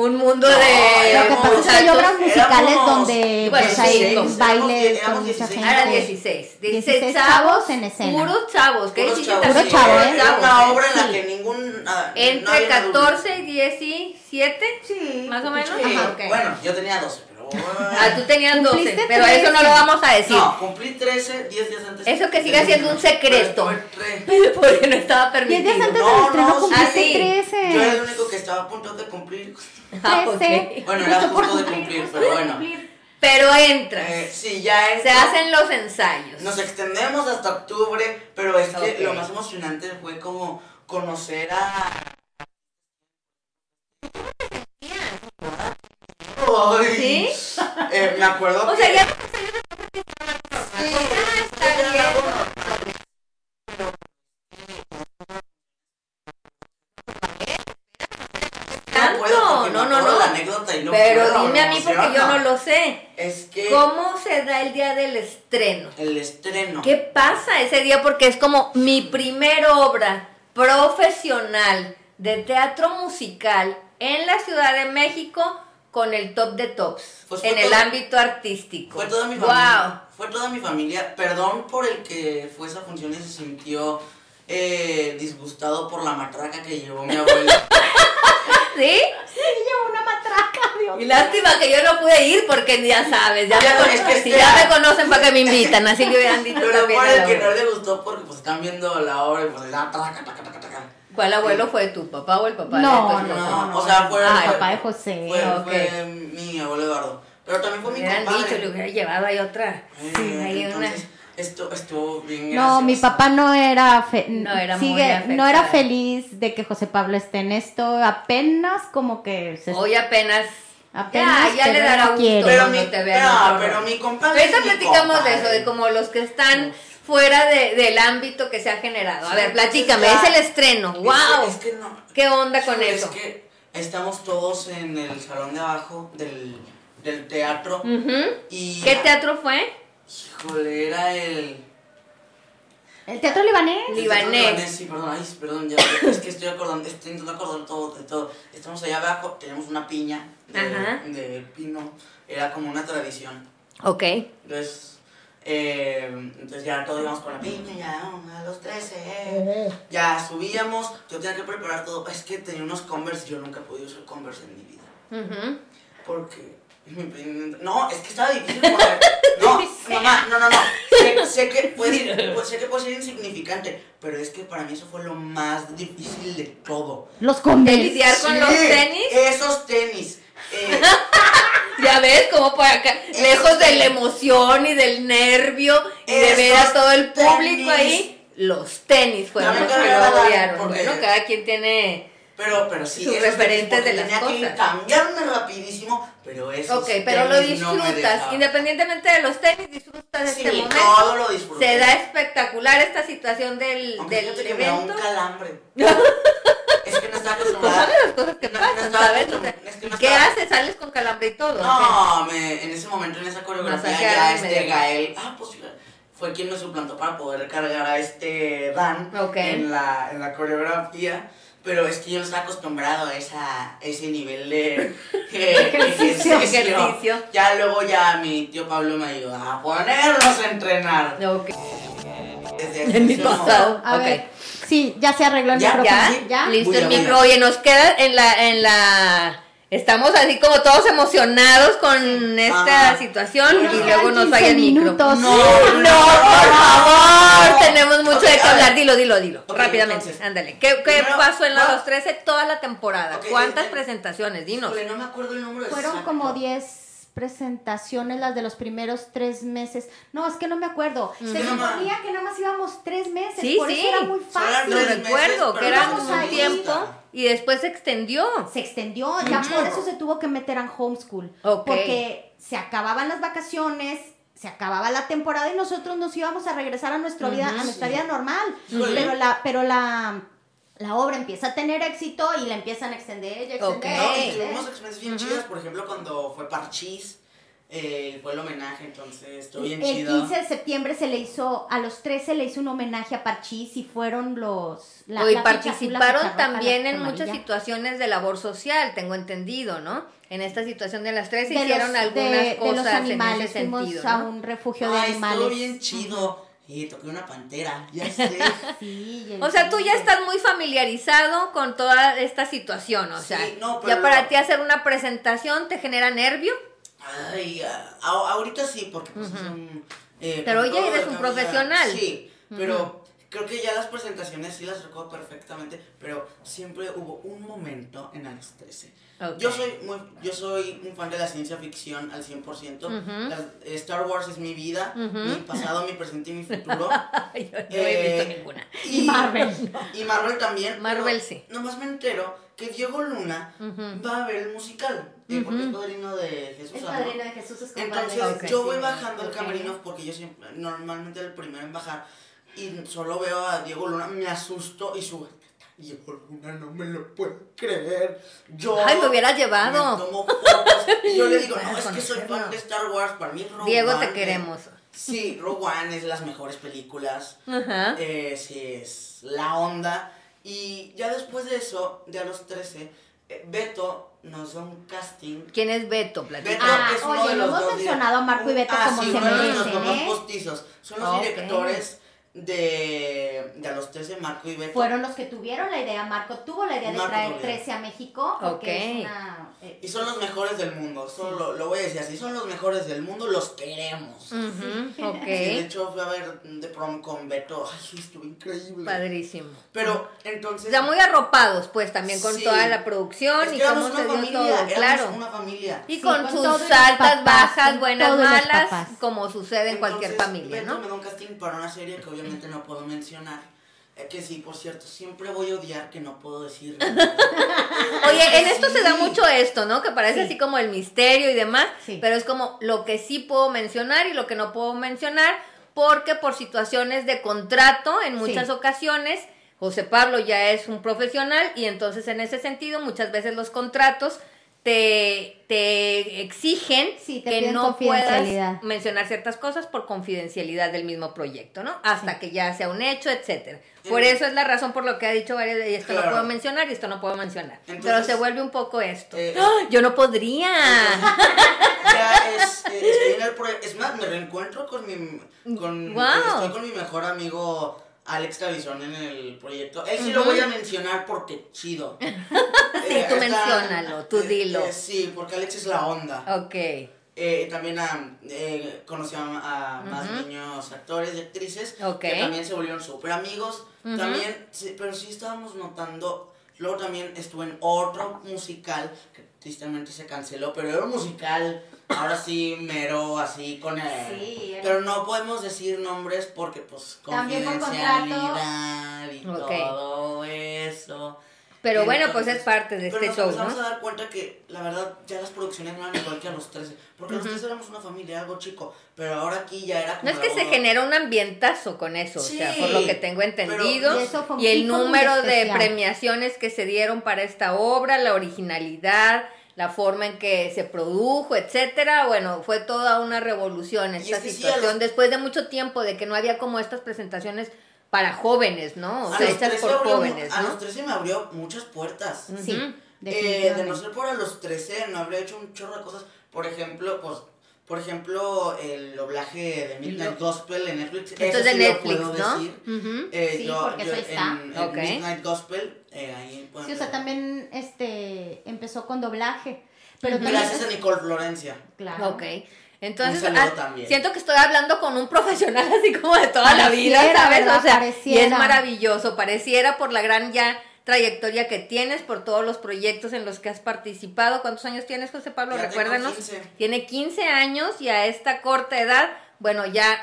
Un mundo No, de era Lo que como- pasa es que hay obras musicales éramos- donde Bueno, pues hay 16, bailes éramos con mucha 16. gente. Ah, eran 16. 16, 16 chavos chavos en escena. Puros chavos. ¿Qué Puros chavos, Puro chavo, ¿eh? Era una obra en la Sí. que ningún. ah, Entre nadie era adulto. 14 y 17. Sí. Más o menos. Sí, Ajá. Bueno, yo tenía 12, pero. Ah, tú tenías 12, Cumpliste pero eso no lo 13. vamos a decir. No, cumplí 13, 10 días antes. Eso que siga siendo un secreto. Porque no estaba permitido. días antes No, del estreno no, cumpliste ah, sí. 13. Yo era el único que estaba a punto de cumplir. Ah, ok. 13. Bueno, era Justo por justo de cumplir, pero bueno. Pero entras. Eh, sí, ya Se entro. hacen los ensayos. Nos extendemos hasta octubre, pero es que Ok. lo más emocionante fue como conocer a. Ay, ¿Sí? eh, me acuerdo O que. sea, ya. Sí, Ah, está bien. No Pero dime a mí porque yo no lo sé. Es que ¿Cómo se da el día del estreno? el estreno. ¿Qué pasa ese día? Porque es como mi primer obra profesional de teatro musical en la Ciudad de México con el top de tops Pues en el todo- ámbito artístico. Fue toda mi Wow. familia. Fue toda mi familia. Perdón por el que fue a esa función y se sintió eh, disgustado por la matraca que llevó mi abuela. ¿Sí? Sí, llevo una matraca, Dios Y lástima que yo no pude ir porque ya sabes, ya, Ya, me, es conocen, que si espera. ya me conocen para que me invitan, así le hubieran dicho Pero por el que no le gustó porque pues están viendo la obra y pues la traca, taca, taca. ¿Cuál abuelo fue tu papá o el papá No, de tu no, esposa? No, o sea, fue, Ah, fue- papá de José, Fue, ok. fue mi abuelo Eduardo. Pero también fue Me mi hubieran compadre. dicho, le hubiera llevado ahí otra. Eh, ahí una- entonces, esto estuvo bien No, mi gracioso. papá no era fe- No era muy sigue, afectado. no era feliz de que José Pablo esté en esto, apenas como que se Hoy apenas. Apenas, ya, ya le dará no gusto. Pero mi- te vean. no, pero mi compadre Ahorita platicamos de eso, de como los que están fuera de- del ámbito que se ha generado. A ver, platícame, Ya. es el estreno. Es ¡Wow! Es que no. ¿Qué onda con Híjole, eso? Es que estamos todos en el salón de abajo del, del teatro. Ujú. Y. ¿Qué teatro fue? Híjole, era el. El teatro libanés. el Libanés. teatro Sí, perdón, ay, perdón, ya. Es que estoy acordando, estoy intentando acordar todo, de todo. Estamos allá abajo, tenemos una piña de, Ajá. de pino. Era como una tradición. Ok. Entonces, eh, entonces ya todos íbamos con la piña, ya a los 13, eh. ya subíamos, yo tenía que preparar todo, es que tenía unos Converse, yo nunca he podido usar Converse en mi vida, Ujú. porque, mi prim- no, es que estaba difícil no, mamá, no, no, no, sé, sé que puede, pues, sé que puede ser insignificante, pero es que para mí eso fue lo más difícil de todo. Los ¿De Converse. lidiar con Sí, los tenis? Esos tenis, eh, Ya ves, como por acá, lejos de la emoción y del nervio y de ver a todo el público tenis. ahí, los tenis fueron los que lo odiaron. porque- Bueno, cada quien tiene... Pero, pero sí, Sus referentes de las tenía que cosas. cambiarme rapidísimo, pero eso Ok, pero lo disfrutas. Independientemente Independientemente de los tenis, disfrutas de Sí, este momento. todo lo disfruté. Se da espectacular esta situación del, Aunque del me da un evento. calambre. es que no estaba Pues son acostumbrada. de las cosas que No, no pasan, estaba ¿sabes? O acostum- sea, es que no ¿Qué haces? ¿Sales con calambre y todo? No, me, en ese momento, en esa coreografía, ya este. Gael, ah, pues fue quien me suplantó para poder cargar a este Dan Ok. en, la, en la coreografía. Pero es que yo no estaba acostumbrado a esa, ese nivel de eh, Ejercicio. Ejercicio. Ya luego ya mi tío Pablo me ayudó a ponernos a entrenar. Ok. Desde En mi pasado. A ver. Sí, ya se arregló el Ya, micrófono. ¿Ya? Listo el micro. Oye, nos queda en la, en la. Estamos así como todos emocionados con esta Ajá. situación y luego nos 15 falla el micro. No, No, por favor, tenemos mucho de qué hablar. Dilo, dilo, dilo. Rápidamente, entonces, ándale. ¿Qué, qué primero, pasó en la va- Los 13 toda la temporada? ¿Cuántas eh, presentaciones? Dinos. No me acuerdo el número Fueron exacto. como 10 presentaciones las de los primeros tres meses. No, es que no me acuerdo. Se Sí, mamá. suponía que nada más íbamos tres meses. Sí, por sí. eso era muy fácil. Lo recuerdo, que vamos un tiempo y después se extendió. Se extendió, ya por eso se tuvo que meter en homeschool. Ok. Porque se acababan las vacaciones, se acababa la temporada y nosotros nos íbamos a regresar a nuestra vida, a nuestra vida normal. Pero la, pero la, la obra empieza a tener éxito y la empiezan a extender y a extender. Ok. y a No, y tuvimos experiencias bien chidas, por ejemplo, cuando fue Parchís, eh, fue el homenaje, entonces estuvo bien El chido. 15 de septiembre se le hizo, a los 13 le hizo un homenaje a Parchís y fueron los... la- Hoy la ficha azul, la participaron roja, también en muchas situaciones de labor social, tengo entendido, ¿no? En esta situación de las tres De hicieron los- algunas de- de cosas los en animales, ese fuimos sentido, a ¿no? un refugio de Ay, animales. estuvo bien chido. Y toqué una pantera, ya sé. Sí, O sea, tú ya estás muy familiarizado con toda esta situación, o Sí, sea, no, ya pero- para ti hacer una presentación te genera nervio. Ay, a- a- ahorita sí, porque pues es un... eh, Pero todo eres un ya- profesional. Sí, pero creo que ya las presentaciones sí las recuerdo perfectamente, pero siempre hubo un momento en las 13. Yo soy muy, yo soy un fan de la ciencia ficción al 100%. Las- eh, Star Wars es mi vida, mi pasado, mi presente y mi futuro. Yo no he visto Eh, ninguna. Y Marvel. Y Marvel también. Marvel sí. Nomás me entero que Diego Luna va a ver el musical. eh, porque es padrino de Jesús. Es ¿no? padrino de Jesús, es. Entonces yo voy Sí, bajando el ok. camerino porque yo siempre, normalmente el primero en bajar y solo veo a Diego Luna, me asusto y sube. Y yo, Luna, no me lo puedo creer. Yo. Ay, me hubieras me llevado. tomo fotos. Y yo le digo, no, es que soy fan de Star Wars. Para mí, Rogue Diego, One te es- queremos. Sí, Rogue One es de las mejores películas. Ajá. Eh, sí, es la onda. Y ya después de eso, de a los 13, eh, Beto nos da un casting. ¿Quién es Beto? Beto Platica. Ah, es uno oye, de los hemos dos mencionado a Marco y Beto ah, como sí, se uno de los merecen, papás ¿eh? postizos. Son los Ok. directores de, de a los 13, Marco y Beto. Fueron los que tuvieron la idea, Marco tuvo la idea de Marco traer tuvo la idea. 13 a México, porque Ok. es una... eh, Y son los mejores del mundo. Solo lo, lo voy a decir así. Son los mejores del mundo. Los queremos. Ujú, Ok. Sí, de hecho, fui a ver de prom con Beto. Ay, estuvo increíble. Padrísimo. Pero entonces. Ya muy arropados, pues, también con Sí. toda la producción Es que y cómo se una dio familia, todo, claro. una familia. Y Sí, con, con sus altas, papás, bajas, buenas, malas, como sucede en cualquier familia, Beto ¿no? me da un casting para una serie que obviamente no puedo mencionar. Eh, que sí, por cierto, siempre voy a odiar que no puedo decir. Oye, en esto se da mucho esto, ¿no? Que parece Sí. así como el misterio y demás, Sí. pero es como lo que sí puedo mencionar y lo que no puedo mencionar, porque por situaciones de contrato, en muchas Sí. ocasiones, José Pablo ya es un profesional y entonces en ese sentido muchas veces los contratos te, te exigen Sí, te que no puedas mencionar ciertas cosas por confidencialidad del mismo proyecto, ¿no? Hasta que ya sea un hecho, etcétera. Por eso es la razón por lo que ha dicho varias de esto no Claro. puedo mencionar y esto no puedo mencionar. Pero se vuelve un poco esto. eh, ¡Ah! Yo no podría. ya es, eh, estoy en el proye- Es más, me reencuentro con mi. Con, Wow. Estoy con mi mejor amigo Alex Travison en el proyecto. Él sí lo voy a mencionar porque chido. sí, tú menciónalo, tú dilo. sí, porque Alex es la onda. Ok. Eh, también a, eh, conocí a, a más niños actores y actrices Ok. que también se volvieron súper amigos. También, sí, pero sí estábamos notando. Luego también estuve en otro musical que tristemente se canceló, pero era un musical. Ahora sí, mero, así con el. Sí, Pero no podemos decir nombres porque, pues, por confidencialidad y todo eso. Pero bueno, pues es parte de pero este nos show, empezamos ¿no? a dar cuenta que, la verdad, ya las producciones no eran igual que a los 13. Porque los 13 éramos una familia, algo chico. Pero ahora aquí ya era como. No es que se boda. genera un ambientazo con eso, o sea, por lo que tengo entendido. pero- Y eso fue un y el número de premiaciones que se dieron para esta obra, la originalidad, la forma en que se produjo, etcétera, bueno, fue toda una revolución esta es que sí, situación los- después de mucho tiempo de que no había como estas presentaciones para jóvenes, ¿no? O A sea, los hechas 13 por abrió jóvenes, A ¿no? los 13 me abrió muchas puertas. Sí. Eh, de no ser por a los 13, no habría hecho un chorro de cosas. Por ejemplo, pues. Por ejemplo, el doblaje de Midnight Gospel en Netflix. Esto es de sí lo Netflix, puedo ¿no? decir. Eh, Sí, yo, porque yo eso está. En. Midnight Gospel, eh, ahí pueden Sí, o sea, ver. también este, empezó con doblaje. Pero también... Gracias a Nicole Florencia. Claro. Ok. Entonces, ah, siento que estoy hablando con un profesional así como de toda la vida, ¿sabes? ¿verdad? O sea, y es maravilloso. Pareciera por la gran ya trayectoria que tienes, por todos los proyectos en los que has participado. ¿Cuántos años tienes, José Pablo? Ya Recuérdanos. 15. Tiene 15 años y a esta corta edad, bueno, ya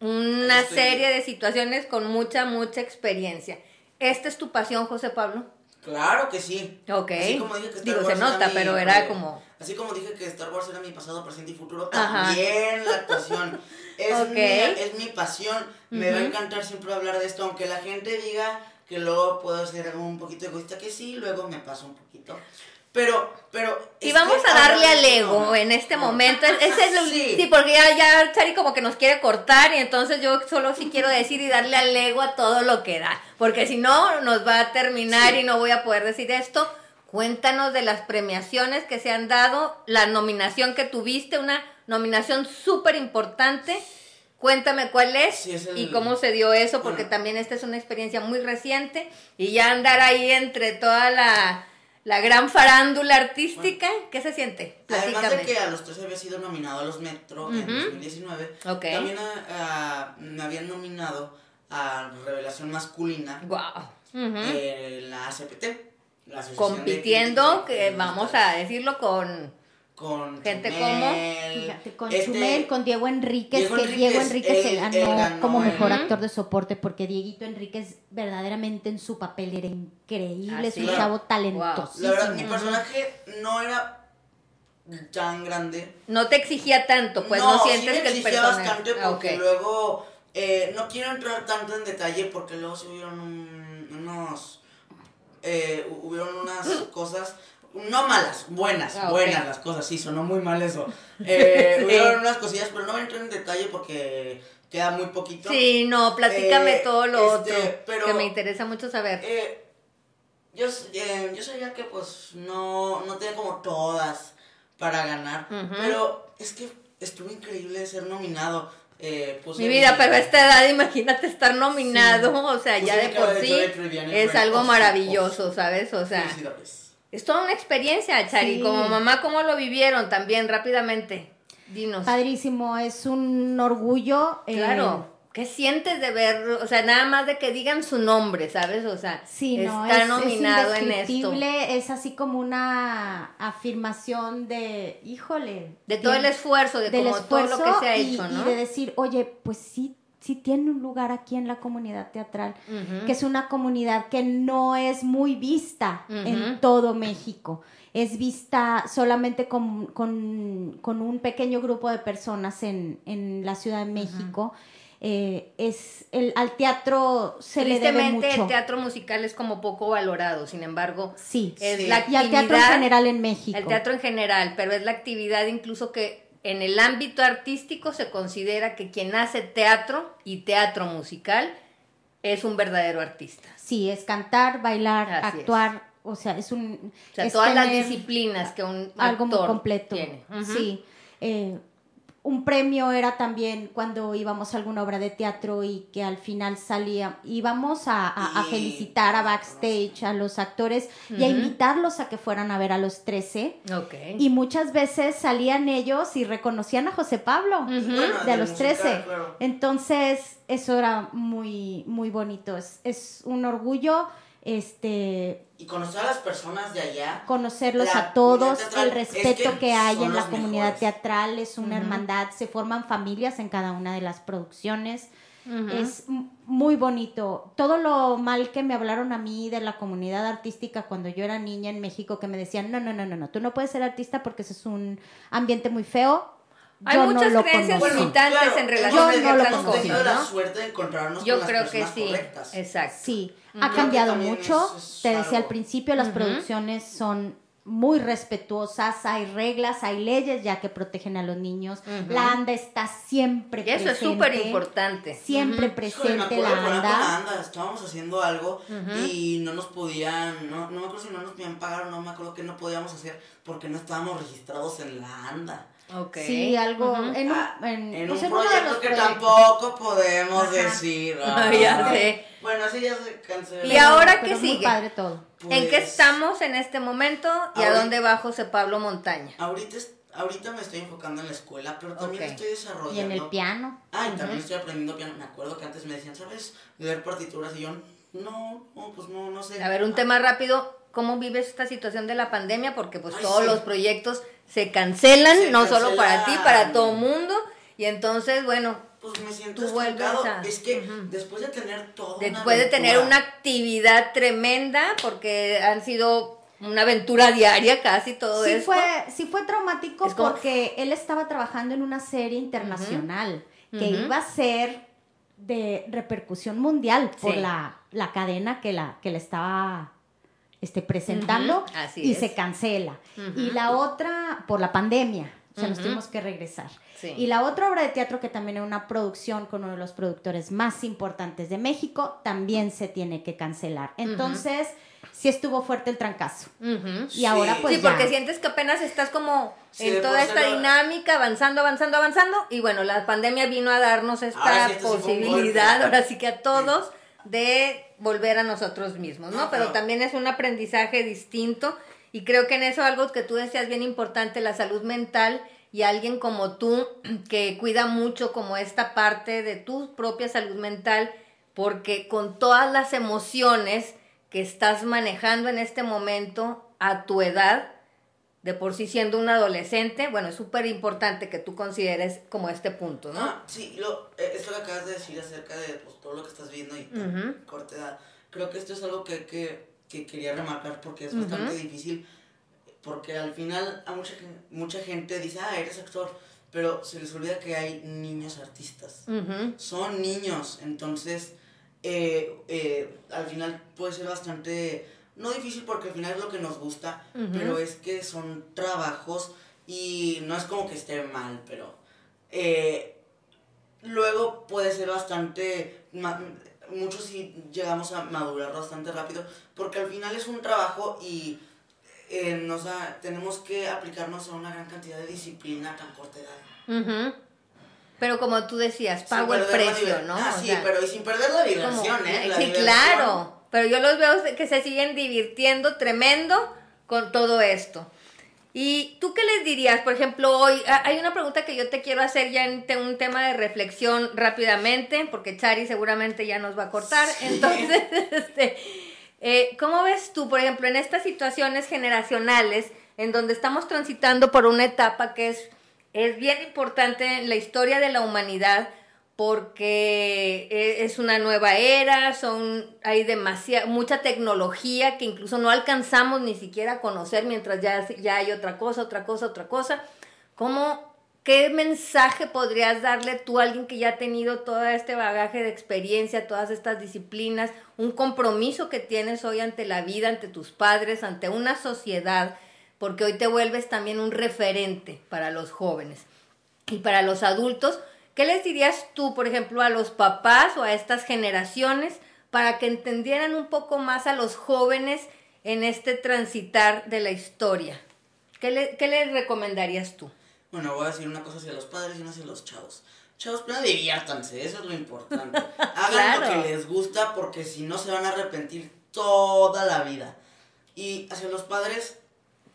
una Estoy- serie de situaciones con mucha, mucha experiencia. ¿Esta es tu pasión, José Pablo? Claro que sí. Ok. Así como dije que Star Digo, se Wars era nota, mi- pero era eh, como- Así como dije que Star Wars era mi pasado, presente y futuro, Ajá. también la actuación. Es, Ok. mi, es mi pasión. Me va a encantar siempre hablar de esto, aunque la gente diga que luego puedo ser un poquito egoísta, que sí, luego me paso un poquito. Pero, pero... Y vamos a darle al de ego en este momento. Es- Ese es lo, sí. Sí. porque ya, ya Chari como que nos quiere cortar y entonces yo solo sí quiero decir y darle al ego a todo lo que da. Porque si no, nos va a terminar Sí. y no voy a poder decir esto. Cuéntanos de las premiaciones que se han dado, la nominación que tuviste, una nominación súper importante. Cuéntame cuál es, Sí, es el- y cómo se dio eso, porque Bueno. también esta es una experiencia muy reciente y ya andar ahí entre toda la, la gran farándula artística, ¿qué se siente? Además de que a los 13 había sido nominado a los Metro en Ujú. 2019, Ok. también ah, ah, me habían nominado a Revelación Masculina eh, en la ACPT. la de Compitiendo, Críticos que vamos a decirlo con... Con gente Chumel, Fíjate, con este, Chumel, con Diego Enríquez, Diego que Diego Enríquez, Enríquez se él- ganó, él ganó como mejor actor de soporte, porque Dieguito Enríquez verdaderamente en su papel era increíble, Ah, es sí. un chavo La talentosísimo. verdad, mi personaje no era tan grande. No te exigía tanto, pues no, sí sientes me que el exigía personaje... bastante Ah, porque luego eh, no quiero entrar tanto en detalle porque luego subieron un- unos eh, hu- hubieron unas cosas, no malas, buenas, Ah, buenas las cosas, sí, sonó muy mal eso. Eh, Sí. Hubieron unas cosillas, pero no voy a entrar en detalle porque queda muy poquito. Sí, no, platícame Eh, todo lo este, otro, pero- que me interesa mucho saber. Eh, yo, eh, yo sabía que pues no, no tenía como todas para ganar, pero es que estuvo increíble ser nominado. Eh, puse Mi vida, mi- pero a esta edad, imagínate estar nominado, o sea, Puse ya de por sí es algo maravilloso, ¿sabes? O sea. Es toda una experiencia, Chari. Sí. Como mamá, ¿cómo lo vivieron también rápidamente? Dinos. Padrísimo, es un orgullo. eh, Claro. ¿Qué sientes de ver? O sea, nada más de que digan su nombre, ¿sabes? O sea, Sí, no, está es, nominado es en esto. es así como una afirmación de, híjole. De todo el esfuerzo, de como todo lo que esfuerzo se ha y, hecho, y ¿no? de decir, oye, pues sí, sí tiene un lugar aquí en la comunidad teatral, que es una comunidad que no es muy vista en todo México. Es vista solamente con, con- con un pequeño grupo de personas en, en la Ciudad de México. Eh, es el, al teatro se le debe Tristemente, mucho. el teatro musical es como poco valorado, sin embargo, Sí. es Sí. la Y al teatro en general en México. El teatro en general, pero es la actividad incluso que en el ámbito artístico se considera que quien hace teatro y teatro musical es un verdadero artista. Sí, es cantar, bailar, Así actuar, o sea, es un... O sea, es todas las disciplinas que un Algo muy actor completo. tiene. Sí. Eh, un premio era también cuando íbamos a alguna obra de teatro y que al final salía, íbamos a, a- a Y- felicitar a backstage a los actores y a invitarlos a que fueran a ver a los 13. Ok. Y muchas veces salían ellos y reconocían a José Pablo. Bueno, de a los musical, 13. claro. Entonces, eso era muy, muy bonito. Es, es un orgullo este, Y conocer a las personas de allá. conocerlos La a todos, teatral el respeto es que que, hay en la comunidad mejores. teatral, es una hermandad, se forman familias en cada una de las producciones. Es muy bonito. Todo lo mal que me hablaron a mí de la comunidad artística cuando yo era niña en México, que me decían, no, no, no, no, no, tú no puedes ser artista porque ese es un ambiente muy feo. Hay Yo no muchas lo creencias limitantes en hemos relación a Yo no lo conozco, tenido cosas, la ¿no? suerte de encontrarnos Yo con las creo que personas sí. correctas. Exacto. Sí, ha cambiado que mucho. es- es Te decía al algo. principio, las producciones son muy respetuosas, hay reglas, hay leyes ya que protegen a los niños. Ujú. La ANDA está siempre Y eso es presente. súper importante. Siempre. Híjole, me presente acuerdo la ANDA. la ANDA, estábamos haciendo algo Ujú. y no nos podían, no, no me acuerdo si no nos podían pagar, no me acuerdo que no podíamos hacer porque no estábamos registrados en la ANDA. Ok. Sí, algo Ujú. en un, Ah, en, en pues un en uno de proyecto los que proyectos. tampoco podemos Ajá. decir. Ah, ya sé. Bueno, así ya se canceló. Y ahora, ¿qué es muy sigue? padre todo. ¿En qué Pues, estamos en este momento y a Ahorita- dónde va José Pablo Montaña? Ahorita, es- ahorita me estoy enfocando en la escuela, pero también Ok. estoy desarrollando. Y en el piano. Ah, y también estoy aprendiendo piano. Me acuerdo que antes me decían, ¿sabes? Leer partituras y yo, no, no, pues no, no sé. A ver, un Ah, tema rápido. ¿Cómo vives esta situación de la pandemia? Porque pues Ay, todos sí. los proyectos se cancelan, Se no solo para ti, para todo mundo. Y entonces, bueno, Pues me siento Tú vuelves estancado. a- Es que después de tener todo. después de tener una actividad tremenda, porque han sido una aventura diaria casi todo Sí esto. fue, sí fue traumático Es como- porque él estaba trabajando en una serie internacional que iba a ser de repercusión mundial por Sí. la, la cadena que la, que le estaba este, presentando así y es. se cancela. Y la otra por la pandemia, o sea, nos tuvimos que regresar. Sí. Y la otra obra de teatro que también era una producción con uno de los productores más importantes de México, también se tiene que cancelar. Entonces, sí estuvo fuerte el trancazo. Y ahora Sí. pues sí, ya. porque sientes que apenas estás como Sí, en toda esta dinámica, avanzando, avanzando, avanzando. Y bueno, la pandemia vino a darnos esta Ahora posibilidad, ahora sí que a todos, de volver a nosotros mismos, ¿no? Pero- también es un aprendizaje distinto. Y creo que en eso algo que tú decías bien importante, la salud mental y alguien como tú que cuida mucho como esta parte de tu propia salud mental, porque con todas las emociones que estás manejando en este momento a tu edad, de por sí siendo un adolescente, bueno, es súper importante que tú consideres como este punto, ¿no? Ah, sí, lo, eh, esto que acabas de decir acerca de pues, todo lo que estás viendo y corta edad, creo que esto es algo que, que, que quería remarcar porque es bastante difícil, porque al final a mucha, mucha gente dice, ah, eres actor, pero se les olvida que hay niños artistas. Son niños, entonces eh, eh, al final puede ser bastante no difícil porque al final es lo que nos gusta, pero es que son trabajos y no es como que esté mal, pero eh, luego puede ser bastante, muchos sí llegamos a madurar bastante rápido, porque al final es un trabajo y eh, nos tenemos que aplicarnos a una gran cantidad de disciplina a tan corta edad. Pero como tú decías, pago el precio, ¿no? Ah, sí, pero y sin perder la diversión, ¿eh? sí, claro. Pero yo los veo que se siguen divirtiendo tremendo con todo esto. ¿Y tú qué les dirías? Por ejemplo, hoy hay una pregunta que yo te quiero hacer ya en un tema de reflexión rápidamente, porque Chari seguramente ya nos va a cortar. Entonces, este, eh, ¿cómo ves tú, por ejemplo, en estas situaciones generacionales, en donde estamos transitando por una etapa que es es bien importante en la historia de la humanidad porque e, es una nueva era, son, hay demasiada, mucha tecnología que incluso no alcanzamos ni siquiera a conocer mientras ya, ya hay otra cosa, otra cosa, otra cosa. ¿Cómo, qué mensaje podrías darle tú a alguien que ya ha tenido todo este bagaje de experiencia, todas estas disciplinas, un compromiso que tienes hoy ante la vida, ante tus padres, ante una sociedad? porque hoy te vuelves también un referente para los jóvenes. Y para los adultos, ¿qué les dirías tú, por ejemplo, a los papás o a estas generaciones para que entendieran un poco más a los jóvenes en este transitar de la historia? ¿Qué, le, les recomendarías tú? Bueno, voy a decir una cosa hacia los padres y una hacia los chavos. Chavos, pero diviértanse, eso es lo importante. Hagan lo que les gusta porque si no se van a arrepentir toda la vida. Y hacia los padres,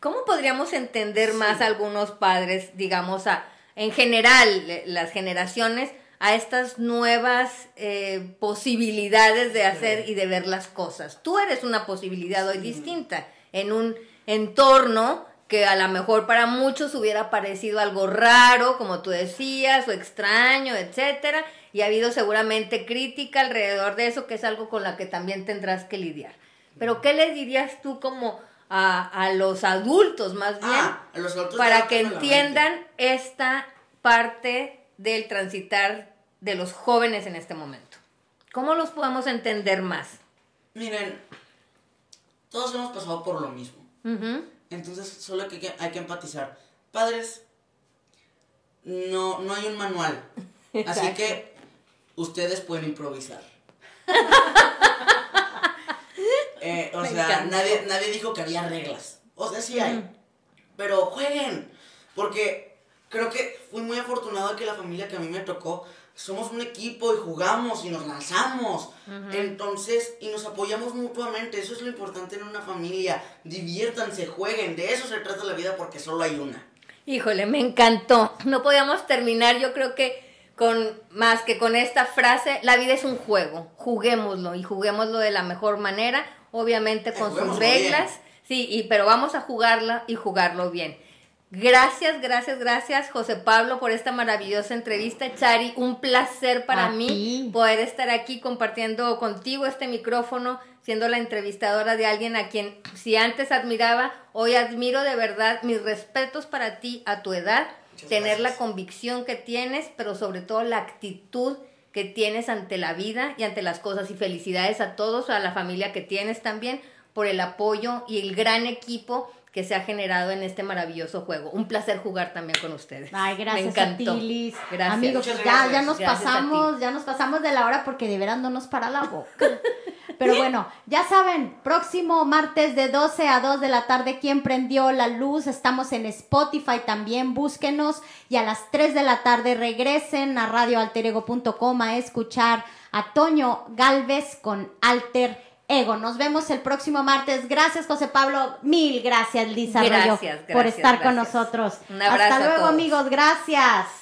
¿Cómo podríamos entender más algunos padres, digamos, a, en general, las generaciones, a estas nuevas eh, posibilidades de hacer y de ver las cosas? Tú eres una posibilidad hoy distinta en un entorno que a lo mejor para muchos hubiera parecido algo raro, como tú decías, o extraño, etcétera, y ha habido seguramente crítica alrededor de eso, que es algo con la que también tendrás que lidiar. Pero, ¿qué le dirías tú como a, los adultos más ah, bien, para que entiendan esta parte del transitar de los jóvenes en este momento. ¿Cómo los podemos entender más? Miren, todos hemos pasado por lo mismo. Entonces, solo que hay que empatizar. Padres, no, no hay un manual. Así que ustedes pueden improvisar. Eh, o sea, nadie, nadie dijo que había reglas. O sea, sí hay. Pero jueguen. Porque creo que fui muy afortunado que la familia que a mí me tocó, somos un equipo y jugamos y nos lanzamos. Entonces, y nos apoyamos mutuamente. Eso es lo importante en una familia. Diviértanse, jueguen. De eso se trata la vida porque solo hay una. Híjole, me encantó. No podíamos terminar, yo creo que con más que con esta frase, la vida es un juego, juguémoslo y juguémoslo de la mejor manera obviamente con sus reglas, sí, y, pero vamos a jugarla y jugarlo bien. Gracias, gracias, gracias, José Pablo, por esta maravillosa entrevista. Chari, un placer para mí poder estar aquí compartiendo contigo este micrófono, siendo la entrevistadora de alguien a quien si antes admiraba, hoy admiro de verdad. Mis respetos para ti a tu edad, tener la convicción que tienes, pero sobre todo la actitud que tienes ante la vida y ante las cosas. Y felicidades a todos, a la familia que tienes también por el apoyo y el gran equipo que se ha generado en este maravilloso juego. Un placer jugar también con ustedes. Ay, gracias a ti, Liz. Gracias. Amigos, ya, ya nos pasamos, ya nos pasamos de la hora porque de veras no nos para la boca. Pero bueno, ya saben, próximo martes de 12 a 2 de la tarde, ¿quién prendió la luz? Estamos en Spotify también, búsquenos. Y a las 3 de la tarde regresen a radioalterego.com a escuchar a Toño Galvez con Alter Ego. Nos vemos el próximo martes. Gracias, José Pablo. Mil gracias, Lisa gracias, por estar con nosotros. Un abrazo Hasta luego, amigos. Gracias.